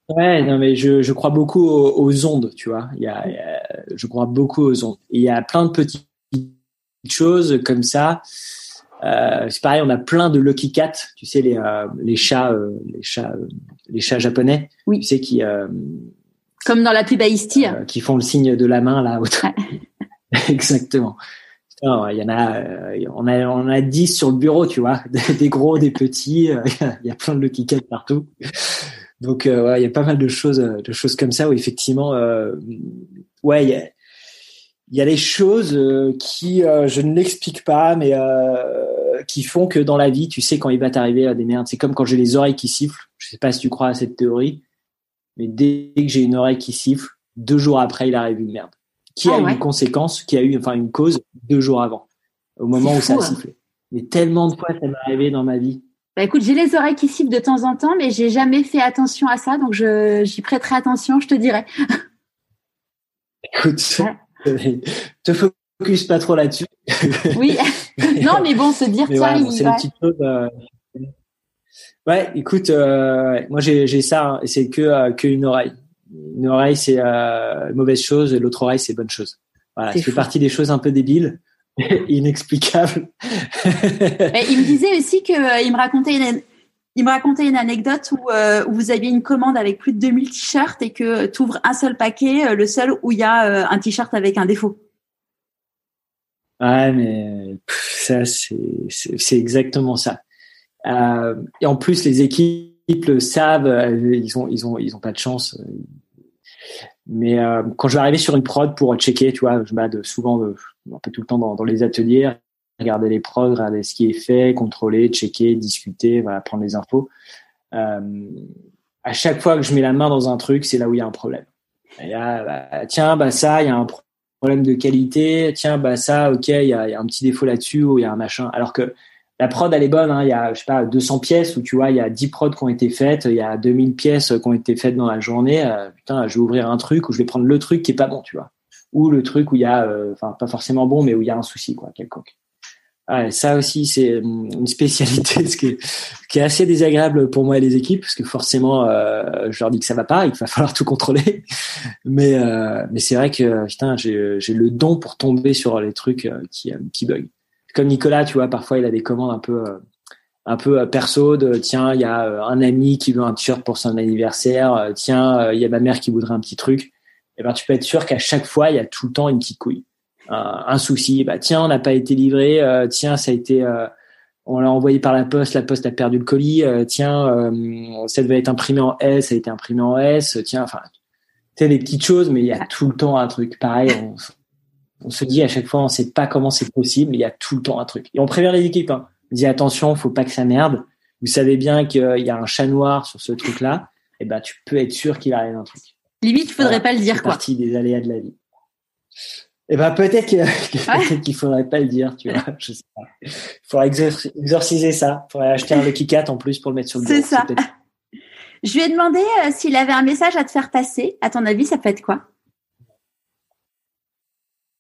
Ouais, non, mais je, je crois beaucoup aux, ondes, tu vois. Il y, a, je crois beaucoup aux ondes. il y a plein de petites choses comme ça. Euh, c'est pareil, on a plein de lucky cats, tu sais les euh, les chats, euh, les chats, les chats japonais, Oui. tu sais qui Comme dans la pub à Isti. qui font le signe de la main là. Autre. [laughs] Exactement. Putain, Il y en a, on a, on a 10 sur le bureau, tu vois, [laughs] des, gros, des petits. [laughs] Il y a plein de lucky cats partout. Donc, ouais, il y a pas mal de choses, de choses comme ça où effectivement, ouais, il y a, il y a des choses qui, je ne l'explique pas, mais qui font que dans la vie, tu sais quand il va t'arriver des merdes. C'est comme quand j'ai les oreilles qui sifflent. Je sais pas si tu crois à cette théorie, mais dès que j'ai une oreille qui siffle, deux jours après, il arrive une merde. Qui Ah a eu ouais. une conséquence, qui a eu enfin une cause deux jours avant, au moment où ça a hein. sifflé. Mais tellement de fois ça m'est arrivé dans ma vie. Bah écoute, j'ai les oreilles qui sifflent de temps en temps, mais j'ai jamais fait attention à ça, donc je j'y prêterai attention, je te dirai. [laughs] Écoute, [laughs] te focus pas trop là-dessus. Oui. [laughs] non, mais bon, se dire tiens, voilà, il va- des petites choses. euh, Ouais, écoute, euh, moi j'ai ça, hein, c'est que euh, que une oreille. Une oreille c'est euh, mauvaise chose, et l'autre oreille c'est bonne chose. Voilà, C'est partie des choses un peu débiles, [laughs] inexplicables. [laughs] Mais il me disait aussi que euh, il me racontait une il me racontait une anecdote où, euh, où vous aviez une commande avec plus de 2000 t-shirts et que tu ouvres un seul paquet, euh, le seul où il y a euh, un t-shirt avec un défaut. Ouais, mais pff, ça, c'est exactement ça. Euh, et en plus, les équipes le savent. euh, Ils ont ils ont ils ont pas de chance. Mais euh, quand je vais arriver sur une prod pour checker, tu vois, je m'aide souvent un peu tout le temps dans, les ateliers, regarder les prods, regarder ce qui est fait, contrôler, checker, discuter, prendre les infos. À chaque fois que je mets la main dans un truc, c'est là où il y a un problème. Bah, tiens, bah ça, il y a un pro- problème de qualité. Tiens, bah ça, ok, il y il y a un petit défaut là-dessus ou il y a un machin. Alors que la prod, elle est bonne. Hein. Il y a, je sais pas, 200 pièces où tu vois, il y a 10 prods qui ont été faites. Il y a 2000 pièces qui ont été faites dans la journée. Euh, putain, je vais ouvrir un truc où je vais prendre le truc qui est pas bon, tu vois. Ou le truc où il y a, euh, enfin, pas forcément bon, mais où il y a un souci, quoi, quelconque. Ouais, ça aussi, c'est hum, une spécialité [laughs] ce qui, est, assez désagréable pour moi et les équipes, parce que forcément, euh, je leur dis que ça va pas et qu'il va [laughs] falloir tout contrôler. Mais, mais c'est vrai que putain, j'ai le don pour tomber sur les trucs qui, qui bug. Comme Nicolas, tu vois, parfois il a des commandes un peu, euh, un peu euh, perso de tiens, il y a euh, un ami qui veut un t-shirt pour son anniversaire, tiens, il y a ma mère qui voudrait un petit truc. Et ben, tu peux être sûr qu'à chaque fois, il y a tout le temps une petite couille un, un souci. Bah tiens, on n'a pas été livré. euh, tiens, ça a été, euh, on l'a envoyé par la poste. La poste a perdu le colis. euh, tiens, ça devait être imprimé en S, ça a été imprimé en S. Tiens, enfin, tu sais des petites choses, mais il y a tout le temps un truc. Pareil, on, on se dit à chaque fois, on sait pas comment c'est possible, mais il y a tout le temps un truc. Et on prévient les équipes. Hein. On dit attention, faut pas que ça merde. Vous savez bien qu'il y a un chat noir sur ce truc-là. Et ben, tu peux être sûr qu'il arrive un truc. Limite, il faudrait Voilà, pas le dire c'est quoi. partie des aléas de la vie. Eh ben peut-être que- [laughs] que- peut-être qu'il faudrait pas le dire, tu vois. Je sais pas. Il faudrait exor- exorciser ça. Il faudrait acheter un Lucky Cat en plus pour le mettre sur le C'est bureau. ça. peut-être- [laughs] Je lui ai demandé euh, s'il avait un message à te faire passer. À ton avis, ça peut être quoi?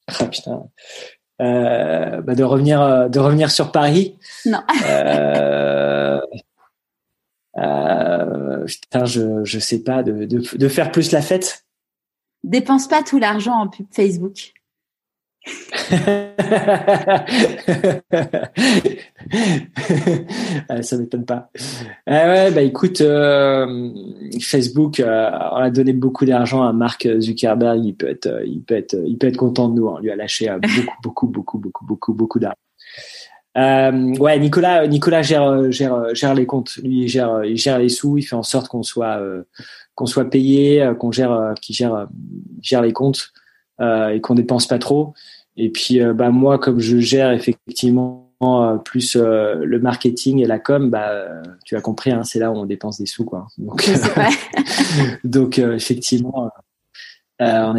[laughs] Ah, putain. Euh, bah, de revenir, euh, de revenir sur Paris. Non. Euh, euh, putain, je, je sais pas, de, de, de faire plus la fête? Dépense pas tout l'argent en pub Facebook. [laughs] Ah, ça m'étonne pas. Ah ouais, bah écoute, euh, Facebook, euh, on a donné beaucoup d'argent à Mark Zuckerberg. Il peut être, euh, il peut être, il peut être content de nous. hein. On lui a lâché beaucoup, [laughs] beaucoup, beaucoup, beaucoup, beaucoup, beaucoup d'argent. Ouais, Nicolas, Nicolas gère, gère, gère les comptes. Lui, il gère, il gère les sous. Il fait en sorte qu'on soit, qu'on soit payé, qu'on gère, qu'il gère, gère les comptes et qu'on dépense pas trop. Et puis, euh, bah moi, comme je gère effectivement euh, plus euh, le marketing et la com, bah euh, tu as compris, hein, c'est là où on dépense des sous, quoi. Donc, [laughs] donc euh, effectivement, euh, on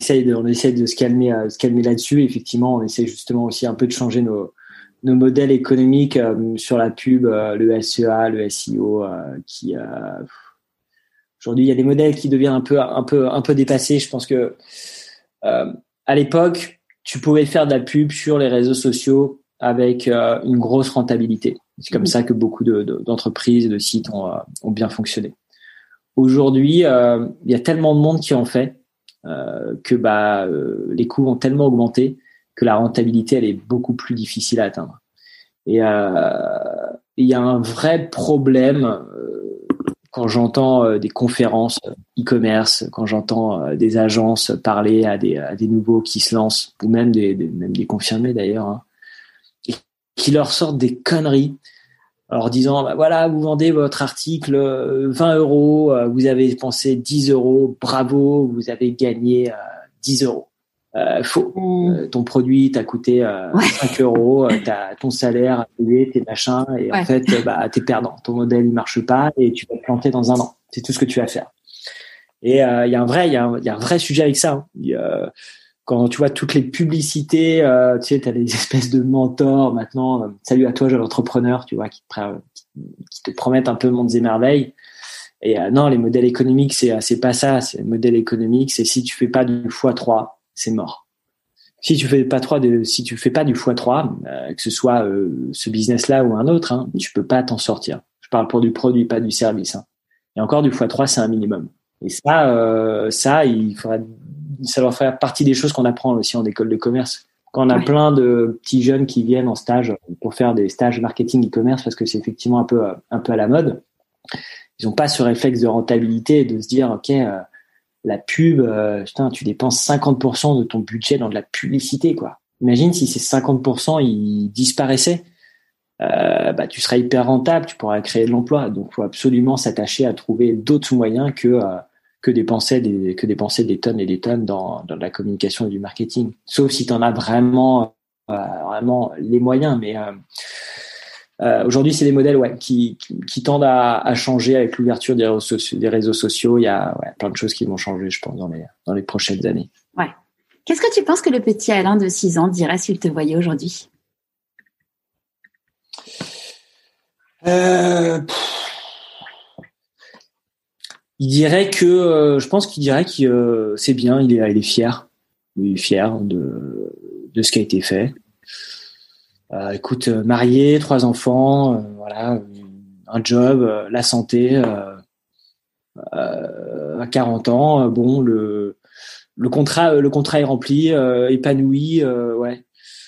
essaye de, on essaye de se calmer, euh, se calmer là-dessus. Effectivement, on essaye justement aussi un peu de changer nos nos modèles économiques euh, sur la pub, euh, le SEA, le SEO, euh, qui euh, aujourd'hui il y a des modèles qui deviennent un peu un peu un peu dépassés. Je pense que euh, à l'époque, tu pouvais faire de la pub sur les réseaux sociaux avec euh, une grosse rentabilité. C'est comme Mhm. ça que beaucoup de- de- d'entreprises et de sites ont, euh, ont bien fonctionné. Aujourd'hui, euh, il y a tellement de monde qui en fait euh, que bah, euh, les coûts ont tellement augmenté que la rentabilité elle est beaucoup plus difficile à atteindre. Et il y a un vrai problème quand j'entends des conférences e-commerce, quand j'entends des agences parler à des, nouveaux qui se lancent, ou même des, même des confirmés d'ailleurs, hein, qui leur sortent des conneries en leur disant bah voilà vous vendez votre article 20 euros vous avez dépensé 10 euros bravo vous avez gagné 10 euros euh, faux. Mm. Euh, ton produit t'a coûté euh, 5 euros, euh, t'as ton salaire à payer, tes machins, et en fait, bah, t'es perdant. Ton modèle il marche pas et tu vas te planter dans un an. C'est tout ce que tu vas faire. Et il y a un vrai, il y, a un, y a un vrai sujet avec ça. Hein. quand tu vois toutes les publicités, tu sais, t'as des [laughs] espèces de mentors maintenant. Salut à toi, jeune entrepreneur, tu vois, qui te, qui te promettent un peu mondes et merveilles. Et non, les modèles économiques, c'est c'est pas ça. C'est le modèle économique, c'est si tu fais pas du x3, c'est mort. Si tu fais pas trois de, si tu fais pas du x3, euh, que ce soit euh, ce business-là ou un autre, hein, tu peux pas t'en sortir. Je parle pour du produit, pas du service. Hein. Et encore du x3, c'est un minimum. Et ça, euh, ça, il faudra, ça doit faire partie des choses qu'on apprend aussi en école de commerce. Quand on a plein de petits jeunes qui viennent en stage pour faire des stages marketing e-commerce parce que c'est effectivement un peu, un peu à la mode, ils ont pas ce réflexe de rentabilité de se dire, ok, la pub, euh, putain, tu dépenses 50% de ton budget dans de la publicité, quoi. Imagine si ces 50% ils disparaissaient, euh, bah tu serais hyper rentable, tu pourrais créer de l'emploi. Donc, faut absolument s'attacher à trouver d'autres moyens que euh, que dépenser des que dépenser des tonnes et des tonnes dans dans la communication et du marketing. Sauf si tu en as vraiment euh, vraiment les moyens, mais euh, aujourd'hui, c'est des modèles ouais, qui, qui, tendent à, à, changer avec l'ouverture des, des, réseaux sociaux. Il y a ouais, plein de choses qui vont changer, je pense, dans les, dans les prochaines années. Ouais. Qu'est-ce que tu penses que le petit Alain de 6 ans dirait s'il te voyait aujourd'hui? Euh, Il dirait que, euh, je pense qu'il dirait que euh, c'est bien, il est, il est fier. Il est fier de, de ce qui a été fait. Euh, écoute, euh, marié, trois enfants, euh, voilà, un job, la santé. à 40 ans, bon, le le contrat le contrat est rempli, épanoui, ouais.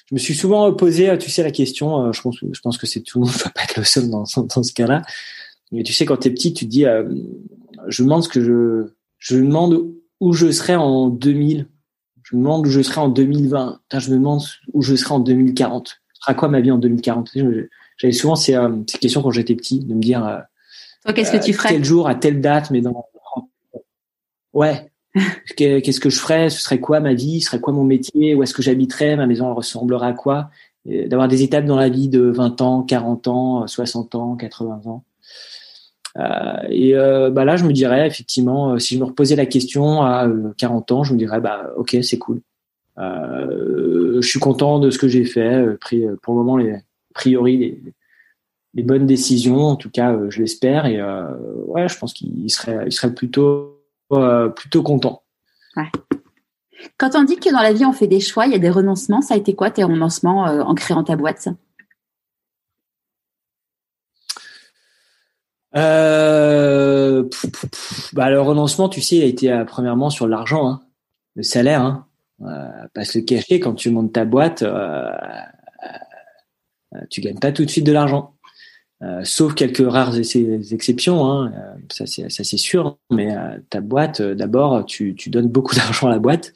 Je me suis souvent posé, tu sais, la question. je pense je pense que c'est tout. Je [laughs] vais pas être le seul dans, dans ce cas-là. Mais tu sais, quand tu es petit, tu te dis, je me demande ce que je je me demande où je serai en 2000. Je me demande où je serai en 2020. je me demande où je serai en 2040 à quoi ma vie en 2040 J'avais souvent ces, euh, ces, questions quand j'étais petit, de me dire Toi, qu'est-ce que tu euh, ferais Quel jour, à telle date, mais dans. [laughs] Ouais. [laughs] qu'est-ce que je ferais? Ce serait quoi ma vie? Ce serait quoi mon métier? Où est-ce que j'habiterais? Ma maison elle ressemblerait à quoi? D'avoir des étapes dans la vie de 20 ans, 40 ans, 60 ans, 80 ans. Euh, et euh, bah là, je me dirais effectivement, si je me reposais la question à 40 ans, je me dirais bah ok, c'est cool. Euh, je suis content de ce que j'ai fait. Euh, pris euh, pour le moment les a priori les, les bonnes décisions. En tout cas, je l'espère. Et ouais, je pense qu'il serait, il serait plutôt, plutôt content. Ouais. Quand on dit que dans la vie on fait des choix, il y a des renoncements. Ça a été quoi tes renoncements en créant ta boîte euh, bah, le renoncement, tu sais, il a été premièrement sur l'argent, hein, le salaire. Hein. Euh, pas se le cacher, quand tu montes ta boîte, euh, euh, tu gagnes pas tout de suite de l'argent. sauf quelques rares exceptions, hein, ça c'est sûr. Mais ta boîte, d'abord, tu, tu donnes beaucoup [laughs] d'argent à la boîte,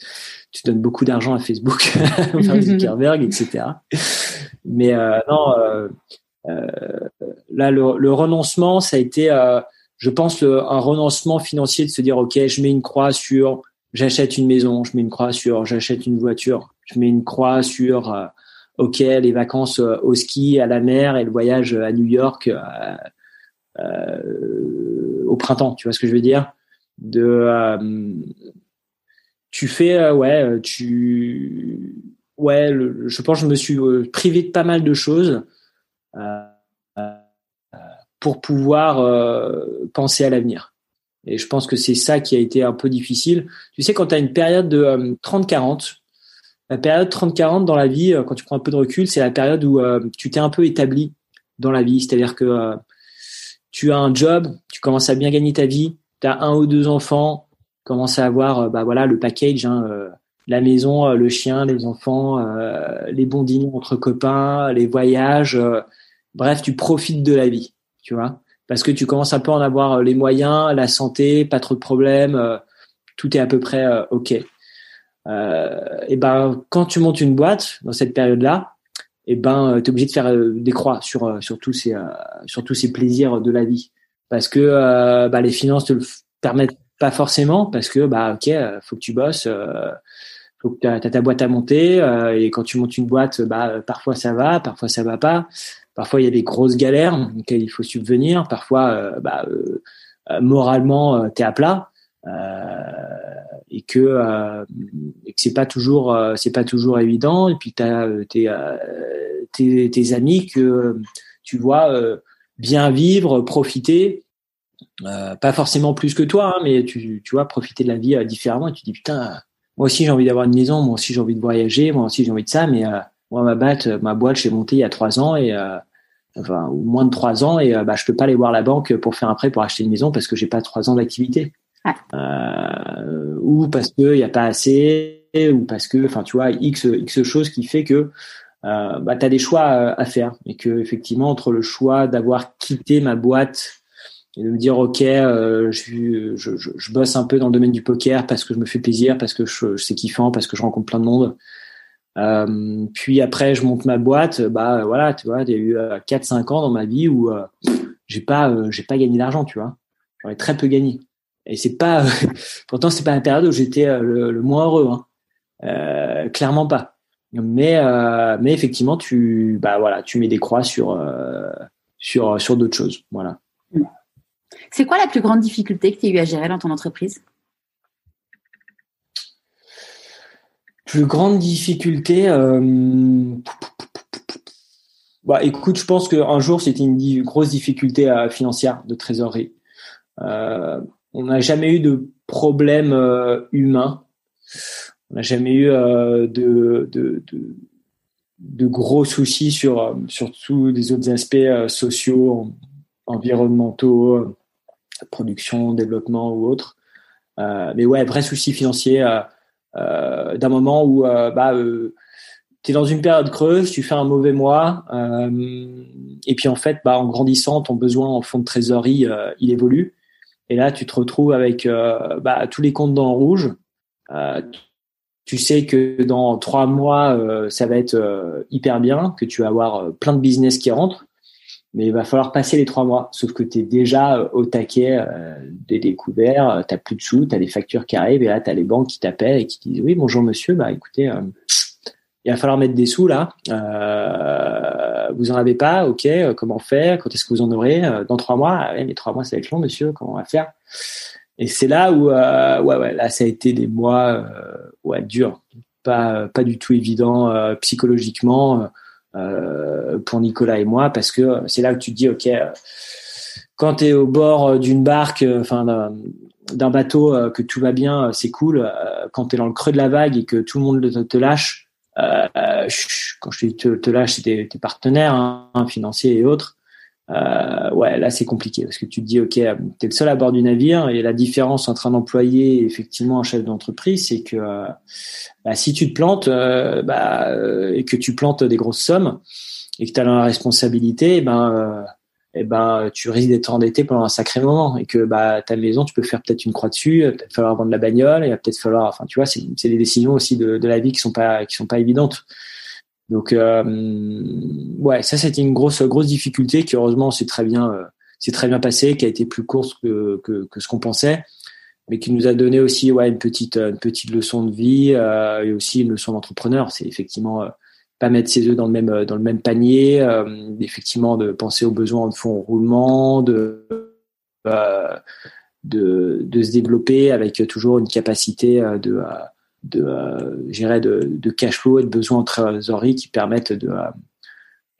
tu donnes beaucoup d'argent à Facebook, [laughs] à Zuckerberg, etc. Mais non, là le, le, renoncement, ça a été, je pense, un renoncement financier de se dire ok, je mets une croix sur j'achète une maison, je mets une croix sur j'achète une voiture, je mets une croix sur euh, ok les vacances euh, au ski, à la mer et le voyage à New York euh, euh au printemps. Tu vois ce que je veux dire? De tu fais ouais tu ouais je pense que je me suis privé de pas mal de choses pour pouvoir penser à l'avenir. Et je pense que c'est ça qui a été un peu difficile. Tu sais, quand tu as une période de 30-40, euh, la période 30-40 dans la vie, euh, quand tu prends un peu de recul, c'est la période où euh, tu t'es un peu établi dans la vie. C'est-à-dire que tu as un job, tu commences à bien gagner ta vie, tu as un ou deux enfants, tu commences à avoir bah voilà le package, hein, la maison, le chien, les enfants, les bons dîners entre copains, les voyages. bref, tu profites de la vie, tu vois, parce que tu commences un peu à en avoir les moyens, la santé, pas trop de problèmes, tout est à peu près ok. et ben, quand tu montes une boîte dans cette période-là, et ben, tu es obligé de faire des croix sur sur tous ces sur tous ces plaisirs de la vie, parce que bah, les finances te le permettent pas forcément parce que bah ok, euh, faut que tu bosses, euh, faut que tu as, ta boîte à monter euh, et quand tu montes une boîte, bah parfois ça va, parfois ça va pas. Parfois il y a des grosses galères auxquelles il faut subvenir. Parfois, bah, moralement, tu es à plat et que c'est pas toujours c'est pas toujours évident. Et puis tu as tes, tes, tes amis que tu vois bien vivre, profiter euh, pas forcément plus que toi, hein, mais tu, tu vois, profiter de la vie euh, différemment. Et tu dis putain, moi aussi j'ai envie d'avoir une maison, moi aussi j'ai envie de voyager, moi aussi j'ai envie de ça, mais euh, moi ma boîte, ma boîte, j'ai monté il y a trois ans et enfin ou moins de trois ans et bah je peux pas aller voir la banque pour faire un prêt pour acheter une maison parce que j'ai pas trois ans d'activité. ou parce que il y a pas assez, ou parce que, enfin tu vois, x x choses qui fait que euh, bah, tu as des choix à faire et que effectivement entre le choix d'avoir quitté ma boîte et de me dire ok euh, je, je, je, bosse un peu dans le domaine du poker parce que je me fais plaisir parce que je, c'est kiffant parce que je rencontre plein de monde euh, puis après je monte ma boîte. Bah voilà tu vois il y a eu 4 euh, 5 ans dans ma vie où euh, j'ai pas euh, j'ai pas gagné d'argent tu vois. J'en ai très peu gagné. Et c'est pas [laughs] pourtant c'est pas la période où j'étais le, le, moins heureux hein. clairement pas. Mais mais effectivement tu bah voilà tu mets des croix sur sur sur d'autres choses. Voilà. C'est quoi la plus grande difficulté que tu as eu à gérer dans ton entreprise? Plus grande difficulté. Euh... Bah, écoute, je pense qu'un jour, c'était une grosse difficulté euh, financière de trésorerie. Euh, on n'a jamais eu de problème euh, humain. On n'a jamais eu de, gros soucis sur, sur tous les autres aspects sociaux, environnementaux, production, développement ou autre. Mais ouais, vrai souci financier d'un moment où bah, tu es dans une période creuse, tu fais un mauvais mois, et puis en fait, bah, en grandissant, ton besoin en fonds de trésorerie, il évolue. Et là, tu te retrouves avec bah, tous les comptes dans le rouge. tu sais que dans trois mois, ça va être hyper bien, que tu vas avoir plein de business qui rentrent mais il va falloir passer les trois mois. Sauf que tu es déjà euh, au taquet euh, des découverts, euh, tu n'as plus de sous, tu as des factures qui arrivent, et là, tu as les banques qui t'appellent et qui disent, oui, bonjour monsieur, bah écoutez, il va falloir mettre des sous là. vous en avez pas, ok, comment faire? Quand est-ce que vous en aurez? Dans trois mois? Ah, ouais, mais trois mois, ça va être long, monsieur, comment on va faire? Et c'est là où, ouais, ouais, là, ça a été des mois durs, pas, pas du tout évident psychologiquement pour Nicolas et moi parce que c'est là que tu te dis ok euh, quand tu es au bord d'une barque euh, enfin d'un bateau que tout va bien c'est cool quand tu es dans le creux de la vague et que tout le monde te, lâche quand je te, te lâche c'est tes, partenaires hein, financiers et autres euh, ouais, là c'est compliqué parce que tu te dis ok, tu es le seul à bord du navire et la différence entre un employé et effectivement un chef d'entreprise, c'est que euh, bah, si tu te plantes euh, bah, euh, et que tu plantes des grosses sommes et que tu as la responsabilité, eh ben et eh ben tu risques d'être endetté pendant un sacré moment et que bah ta maison tu peux faire peut-être une croix dessus, peut-être falloir vendre la bagnole, il va peut-être falloir, enfin tu vois, c'est des décisions aussi de, de la vie qui sont pas qui sont pas évidentes. Donc euh, ouais, ça c'était une grosse grosse difficulté qui heureusement c'est très bien euh, c'est très bien passé, qui a été plus courte que, que, que, ce qu'on pensait, mais qui nous a donné aussi ouais une petite une petite leçon de vie euh, et aussi une leçon d'entrepreneur. C'est effectivement euh, pas mettre ses œufs dans le même dans le même panier, euh, effectivement de penser aux besoins de fonds en roulement, de de, de se développer avec toujours une capacité de de euh, de, de cash flow et de besoins en trésorerie qui permettent de euh,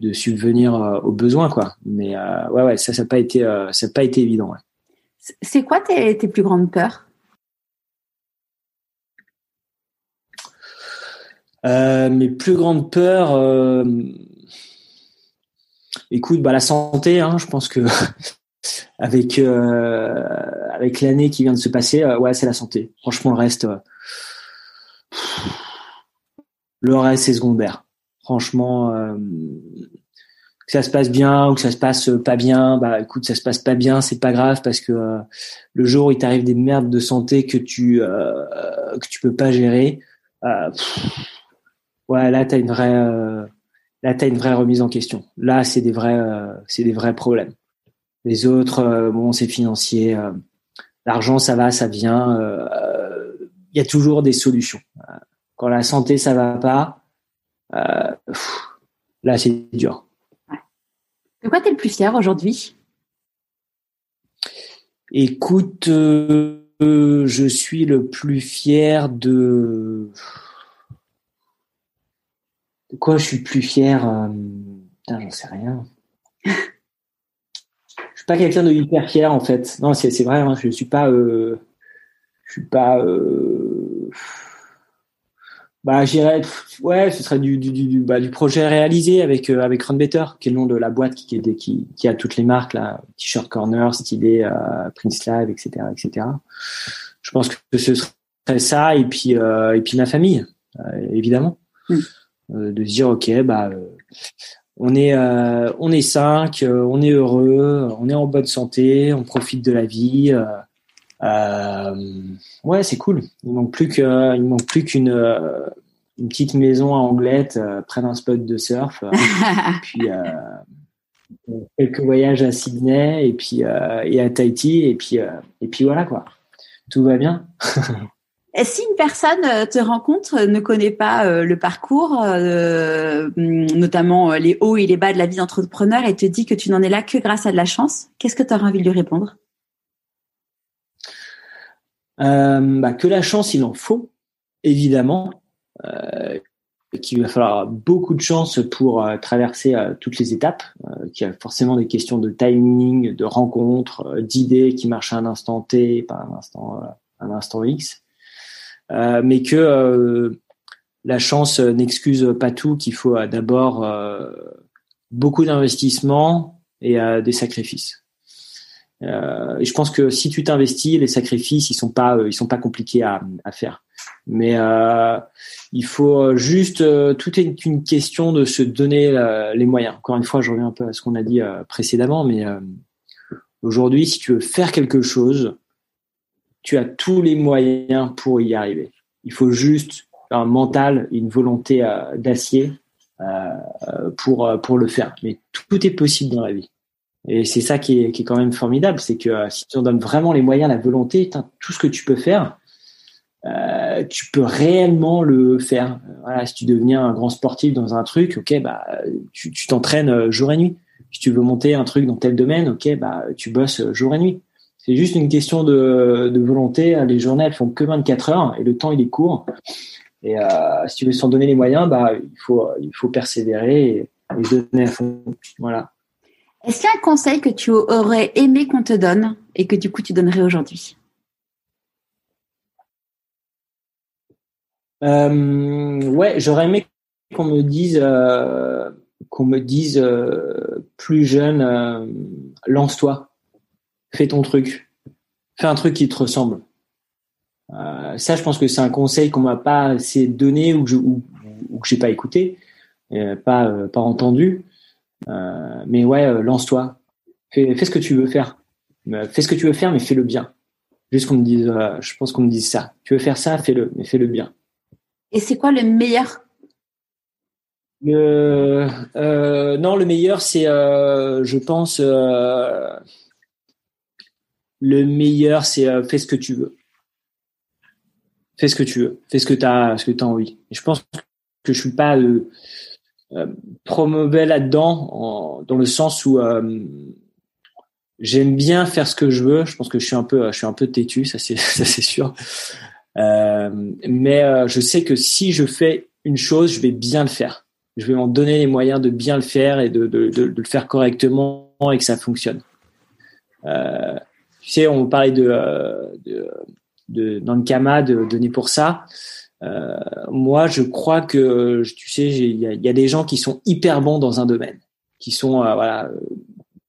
de subvenir euh, aux besoins quoi. Mais ouais ouais ça ça n'a pas été ça a pas été évident c'est quoi tes, tes plus grandes peurs? Mes plus grandes peurs écoute bah la santé hein, je pense que [laughs] avec avec l'année qui vient de se passer ouais c'est la santé. Franchement le reste Le reste, c'est secondaire. Franchement, euh, que ça se passe bien ou que ça se passe pas bien, bah écoute, ça se passe pas bien, c'est pas grave parce que euh, le jour où il t'arrive des merdes de santé que tu euh, que tu peux pas gérer, euh, ouais, là t'as une vraie là t'as une vraie remise en question. Là, c'est des vrais c'est des vrais problèmes. Les autres, bon, c'est financier. L'argent, ça va, ça vient. Il y a toujours des solutions. Quand la santé, ça va pas, euh, là, c'est dur. De quoi tu es le plus fier aujourd'hui? Écoute, euh, je suis le plus fier de. De quoi je suis le plus fier euh, Putain, j'en sais rien. [laughs] je suis pas quelqu'un de hyper fier en fait. Non, c'est vrai. Hein, je suis pas. Euh, je suis pas. Euh, bah, j'irais, ouais, ce serait du, du, du, bah, du projet réalisé avec euh, avec Runbetter, qui est le nom de la boîte qui, qui, qui a toutes les marques là, T-shirt Corner, Stylé, euh, Prince Live, etc., etc. Je pense que ce serait ça et puis euh, et puis ma famille, euh, évidemment, mm. euh, de se dire ok, bah on est on est cinq, on est heureux, on est en bonne santé, on profite de la vie. Euh, ouais, c'est cool. Il manque plus que, il manque plus qu'une euh, une petite maison à Anglette euh, près d'un spot de surf. [laughs] puis quelques voyages à Sydney et puis et à Tahiti et puis et puis voilà quoi. Tout va bien. [laughs] Si une personne te rencontre, ne connaît pas le parcours, notamment les hauts et les bas de la vie d'entrepreneur, et te dit que tu n'en es là que grâce à de la chance, qu'est-ce que tu auras envie de lui répondre? Bah, que la chance, il en faut, évidemment. Euh, qu'il va falloir beaucoup de chance pour euh, traverser euh, toutes les étapes, euh, qu'il y a forcément des questions de timing, de rencontres, d'idées qui marchent à un instant T, pas un instant, un instant X, mais que la chance n'excuse pas tout, qu'il faut d'abord beaucoup d'investissement et des sacrifices. Euh, et je pense que si tu t'investis, les sacrifices, ils sont pas, euh, ils sont pas compliqués à, à faire. Mais euh, il faut juste, euh, tout est une question de se donner les moyens. Encore une fois, je reviens un peu à ce qu'on a dit précédemment, mais aujourd'hui, si tu veux faire quelque chose, tu as tous les moyens pour y arriver. Il faut juste un mental, une volonté d'acier pour pour le faire. Mais tout est possible dans la vie. Et c'est ça qui est, qui est, quand même formidable, c'est que euh, si tu en donnes vraiment les moyens, la volonté, tout ce que tu peux faire, euh, tu peux réellement le faire. Si tu deviens un grand sportif dans un truc, ok, bah tu t'entraînes euh, jour et nuit. Si tu veux monter un truc dans tel domaine, ok, bah tu bosses jour et nuit. C'est juste une question de, de volonté. Les journées elles font que 24 heures et le temps il est court. Et si tu veux s'en donner les moyens, bah il faut il faut persévérer et, et donner à fond. Voilà. Est-ce qu'il y a un conseil que tu aurais aimé qu'on te donne et que du coup tu donnerais aujourd'hui? Euh, Ouais, j'aurais aimé qu'on me dise, euh, qu'on me dise euh, plus jeune, lance-toi, fais ton truc, fais un truc qui te ressemble. Ça, je pense que c'est un conseil qu'on m'a pas assez donné ou que je, ou, pas écouté, pas entendu. Euh, mais ouais, euh, lance-toi. Fais, fais, ce que tu veux faire. Euh, fais ce que tu veux faire, mais fais-le bien. Juste qu'on me dise, je pense qu'on me dise ça. Tu veux faire ça, fais-le, mais fais-le bien. Et c'est quoi le meilleur? Euh, Non, le meilleur, c'est, je pense, le meilleur, c'est fais ce que tu veux. Fais ce que tu veux. Fais ce que tu as, ce que as envie. Et je pense que je suis pas euh, trop mauvais là-dedans, dans le sens où euh, j'aime bien faire ce que je veux. Je pense que je suis un peu, je suis un peu têtu, ça c'est, [laughs] ça c'est sûr. Euh, mais euh, je sais que si je fais une chose, je vais bien le faire. Je vais m'en donner les moyens de bien le faire et de, de, de, le faire correctement et que ça fonctionne. Euh, tu sais, on parlait de, de, de dans de donner pour ça. Euh, moi, je crois que, tu sais, il y y a, des gens qui sont hyper bons dans un domaine, qui sont, euh, voilà,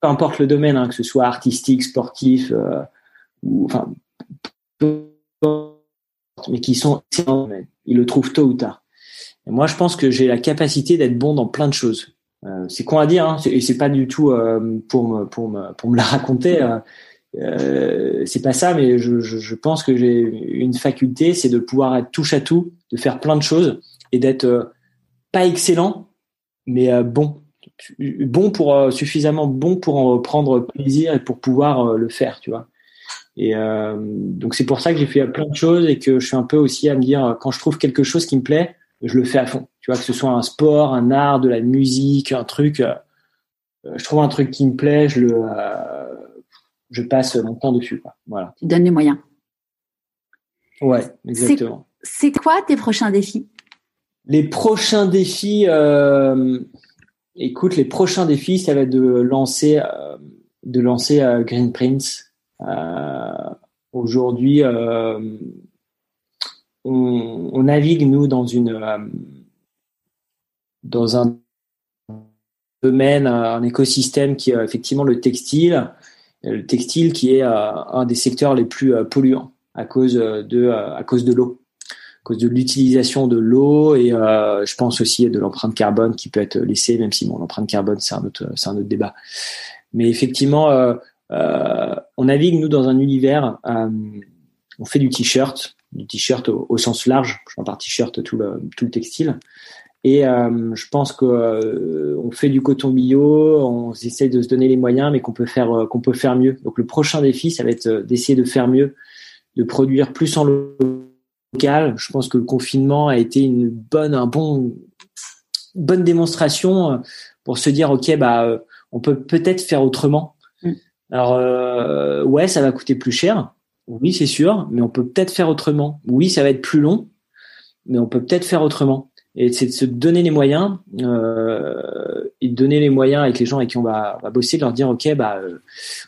peu importe le domaine, hein, que ce soit artistique, sportif, euh, ou enfin, mais qui sont excellents Ils le trouvent tôt ou tard. moi, je pense que j'ai la capacité d'être bon dans plein de choses. Euh, c'est con à dire, hein, et c'est pas du tout euh, pour me pour me pour me la raconter. Euh, euh, c'est pas ça, mais je, je, je pense que j'ai une faculté, c'est de pouvoir être touche à tout, de faire plein de choses et d'être euh, pas excellent, mais bon, bon pour suffisamment bon pour en prendre plaisir et pour pouvoir le faire, tu vois. Et donc c'est pour ça que j'ai fait plein de choses et que je suis un peu aussi à me dire quand je trouve quelque chose qui me plaît, je le fais à fond. Tu vois, que ce soit un sport, un art, de la musique, un truc. Euh, je trouve un truc qui me plaît, je le, euh, je passe mon temps dessus. Quoi. Voilà. Tu donnes les moyens. Ouais, exactement. C'est quoi tes prochains défis? Les prochains défis, euh, écoute, les prochains défis, ça va être de lancer, euh, de lancer euh, Green Prince. Euh, Aujourd'hui, on, on, navigue nous dans une euh, dans un domaine, un écosystème qui est effectivement le textile, le textile qui est euh, un des secteurs les plus euh, polluants à cause de à cause de l'eau, à cause de l'utilisation de l'eau et euh, je pense aussi de l'empreinte carbone qui peut être laissée, même si bon l'empreinte carbone c'est un autre c'est un autre débat. Mais effectivement, euh, on navigue nous dans un univers, on fait du t-shirt, du t-shirt au, sens large, je par t-shirt tout le, tout le textile. Et euh, je pense que euh, on fait du coton bio, on essaie de se donner les moyens, mais qu'on peut faire euh, qu'on peut faire mieux. Donc le prochain défi, ça va être d'essayer de faire mieux, de produire plus en local. Je pense que le confinement a été une bonne un bon bonne démonstration pour se dire ok bah on peut peut-être faire autrement. Mm. Alors ouais, ça va coûter plus cher, oui, c'est sûr, mais on peut peut-être faire autrement. Oui, ça va être plus long, mais on peut peut-être faire autrement. Et c'est de se donner les moyens euh, et donner les moyens avec les gens avec qui on va, va bosser, de leur dire ok, bah, euh,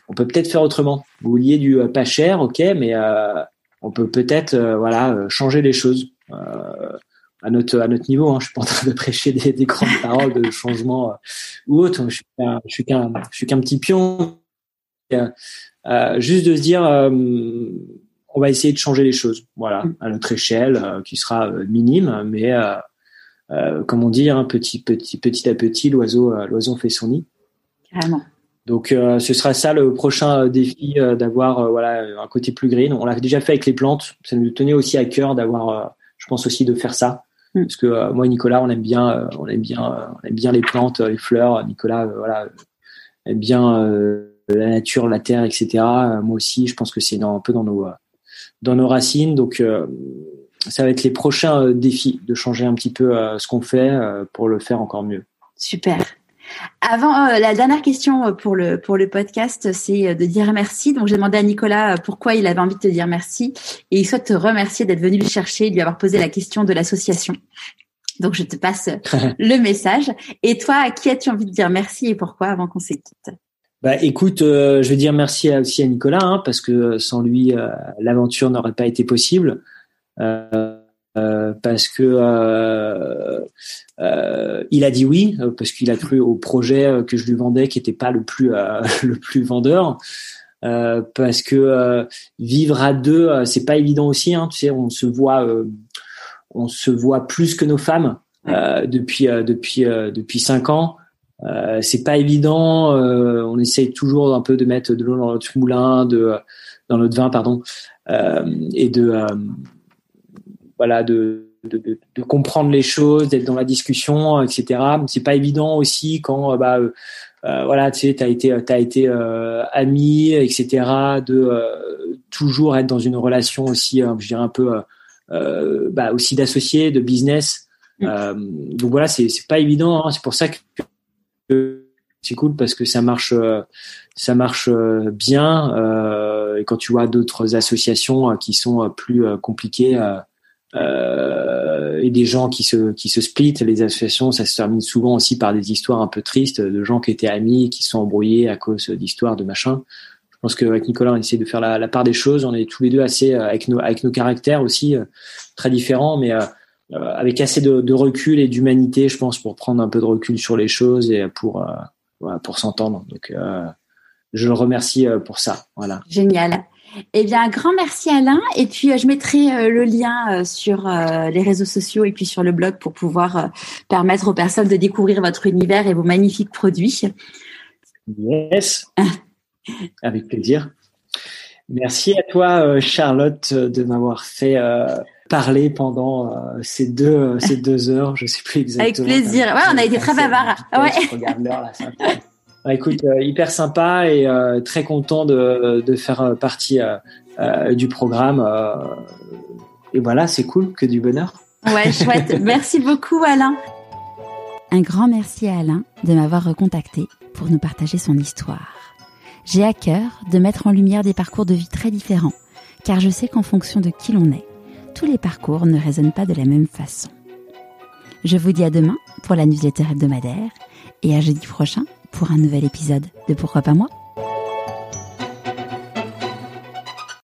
on peut peut-être faire autrement. Vous vouliez du euh, pas cher, ok, mais euh, on peut peut-être euh, voilà changer les choses à notre à notre niveau. Hein. Je suis pas en train de prêcher des, des grandes paroles de changement ou autre. Je suis qu'un je suis qu'un petit pion. Juste de se dire, on va essayer de changer les choses, voilà, à notre échelle, qui sera minime, mais comme on dit, hein, petit, petit, petit à petit, l'oiseau, l'oiseau fait son nid. Carrément. Donc ce sera ça le prochain défi d'avoir voilà un côté plus green. On l'a déjà fait avec les plantes. Ça nous tenait aussi à cœur d'avoir, je pense aussi de faire ça mm. parce que moi et Nicolas on aime bien, on aime bien, on aime bien les plantes, les fleurs. Nicolas voilà aime bien la nature, la terre, etc. Euh, moi aussi, je pense que c'est un peu dans nos euh, dans nos racines. Donc, euh, ça va être les prochains défis de changer un petit peu ce qu'on fait pour le faire encore mieux. Super. Avant, la dernière question pour le pour le podcast, c'est de dire merci. Donc, j'ai demandé à Nicolas pourquoi il avait envie de te dire merci, et il souhaite te remercier d'être venu le chercher et lui avoir posé la question de l'association. Donc, je te passe [laughs] le message. Et toi, à qui as-tu envie de dire merci et pourquoi avant qu'on se quitte bah, écoute, euh, je vais dire merci aussi à Nicolas, hein, parce que sans lui, euh, l'aventure n'aurait pas été possible. Euh, parce que il a dit oui, parce qu'il a cru au projet que je lui vendais, qui n'était pas le plus [laughs] le plus vendeur. parce que vivre à deux, c'est pas évident aussi. Hein, tu sais, on se voit, on se voit plus que nos femmes depuis depuis depuis cinq ans. Euh, c'est pas évident. Euh, on essaye toujours un peu de mettre de l'eau dans notre moulin, de dans notre vin, pardon, euh, et de voilà de, de, de, comprendre les choses, d'être dans la discussion, etc. C'est pas évident aussi quand bah voilà, tu sais, t'as été t'as été ami, etc. De toujours être dans une relation aussi, je dirais un peu bah, aussi d'associé, de business. Mm. donc voilà, c'est c'est pas évident. Hein. C'est pour ça que c'est cool parce que ça marche, euh, ça marche euh, bien. Euh, et quand tu vois d'autres associations qui sont plus compliquées et des gens qui se qui se splitent, les associations, ça se termine souvent aussi par des histoires un peu tristes de gens qui étaient amis qui sont embrouillés à cause d'histoires de machin. Je pense qu'avec Nicolas, on essaie de faire la, la, part des choses. On est tous les deux assez avec nos avec nos caractères aussi très différents, mais euh, avec assez de, de recul et d'humanité, je pense, pour prendre un peu de recul sur les choses et pour euh, pour s'entendre. Donc, euh, je le remercie pour ça. Voilà. Génial. Eh bien, un grand merci Alain. Et puis, je mettrai le lien sur les réseaux sociaux et puis sur le blog pour pouvoir permettre aux personnes de découvrir votre univers et vos magnifiques produits. Yes, [laughs] avec plaisir. Merci à toi, Charlotte, de m'avoir fait parler pendant euh, ces deux euh, ces deux heures, je sais plus exactement. Avec plaisir. Ouais, on a été très bavard. Ouais. regarde l'heure là. [laughs] écoute, euh, hyper sympa et très content de, de faire partie du programme. et voilà, c'est cool, que du bonheur. Ouais, chouette. [laughs] merci beaucoup, Alain. Un grand merci à Alain de m'avoir recontacté pour nous partager son histoire. J'ai à cœur de mettre en lumière des parcours de vie très différents, car je sais qu'en fonction de qui l'on est, tous les parcours ne résonnent pas de la même façon. Je vous dis à demain pour la newsletter hebdomadaire et à jeudi prochain pour un nouvel épisode de Pourquoi pas moi?